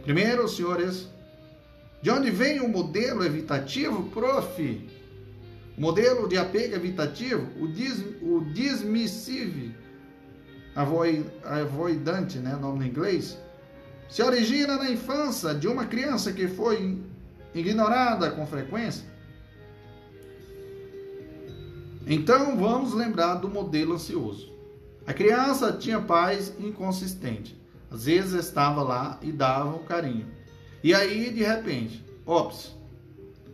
Primeiro, senhores, de onde vem o modelo evitativo, prof? O modelo de apego evitativo, o, dis, o dismissive, avoidante, né, nome em inglês, se origina na infância de uma criança que foi ignorada com frequência. Então vamos lembrar do modelo ansioso. A criança tinha pais inconsistentes. Às vezes estava lá e dava um carinho. E aí, de repente, ops,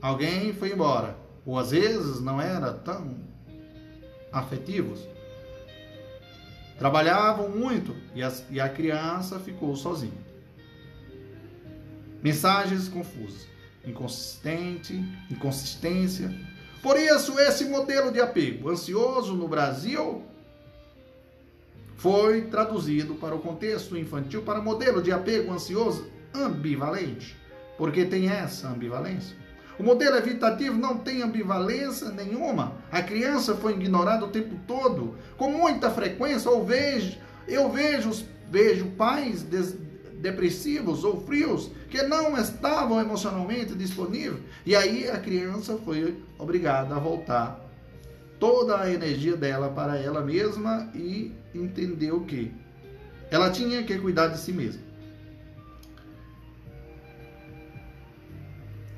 alguém foi embora. Ou às vezes não era tão afetivos. Trabalhavam muito e a criança ficou sozinha. Mensagens confusas, inconsistente, inconsistência. Por isso, esse modelo de apego ansioso no Brasil foi traduzido para o contexto infantil para modelo de apego ansioso ambivalente, porque tem essa ambivalência. O modelo evitativo não tem ambivalência nenhuma. A criança foi ignorada o tempo todo, com muita frequência. Ou vejo, eu vejo, vejo pais depressivos ou frios que não estavam emocionalmente disponíveis. E aí a criança foi obrigada a voltar toda a energia dela para ela mesma e entendeu que ela tinha que cuidar de si mesma.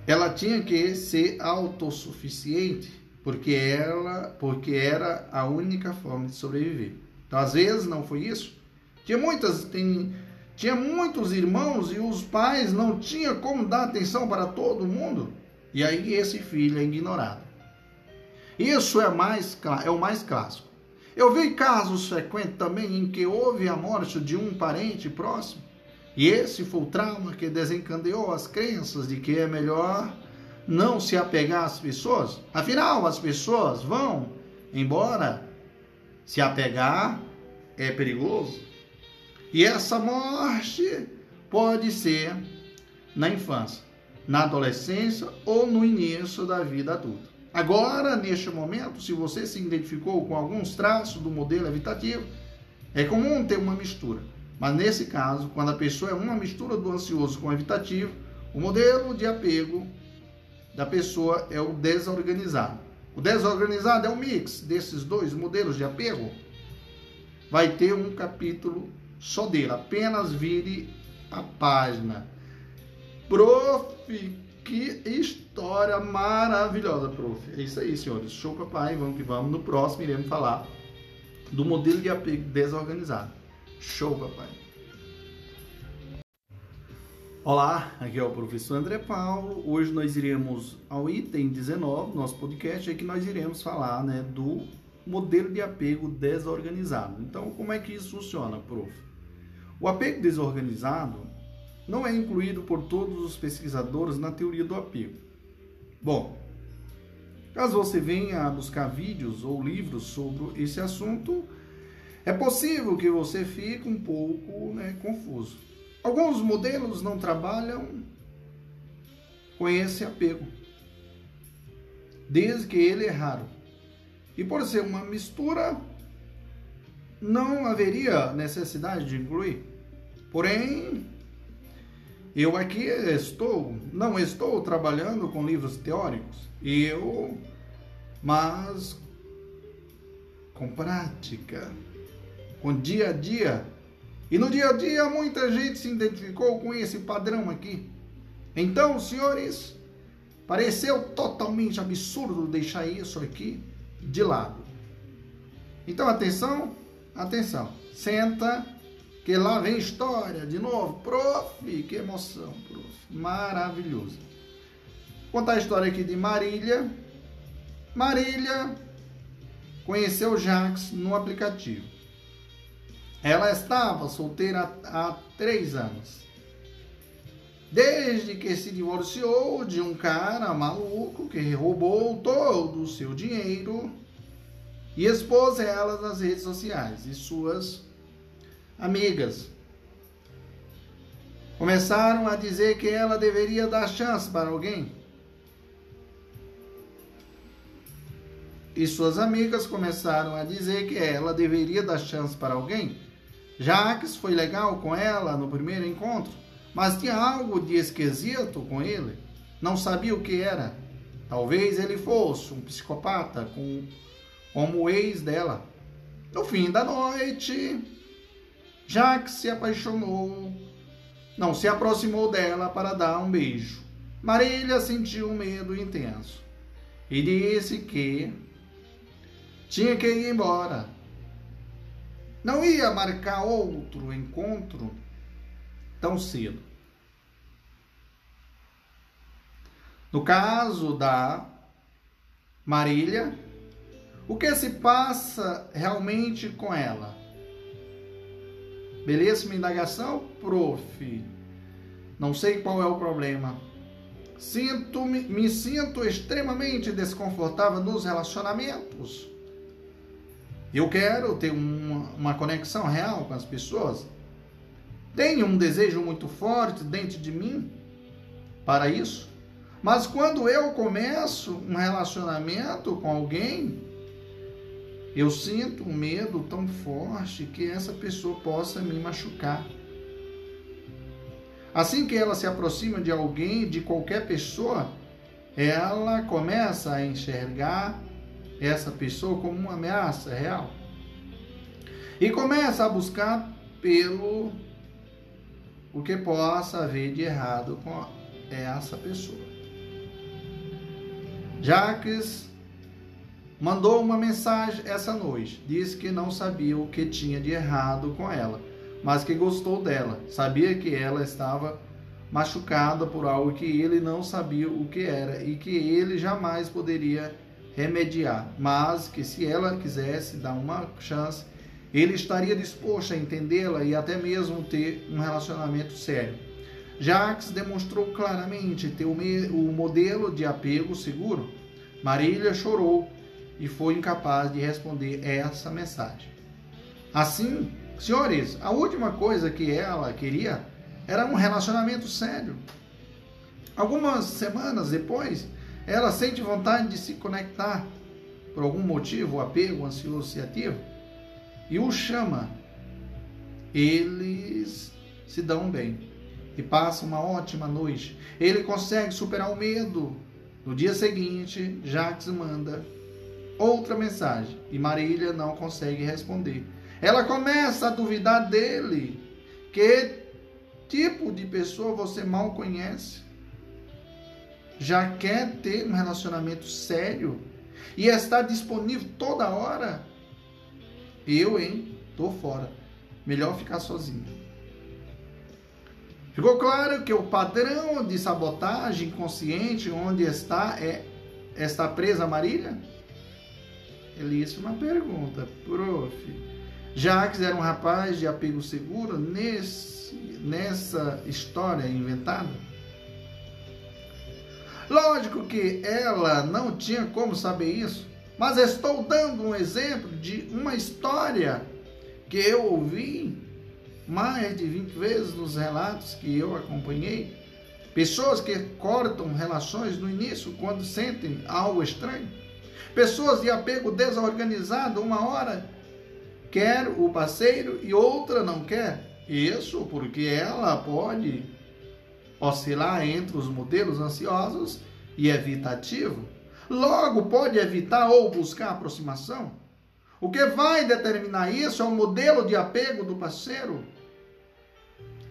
ela tinha que ser autossuficiente, porque ela, porque era a única forma de sobreviver. Então, às vezes não foi isso. Tinha muitas, tem, tinha muitos irmãos e os pais não tinham como dar atenção para todo mundo. E aí esse filho é ignorado. Isso é mais é o mais clássico. Eu vi casos frequentes também em que houve a morte de um parente próximo e esse foi o trauma que desencadeou as crenças de que é melhor não se apegar às pessoas. Afinal, as pessoas vão embora. Se apegar é perigoso. E essa morte pode ser na infância, na adolescência ou no início da vida adulta. Agora, neste momento, se você se identificou com alguns traços do modelo evitativo, é comum ter uma mistura mas nesse caso, quando a pessoa é uma mistura do ansioso com o evitativo, o modelo de apego da pessoa é o desorganizado. O desorganizado é o mix desses dois modelos de apego. Vai ter um capítulo só dele, apenas vire a página. Prof, que história maravilhosa, prof. É isso aí, senhores. Show, papai. Vamos que vamos. No próximo iremos falar do modelo de apego desorganizado. Show, papai. Olá, aqui é o professor André Paulo. Hoje nós iremos ao item 19 nosso podcast, é que nós iremos falar né, do modelo de apego desorganizado. Então, como é que isso funciona, prof? O apego desorganizado não é incluído por todos os pesquisadores na teoria do apego. Bom, caso você venha a buscar vídeos ou livros sobre esse assunto, é possível que você fique um pouco né, confuso. Alguns modelos não trabalham com esse apego, desde que ele é raro. E por ser uma mistura, não haveria necessidade de incluir. Porém, eu aqui estou, não estou trabalhando com livros teóricos, eu, mas com prática com dia a dia. E no dia a dia muita gente se identificou com esse padrão aqui. Então, senhores, Pareceu totalmente absurdo deixar isso aqui de lado. Então, atenção, atenção. Senta, que lá vem história de novo. Prof, que emoção, prof. Maravilhoso. Vou contar a história aqui de Marília. Marília conheceu Jacques no aplicativo. Ela estava solteira há três anos. Desde que se divorciou de um cara maluco que roubou todo o seu dinheiro e expôs ela nas redes sociais e suas amigas começaram a dizer que ela deveria dar chance para alguém. E suas amigas começaram a dizer que ela deveria dar chance para alguém. Jacques foi legal com ela no primeiro encontro, mas tinha algo de esquisito com ele. Não sabia o que era. Talvez ele fosse um psicopata com, como o ex dela. No fim da noite, Jacques se apaixonou, não se aproximou dela para dar um beijo. Marília sentiu um medo intenso e disse que tinha que ir embora. Não ia marcar outro encontro tão cedo. No caso da Marília, o que se passa realmente com ela? Beleza? Uma indagação? Prof. Não sei qual é o problema. Sinto, me, me sinto extremamente desconfortável nos relacionamentos. Eu quero ter uma, uma conexão real com as pessoas. Tenho um desejo muito forte dentro de mim para isso. Mas quando eu começo um relacionamento com alguém, eu sinto um medo tão forte que essa pessoa possa me machucar. Assim que ela se aproxima de alguém, de qualquer pessoa, ela começa a enxergar essa pessoa como uma ameaça real. E começa a buscar pelo o que possa haver de errado com essa pessoa. Jacques mandou uma mensagem essa noite. Disse que não sabia o que tinha de errado com ela, mas que gostou dela. Sabia que ela estava machucada por algo que ele não sabia o que era e que ele jamais poderia remediar, mas que se ela quisesse dar uma chance, ele estaria disposto a entendê-la e até mesmo ter um relacionamento sério. Jacques demonstrou claramente ter o, o modelo de apego seguro. Marília chorou e foi incapaz de responder essa mensagem. Assim, senhores, a última coisa que ela queria era um relacionamento sério. Algumas semanas depois, ela sente vontade de se conectar por algum motivo, apego associativo, e o chama. Eles se dão bem e passam uma ótima noite. Ele consegue superar o medo. No dia seguinte, Jacques manda outra mensagem e Marília não consegue responder. Ela começa a duvidar dele. Que tipo de pessoa você mal conhece? já quer ter um relacionamento sério e está disponível toda hora, eu, hein, tô fora. Melhor ficar sozinho. Ficou claro que o padrão de sabotagem consciente onde está é está presa a Marília? Uma pergunta, prof. Jacques era um rapaz de apego seguro nesse, nessa história inventada? Lógico que ela não tinha como saber isso, mas estou dando um exemplo de uma história que eu ouvi mais de 20 vezes nos relatos que eu acompanhei. Pessoas que cortam relações no início quando sentem algo estranho. Pessoas de apego desorganizado, uma hora quer o parceiro e outra não quer. Isso porque ela pode oscilar entre os modelos ansiosos e evitativo, logo pode evitar ou buscar aproximação. O que vai determinar isso é o modelo de apego do parceiro.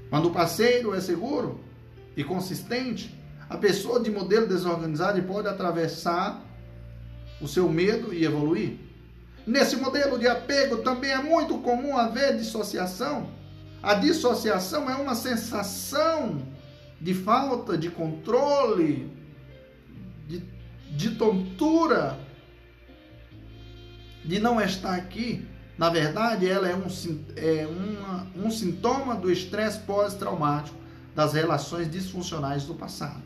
Quando o parceiro é seguro e consistente, A pessoa de modelo desorganizado pode atravessar o seu medo e evoluir. Nesse modelo de apego também é muito comum haver dissociação. A dissociação é uma sensação de falta de controle, de, de tontura, de não estar aqui. Na verdade, ela é um, é uma, um sintoma do estresse pós-traumático das relações disfuncionais do passado.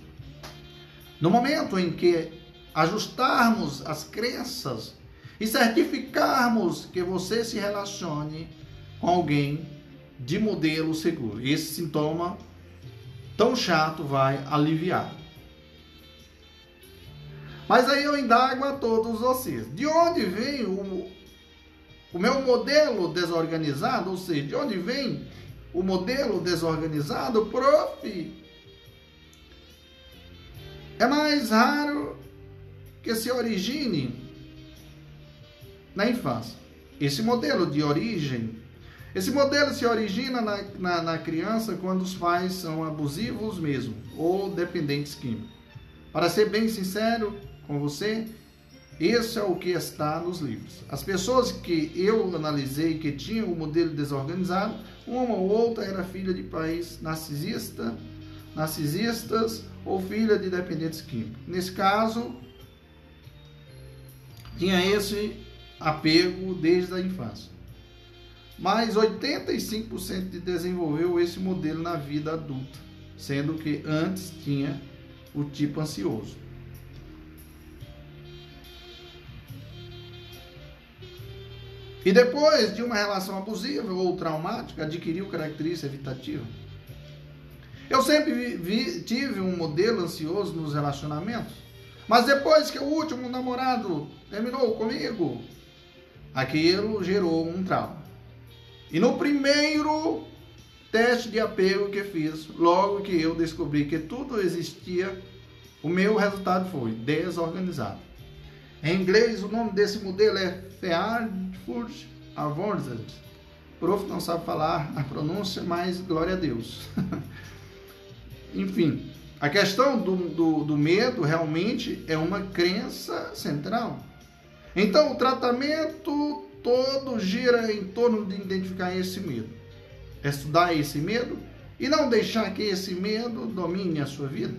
No momento em que ajustarmos as crenças e certificarmos que você se relacione com alguém de modelo seguro. Esse sintoma tão chato vai aliviar. Mas aí eu indago a todos vocês: de onde vem o, o meu modelo desorganizado? Ou seja, de onde vem o modelo desorganizado, prof? É mais raro que se origine na infância. Esse modelo de origem, esse modelo se origina na, na, na criança quando os pais são abusivos mesmo ou dependentes químicos. Para ser bem sincero com você, esse é o que está nos livros. As pessoas que eu analisei que tinham o modelo desorganizado, uma ou outra era filha de pais narcisista, narcisistas ou filha de dependentes químicos. Nesse caso, tinha esse apego desde a infância. Mas 85% desenvolveu esse modelo na vida adulta, sendo que antes tinha o tipo ansioso. E depois de uma relação abusiva ou traumática, adquiriu característica evitativa. Eu sempre vi, tive um modelo ansioso nos relacionamentos, mas depois que o último namorado terminou comigo, aquilo gerou um trauma. E no primeiro teste de apego que fiz, logo que eu descobri que tudo existia, o meu resultado foi desorganizado. Em inglês, o nome desse modelo é Avoidance. O prof não sabe falar a pronúncia, mas glória a Deus. Enfim, a questão do, do, do medo realmente é uma crença central. Então, o tratamento todo gira em torno de identificar esse medo, estudar esse medo e não deixar que esse medo domine a sua vida.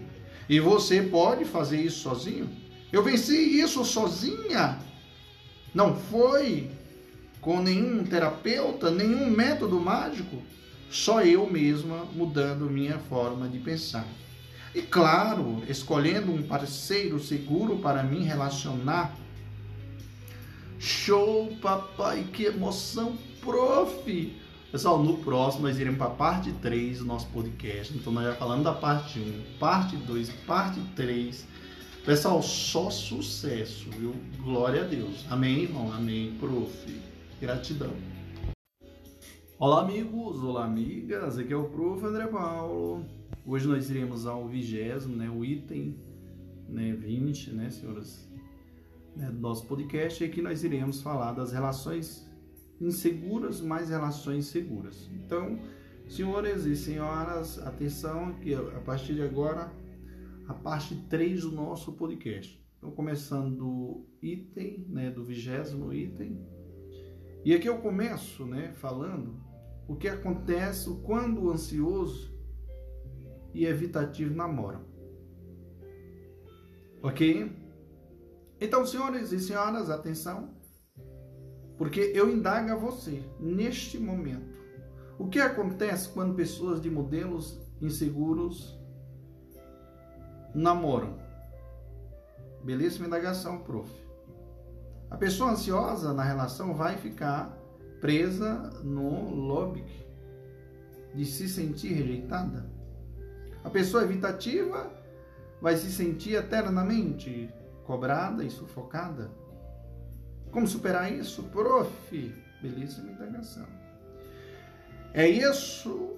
E você pode fazer isso sozinho. Eu venci isso sozinha. Não foi com nenhum terapeuta, nenhum método mágico, só eu mesma mudando minha forma de pensar. E claro, escolhendo um parceiro seguro para me relacionar Show, papai, que emoção, prof! Pessoal, no próximo nós iremos para a parte 3 do nosso podcast. Então nós já falando da parte 1, parte 2, parte 3. Pessoal, só sucesso, viu? Glória a Deus. Amém, irmão? Amém, prof. Gratidão. Olá, amigos. Olá, amigas. Aqui é o prof. André Paulo. Hoje nós iremos ao vigésimo, né? O item né, 20, né, senhoras né, do nosso podcast, e aqui nós iremos falar das relações inseguras mais relações seguras. Então, senhores e senhoras, atenção que a partir de agora, a parte 3 do nosso podcast. Então, começando do item, né, do vigésimo item. E aqui eu começo, né, falando o que acontece quando o ansioso e evitativo namoram. Ok? Então, senhores e senhoras, atenção, porque eu indago a você neste momento. O que acontece quando pessoas de modelos inseguros namoram? Belíssima indagação, prof. A pessoa ansiosa na relação vai ficar presa no lobby de se sentir rejeitada. A pessoa evitativa vai se sentir eternamente cobrada e sufocada. Como superar isso? Prof, belíssima indagação. É isso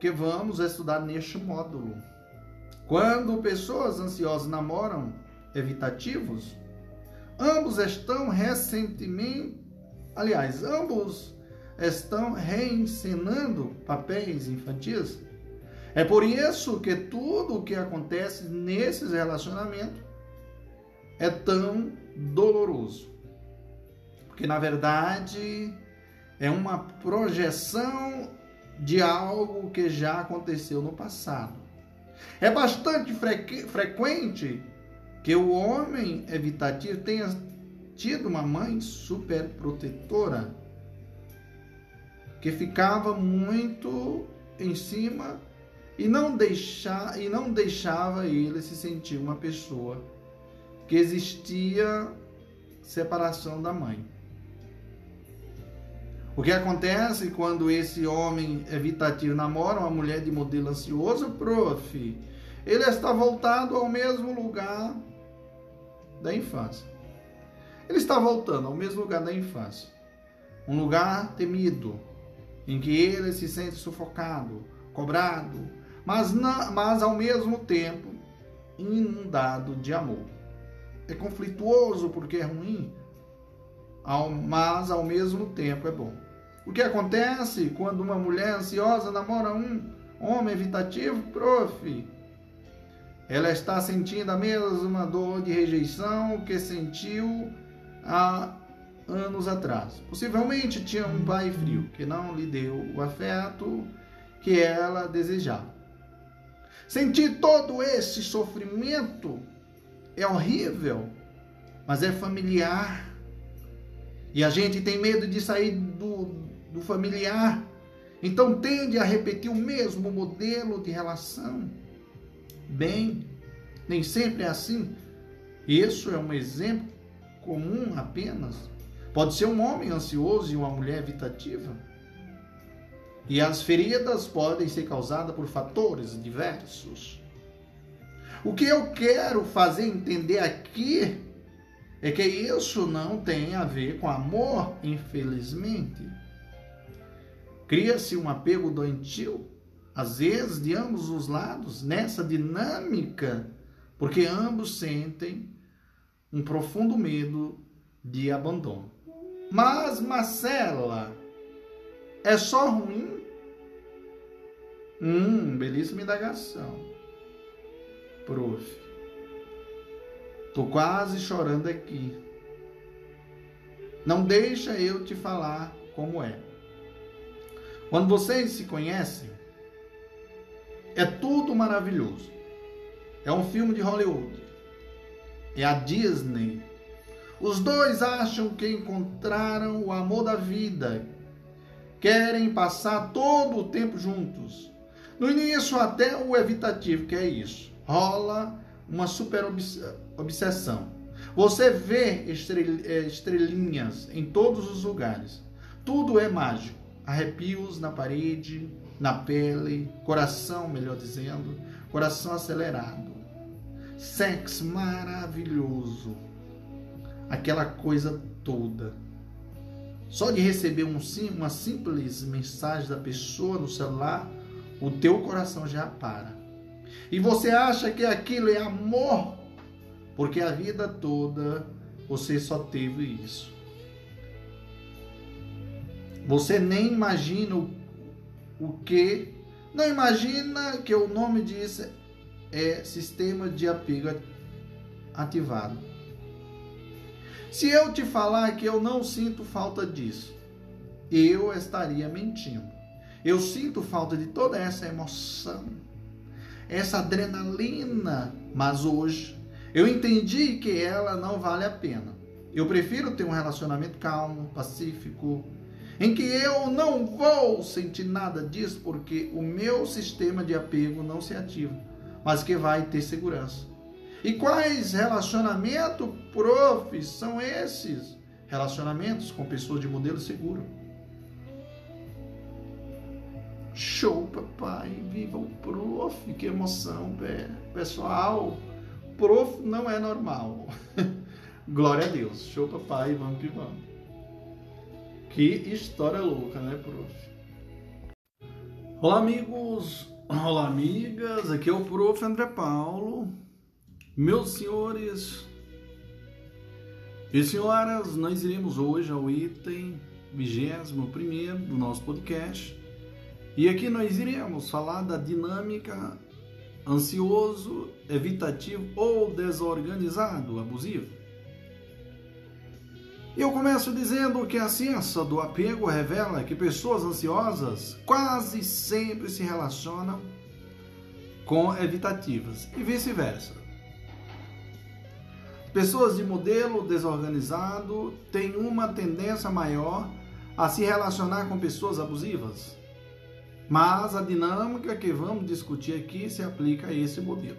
que vamos estudar neste módulo. Quando pessoas ansiosas namoram evitativos, ambos estão recentemente, aliás, ambos estão reencenando papéis infantis. É por isso que tudo o que acontece nesses relacionamentos é tão doloroso. Porque na verdade é uma projeção de algo que já aconteceu no passado. É bastante frequente que o homem evitativo tenha tido uma mãe super protetora que ficava muito em cima e não, e não deixava ele se sentir uma pessoa que existia separação da mãe. O que acontece quando esse homem evitativo namora uma mulher de modelo ansioso, prof? Ele está voltado ao mesmo lugar da infância. Ele está voltando ao mesmo lugar da infância. Um lugar temido, em que ele se sente sufocado, cobrado, mas, na, mas ao mesmo tempo inundado de amor. É conflituoso porque é ruim, mas ao mesmo tempo é bom. O que acontece quando uma mulher ansiosa namora um homem evitativo? Prof. Ela está sentindo a mesma dor de rejeição que sentiu há anos atrás. Possivelmente tinha um pai frio que não lhe deu o afeto que ela desejava. Sentir todo esse sofrimento é horrível, mas é familiar. E a gente tem medo de sair do, do familiar. Então tende a repetir o mesmo modelo de relação. Bem, nem sempre é assim. Isso é um exemplo comum apenas. Pode ser um homem ansioso e uma mulher evitativa. E as feridas podem ser causadas por fatores diversos. O que eu quero fazer entender aqui é que isso não tem a ver com amor, infelizmente. Cria-se um apego doentio, às vezes de ambos os lados, nessa dinâmica, porque ambos sentem um profundo medo de abandono. Mas, Marcela, é só ruim? Hum, belíssima indagação. Prof. Tô quase chorando aqui. Não deixa eu te falar como é. Quando vocês se conhecem, é tudo maravilhoso. É um filme de Hollywood. É a Disney. Os dois acham que encontraram o amor da vida. Querem passar todo o tempo juntos. No início, até o evitativo, que é isso. Rola uma super obsessão. Você vê eh, estrelinhas em todos os lugares. Tudo é mágico. Arrepios na parede, na pele, coração, melhor dizendo, coração acelerado. Sexo maravilhoso. Aquela coisa toda. Só de receber um, uma simples mensagem da pessoa no celular, o teu coração já para. E você acha que aquilo é amor, porque a vida toda você só teve isso. Você nem imagina o, o que. Não imagina que o nome disso é sistema de apego ativado. Se eu te falar que eu não sinto falta disso, eu estaria mentindo. Eu sinto falta de toda essa emoção, essa adrenalina, mas hoje eu entendi que ela não vale a pena. Eu prefiro ter um relacionamento calmo, pacífico, em que eu não vou sentir nada disso porque o meu sistema de apego não se ativa, mas que vai ter segurança. E quais relacionamentos, prof, são esses? Relacionamentos com pessoas de modelo seguro. Show, papai. Viva o prof. Que emoção, pessoal. Prof não é normal. Glória a Deus. Show, papai. Vamos que vamos. Que história louca, né, prof? Olá, amigos. Olá, amigas. Aqui é o prof. André Paulo. Meus senhores e senhoras, nós iremos hoje ao item 21 do nosso podcast E aqui nós iremos falar da dinâmica ansioso, evitativo ou desorganizado, abusivo. Eu começo dizendo que a ciência do apego revela que pessoas ansiosas quase sempre se relacionam com evitativas e vice-versa. Pessoas de modelo desorganizado têm uma tendência maior a se relacionar com pessoas abusivas. Mas a dinâmica que vamos discutir aqui se aplica a esse modelo.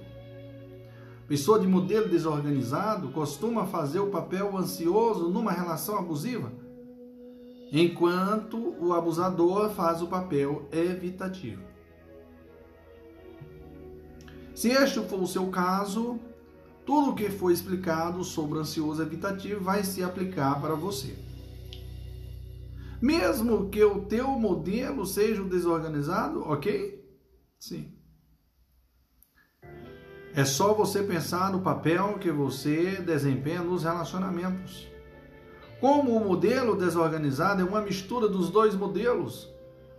Pessoa de modelo desorganizado costuma fazer o papel ansioso numa relação abusiva, enquanto o abusador faz o papel evitativo. Se este for o seu caso, tudo o que foi explicado sobre ansioso evitativo vai se aplicar para você. Mesmo que o teu modelo seja desorganizado, ok? Sim. É só você pensar no papel que você desempenha nos relacionamentos. Como o modelo desorganizado é uma mistura dos dois modelos,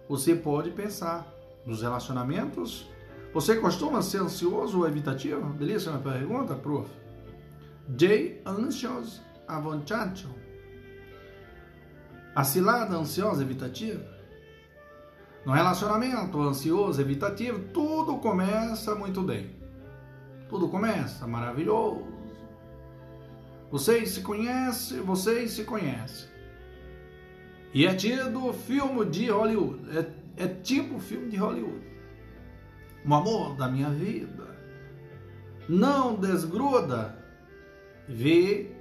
você pode pensar nos relacionamentos. Você costuma ser ansioso ou evitativo? Delícia uma pergunta, prof. J. Anxious Avanchacho. A cilada ansiosa evitativa? No relacionamento ansioso evitativo, tudo começa muito bem. Tudo começa maravilhoso. Vocês se conhecem, vocês se conhecem. E é tido filme de Hollywood. É, é tipo filme de Hollywood. O amor da minha vida. Não desgruda. Vê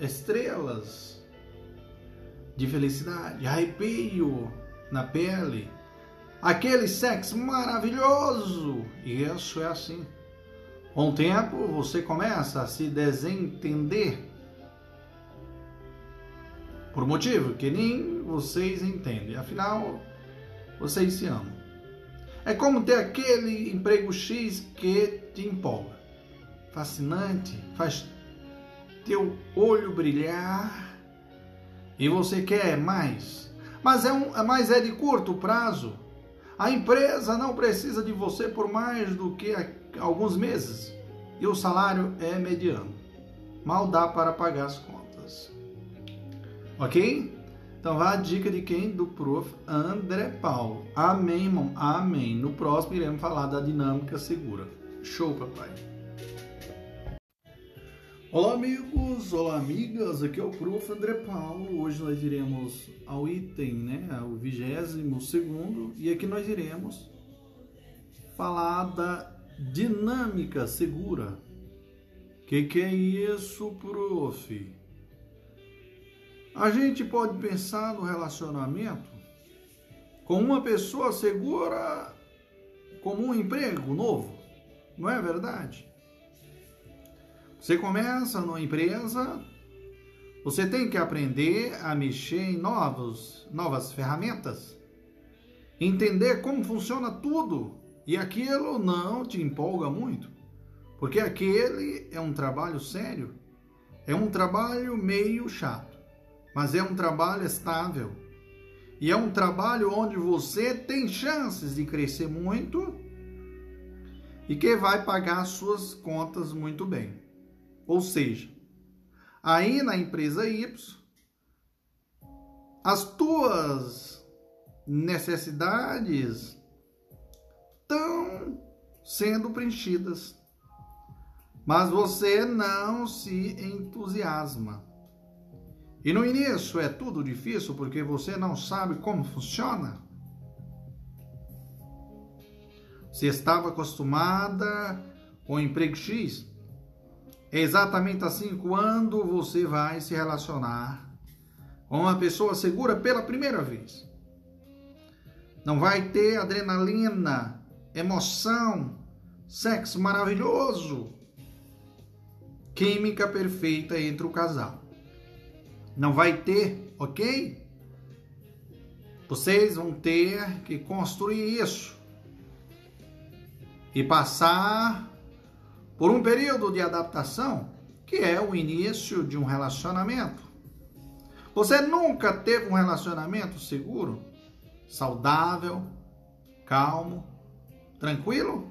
estrelas de felicidade, arrepio na pele, aquele sexo maravilhoso. E isso é assim. Com o tempo, você começa a se desentender por motivo que nem vocês entendem. Afinal, vocês se amam. É como ter aquele emprego X que te empolga. Fascinante, faz teu olho brilhar e você quer mais, mas é, um, mas é de curto prazo. A empresa não precisa de você por mais do que alguns meses e o salário é mediano. Mal dá para pagar as contas. Ok? Então vá a dica de quem? Do prof. André Paulo. Amém, irmão. Amém. No próximo iremos falar da dinâmica segura. Show, papai. Olá amigos, olá amigas, aqui é o Prof. André Paulo. Hoje nós iremos ao item, né, o vigésimo segundo, e aqui nós iremos falar da dinâmica segura. Que que é isso, prof? A gente pode pensar no relacionamento com uma pessoa segura como um emprego novo, não é verdade? Você começa numa empresa, você tem que aprender a mexer em novos, novas ferramentas, entender como funciona tudo, e aquilo não te empolga muito, porque aquele é um trabalho sério, é um trabalho meio chato, mas é um trabalho estável. E é um trabalho onde você tem chances de crescer muito e que vai pagar suas contas muito bem. Ou seja, aí na empresa Y, as tuas necessidades estão sendo preenchidas, mas você não se entusiasma. E no início é tudo difícil porque você não sabe como funciona. Você estava acostumada com o emprego X, exatamente assim quando você vai se relacionar com uma pessoa segura pela primeira vez. Não vai ter adrenalina, emoção, sexo maravilhoso, química perfeita entre o casal. Não vai ter, ok? Vocês vão ter que construir isso e passar por um período de adaptação, que é o início de um relacionamento. Você nunca teve um relacionamento seguro, saudável, calmo, tranquilo?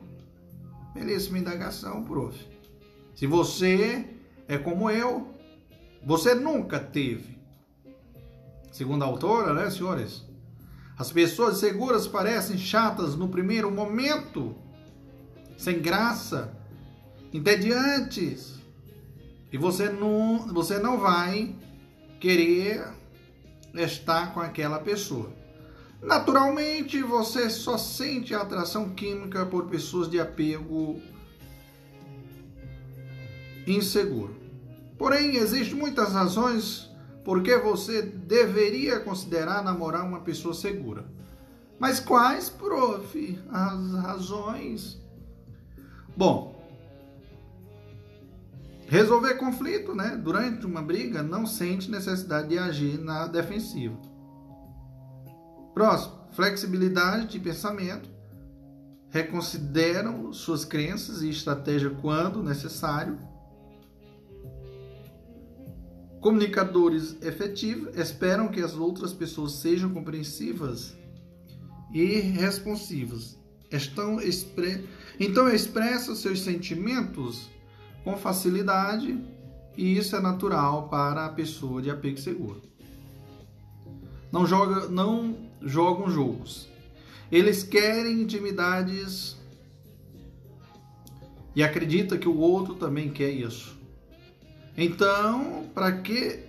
Belíssima indagação, prof. Se você é como eu, você nunca teve. Segundo a autora, né, senhores? As pessoas seguras parecem chatas no primeiro momento, sem graça, entediantes. E você não, você não vai querer estar com aquela pessoa. Naturalmente, você só sente atração química por pessoas de apego inseguro. Porém, existem muitas razões por que você deveria considerar namorar uma pessoa segura. Mas quais, prof, as razões? Bom, resolver conflito, né? Durante uma briga, não sente necessidade de agir na defensiva. Próximo, flexibilidade de pensamento. Reconsideram suas crenças e estratégia quando necessário. Comunicadores efetivos esperam que as outras pessoas sejam compreensivas e responsivas. Estão expre... Então expressam seus sentimentos com facilidade e isso é natural para a pessoa de apego seguro. Não joga, não jogam jogos. Eles querem intimidades e acredita que o outro também quer isso. Então, para que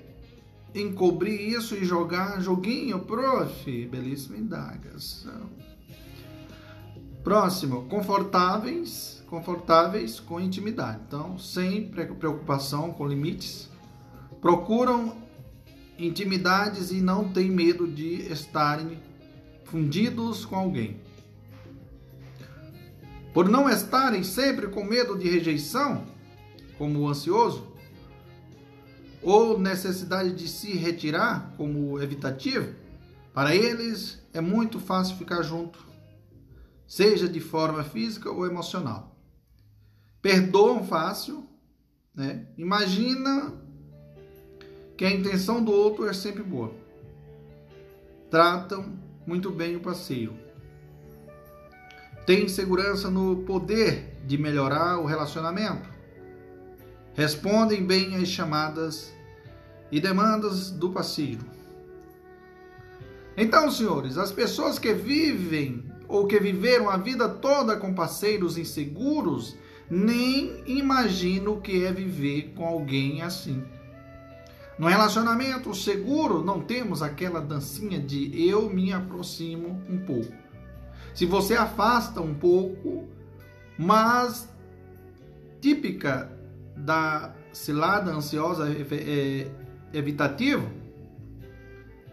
encobrir isso e jogar joguinho, prof? Belíssima indagação. Próximo, confortáveis, confortáveis com intimidade. Então, sem preocupação com limites, procuram intimidades e não têm medo de estarem fundidos com alguém. Por não estarem sempre com medo de rejeição, como o ansioso, ou necessidade de se retirar, como evitativo, para eles é muito fácil ficar junto, seja de forma física ou emocional. Perdoam fácil, né? Imagina que a intenção do outro é sempre boa. Tratam muito bem o parceiro. Têm segurança no poder de melhorar o relacionamento. Respondem bem às chamadas e demandas do parceiro. Então, senhores, as pessoas que vivem ou que viveram a vida toda com parceiros inseguros nem imaginam o que é viver com alguém assim. No relacionamento seguro, não temos aquela dancinha de eu me aproximo um pouco. Se você afasta um pouco, mas típica da cilada ansiosa é, evitativa,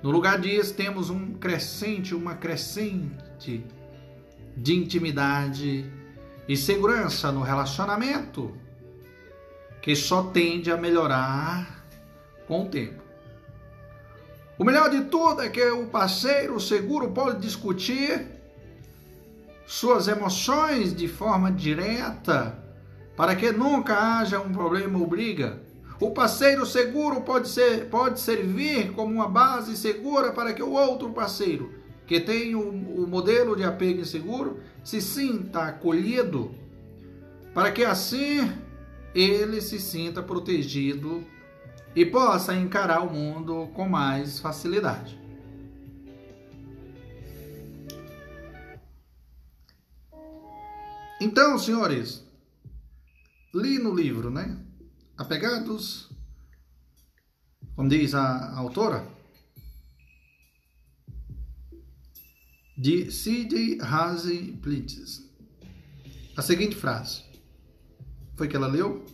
no lugar disso temos um crescente, uma crescente de intimidade e segurança no relacionamento que só tende a melhorar com o tempo. O melhor de tudo é que o parceiro seguro pode discutir suas emoções de forma direta, para que nunca haja um problema ou briga. O parceiro seguro pode, ser, pode servir como uma base segura para que o outro parceiro, que tem o, o modelo de apego inseguro, se sinta acolhido, para que assim ele se sinta protegido e possa encarar o mundo com mais facilidade. Então, senhores, li no livro, né? Apegados, como diz a autora, de C.J. Hazy Blitz. A seguinte frase. Foi que ela leu?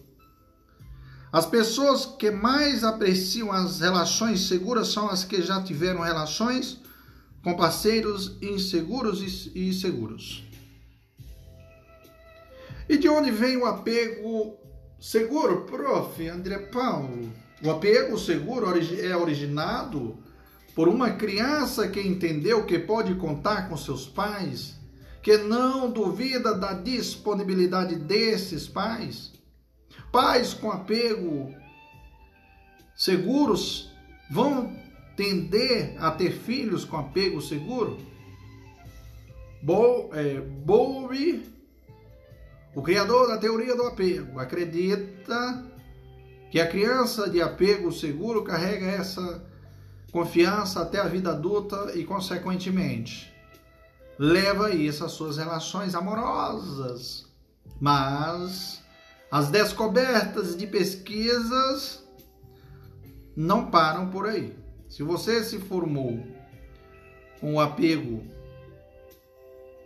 As pessoas que mais apreciam as relações seguras são as que já tiveram relações com parceiros inseguros e seguros. E de onde vem o apego seguro, prof. André Paulo? O apego seguro é originado por uma criança que entendeu que pode contar com seus pais, que não duvida da disponibilidade desses pais Pais com apego seguros vão tender a ter filhos com apego seguro? Bo, é, o criador da teoria do apego, acredita que a criança de apego seguro carrega essa confiança até a vida adulta e, consequentemente, leva isso às suas relações amorosas. Mas as descobertas de pesquisas não param por aí. Se você se formou com o apego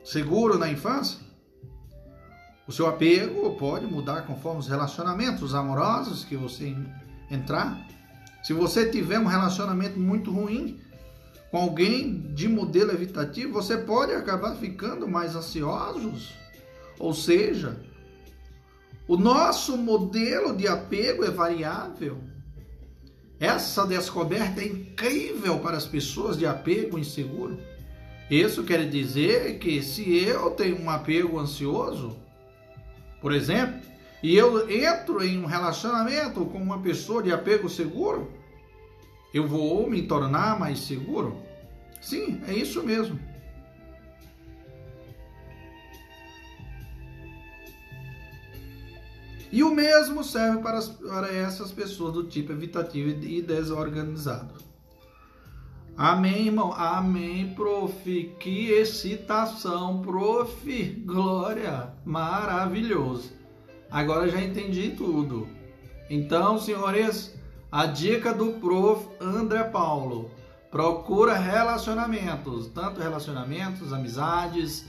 seguro na infância, o seu apego pode mudar conforme os relacionamentos amorosos que você entrar. Se você tiver um relacionamento muito ruim com alguém de modelo evitativo, você pode acabar ficando mais ansiosos. Ou seja, o nosso modelo de apego é variável. Essa descoberta é incrível para as pessoas de apego inseguro. Isso quer dizer que se eu tenho um apego ansioso, por exemplo, e eu entro em um relacionamento com uma pessoa de apego seguro, eu vou me tornar mais seguro? Sim, é isso mesmo. E o mesmo serve para, para essas pessoas do tipo evitativo e desorganizado. Amém, irmão? Amém, prof. Que excitação, prof. Glória, maravilhoso. Agora já entendi tudo. Então, senhores, a dica do prof. André Paulo. Procura relacionamentos, tanto relacionamentos, amizades,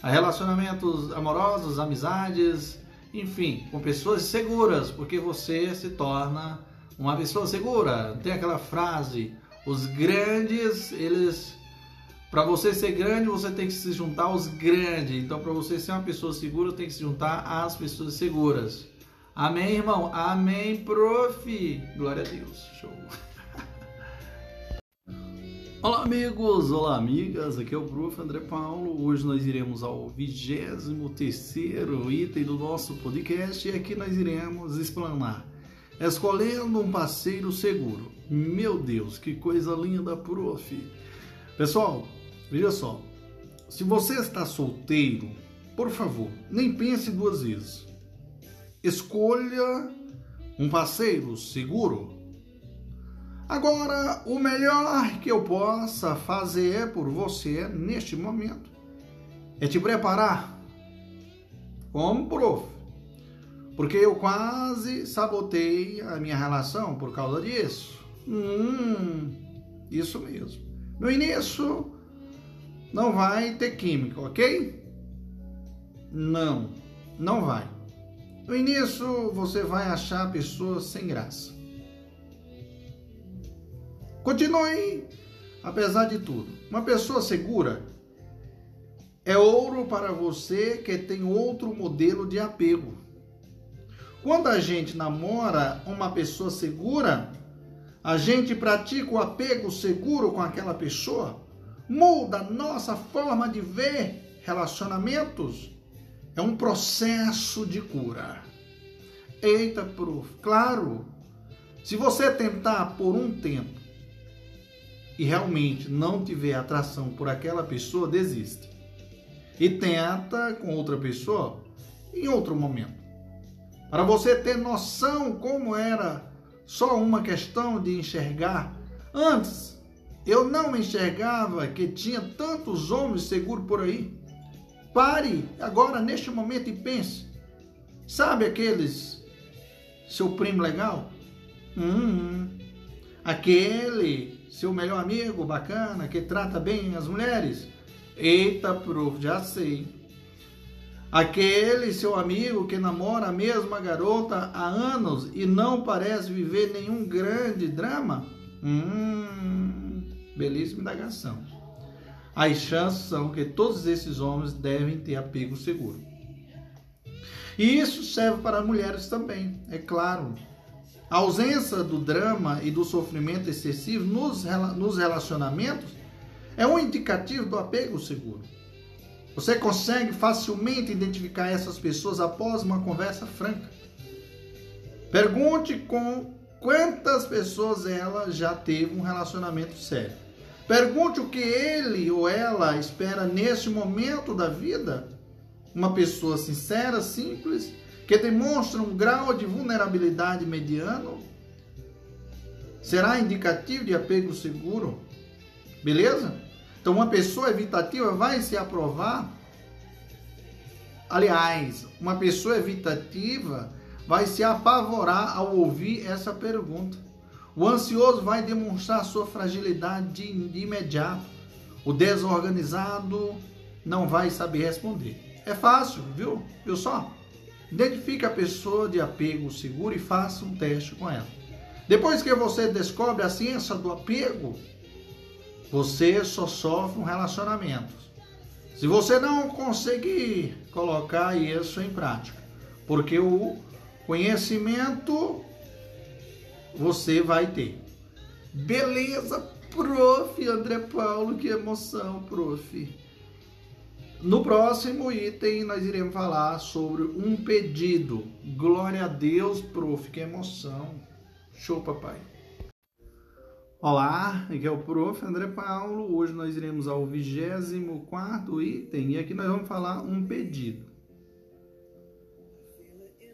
relacionamentos amorosos, amizades, enfim, com pessoas seguras, porque você se torna uma pessoa segura. Tem aquela frase: os grandes, eles. Para você ser grande, você tem que se juntar aos grandes. Então, para você ser uma pessoa segura, tem que se juntar às pessoas seguras. Amém, irmão? Amém, prof. Glória a Deus. Show. Olá amigos, olá amigas, aqui é o Prof. André Paulo. Hoje nós iremos ao 23 item do nosso podcast e aqui nós iremos explanar escolhendo um parceiro seguro. Meu Deus, que coisa linda, prof. Pessoal, veja só, se você está solteiro, por favor, nem pense duas vezes. Escolha um parceiro seguro Agora, o melhor que eu possa fazer por você neste momento é te preparar como prof. Porque eu quase sabotei a minha relação por causa disso. Hum, isso mesmo. No início, não vai ter química, ok? Não, não vai. No início, você vai achar pessoas sem graça. Continue, apesar de tudo. Uma pessoa segura é ouro para você que tem outro modelo de apego. Quando a gente namora uma pessoa segura, a gente pratica o apego seguro com aquela pessoa, muda nossa forma de ver relacionamentos. É um processo de cura. Eita, prof, claro. Se você tentar por um tempo e realmente não tiver atração por aquela pessoa, desiste. E tenta com outra pessoa em outro momento. Para você ter noção como era só uma questão de enxergar. Antes, eu não enxergava que tinha tantos homens seguros por aí. Pare agora, neste momento, e pense. Sabe aqueles seu primo legal? Hum, aquele seu melhor amigo bacana que trata bem as mulheres? Eita, prof, já sei. Aquele seu amigo que namora a mesma garota há anos e não parece viver nenhum grande drama? Hum, belíssima indagação. As chances são que todos esses homens devem ter apego seguro. E isso serve para mulheres também, é claro. A ausência do drama e do sofrimento excessivo nos, relacionamentos é um indicativo do apego seguro. Você consegue facilmente identificar essas pessoas após uma conversa franca. Pergunte com quantas pessoas ela já teve um relacionamento sério. Pergunte o que ele ou ela espera nesse momento da vida. Uma pessoa sincera, simples, que demonstra um grau de vulnerabilidade mediano, será indicativo de apego seguro. Beleza? Então, uma pessoa evitativa vai se aprovar. Aliás, uma pessoa evitativa vai se apavorar ao ouvir essa pergunta. O ansioso vai demonstrar sua fragilidade de, imediato. O desorganizado não vai saber responder. É fácil, viu? Viu só? Identifique a pessoa de apego seguro e faça um teste com ela. Depois que você descobre a ciência do apego, você só sofre um relacionamento. Se você não conseguir colocar isso em prática, porque o conhecimento você vai ter. Beleza, prof. André Paulo, que emoção, prof. No próximo item, nós iremos falar sobre um pedido. Glória a Deus, prof. Que emoção. Show, papai. Olá, aqui é o prof. André Paulo. Hoje nós iremos ao 24 item e aqui nós vamos falar um pedido.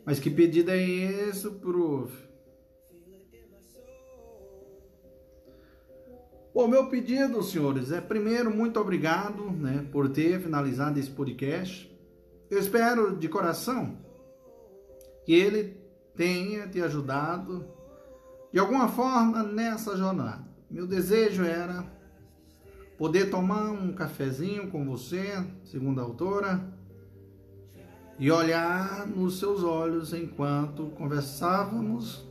Mas que pedido é esse, prof? O meu pedido, senhores, é primeiro muito obrigado, né, por ter finalizado esse podcast. Eu espero de coração que ele tenha te ajudado de alguma forma nessa jornada. Meu desejo era poder tomar um cafezinho com você, segundo a autora, e olhar nos seus olhos enquanto conversávamos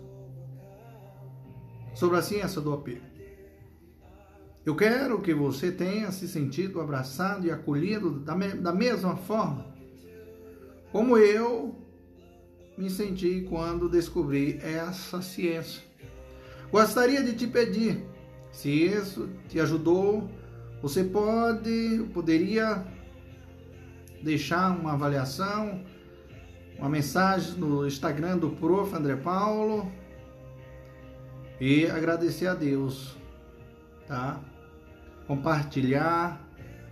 sobre a ciência do apego. Eu quero que você tenha se sentido abraçado e acolhido da, me da mesma forma como eu me senti quando descobri essa ciência. Gostaria de te pedir, se isso te ajudou, você pode, poderia deixar uma avaliação, uma mensagem no Instagram do Prof. André Paulo e agradecer a Deus, tá? Compartilhar,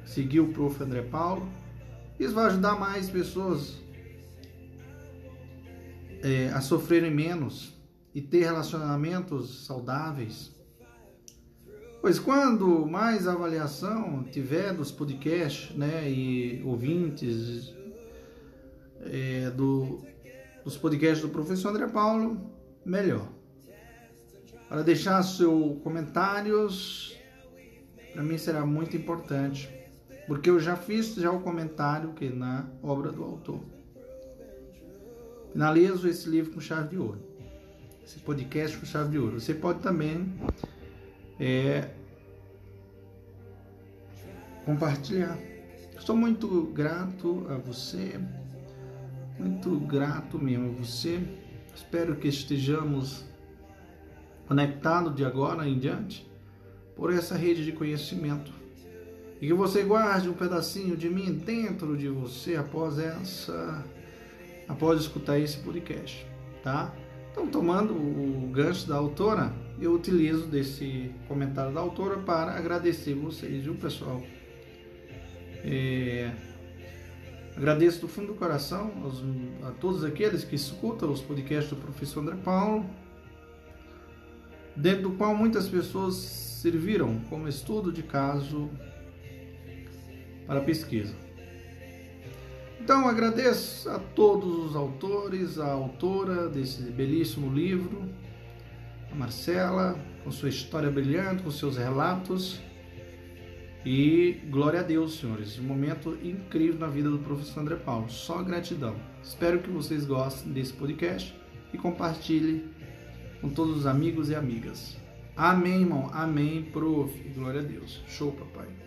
seguir o Prof. André Paulo. Isso vai ajudar mais pessoas é, a sofrerem menos e ter relacionamentos saudáveis. Pois quando mais avaliação tiver dos podcasts né, e ouvintes é, do, dos podcasts do professor André Paulo, melhor. Para deixar seus comentários para mim será muito importante, porque eu já fiz já o comentário que na obra do autor. Finalizo esse livro com chave de ouro, esse podcast com chave de ouro. Você pode também é, compartilhar. Estou muito grato a você, muito grato mesmo a você. Espero que estejamos conectados de agora em diante por essa rede de conhecimento. E que você guarde um pedacinho de mim dentro de você após essa após escutar esse podcast, tá? Então, tomando o gancho da autora, eu utilizo desse comentário da autora para agradecer vocês, viu, pessoal? É... Agradeço do fundo do coração aos, a todos aqueles que escutam os podcasts do professor André Paulo, dentro do qual muitas pessoas serviram como estudo de caso para pesquisa. Então agradeço a todos os autores, a autora desse belíssimo livro, a Marcela, com sua história brilhante, com seus relatos. E glória a Deus, senhores. Um momento incrível na vida do professor André Paulo. Só gratidão. Espero que vocês gostem desse podcast e compartilhem com todos os amigos e amigas. Amém, irmão. Amém, prof. Glória a Deus. Show, papai.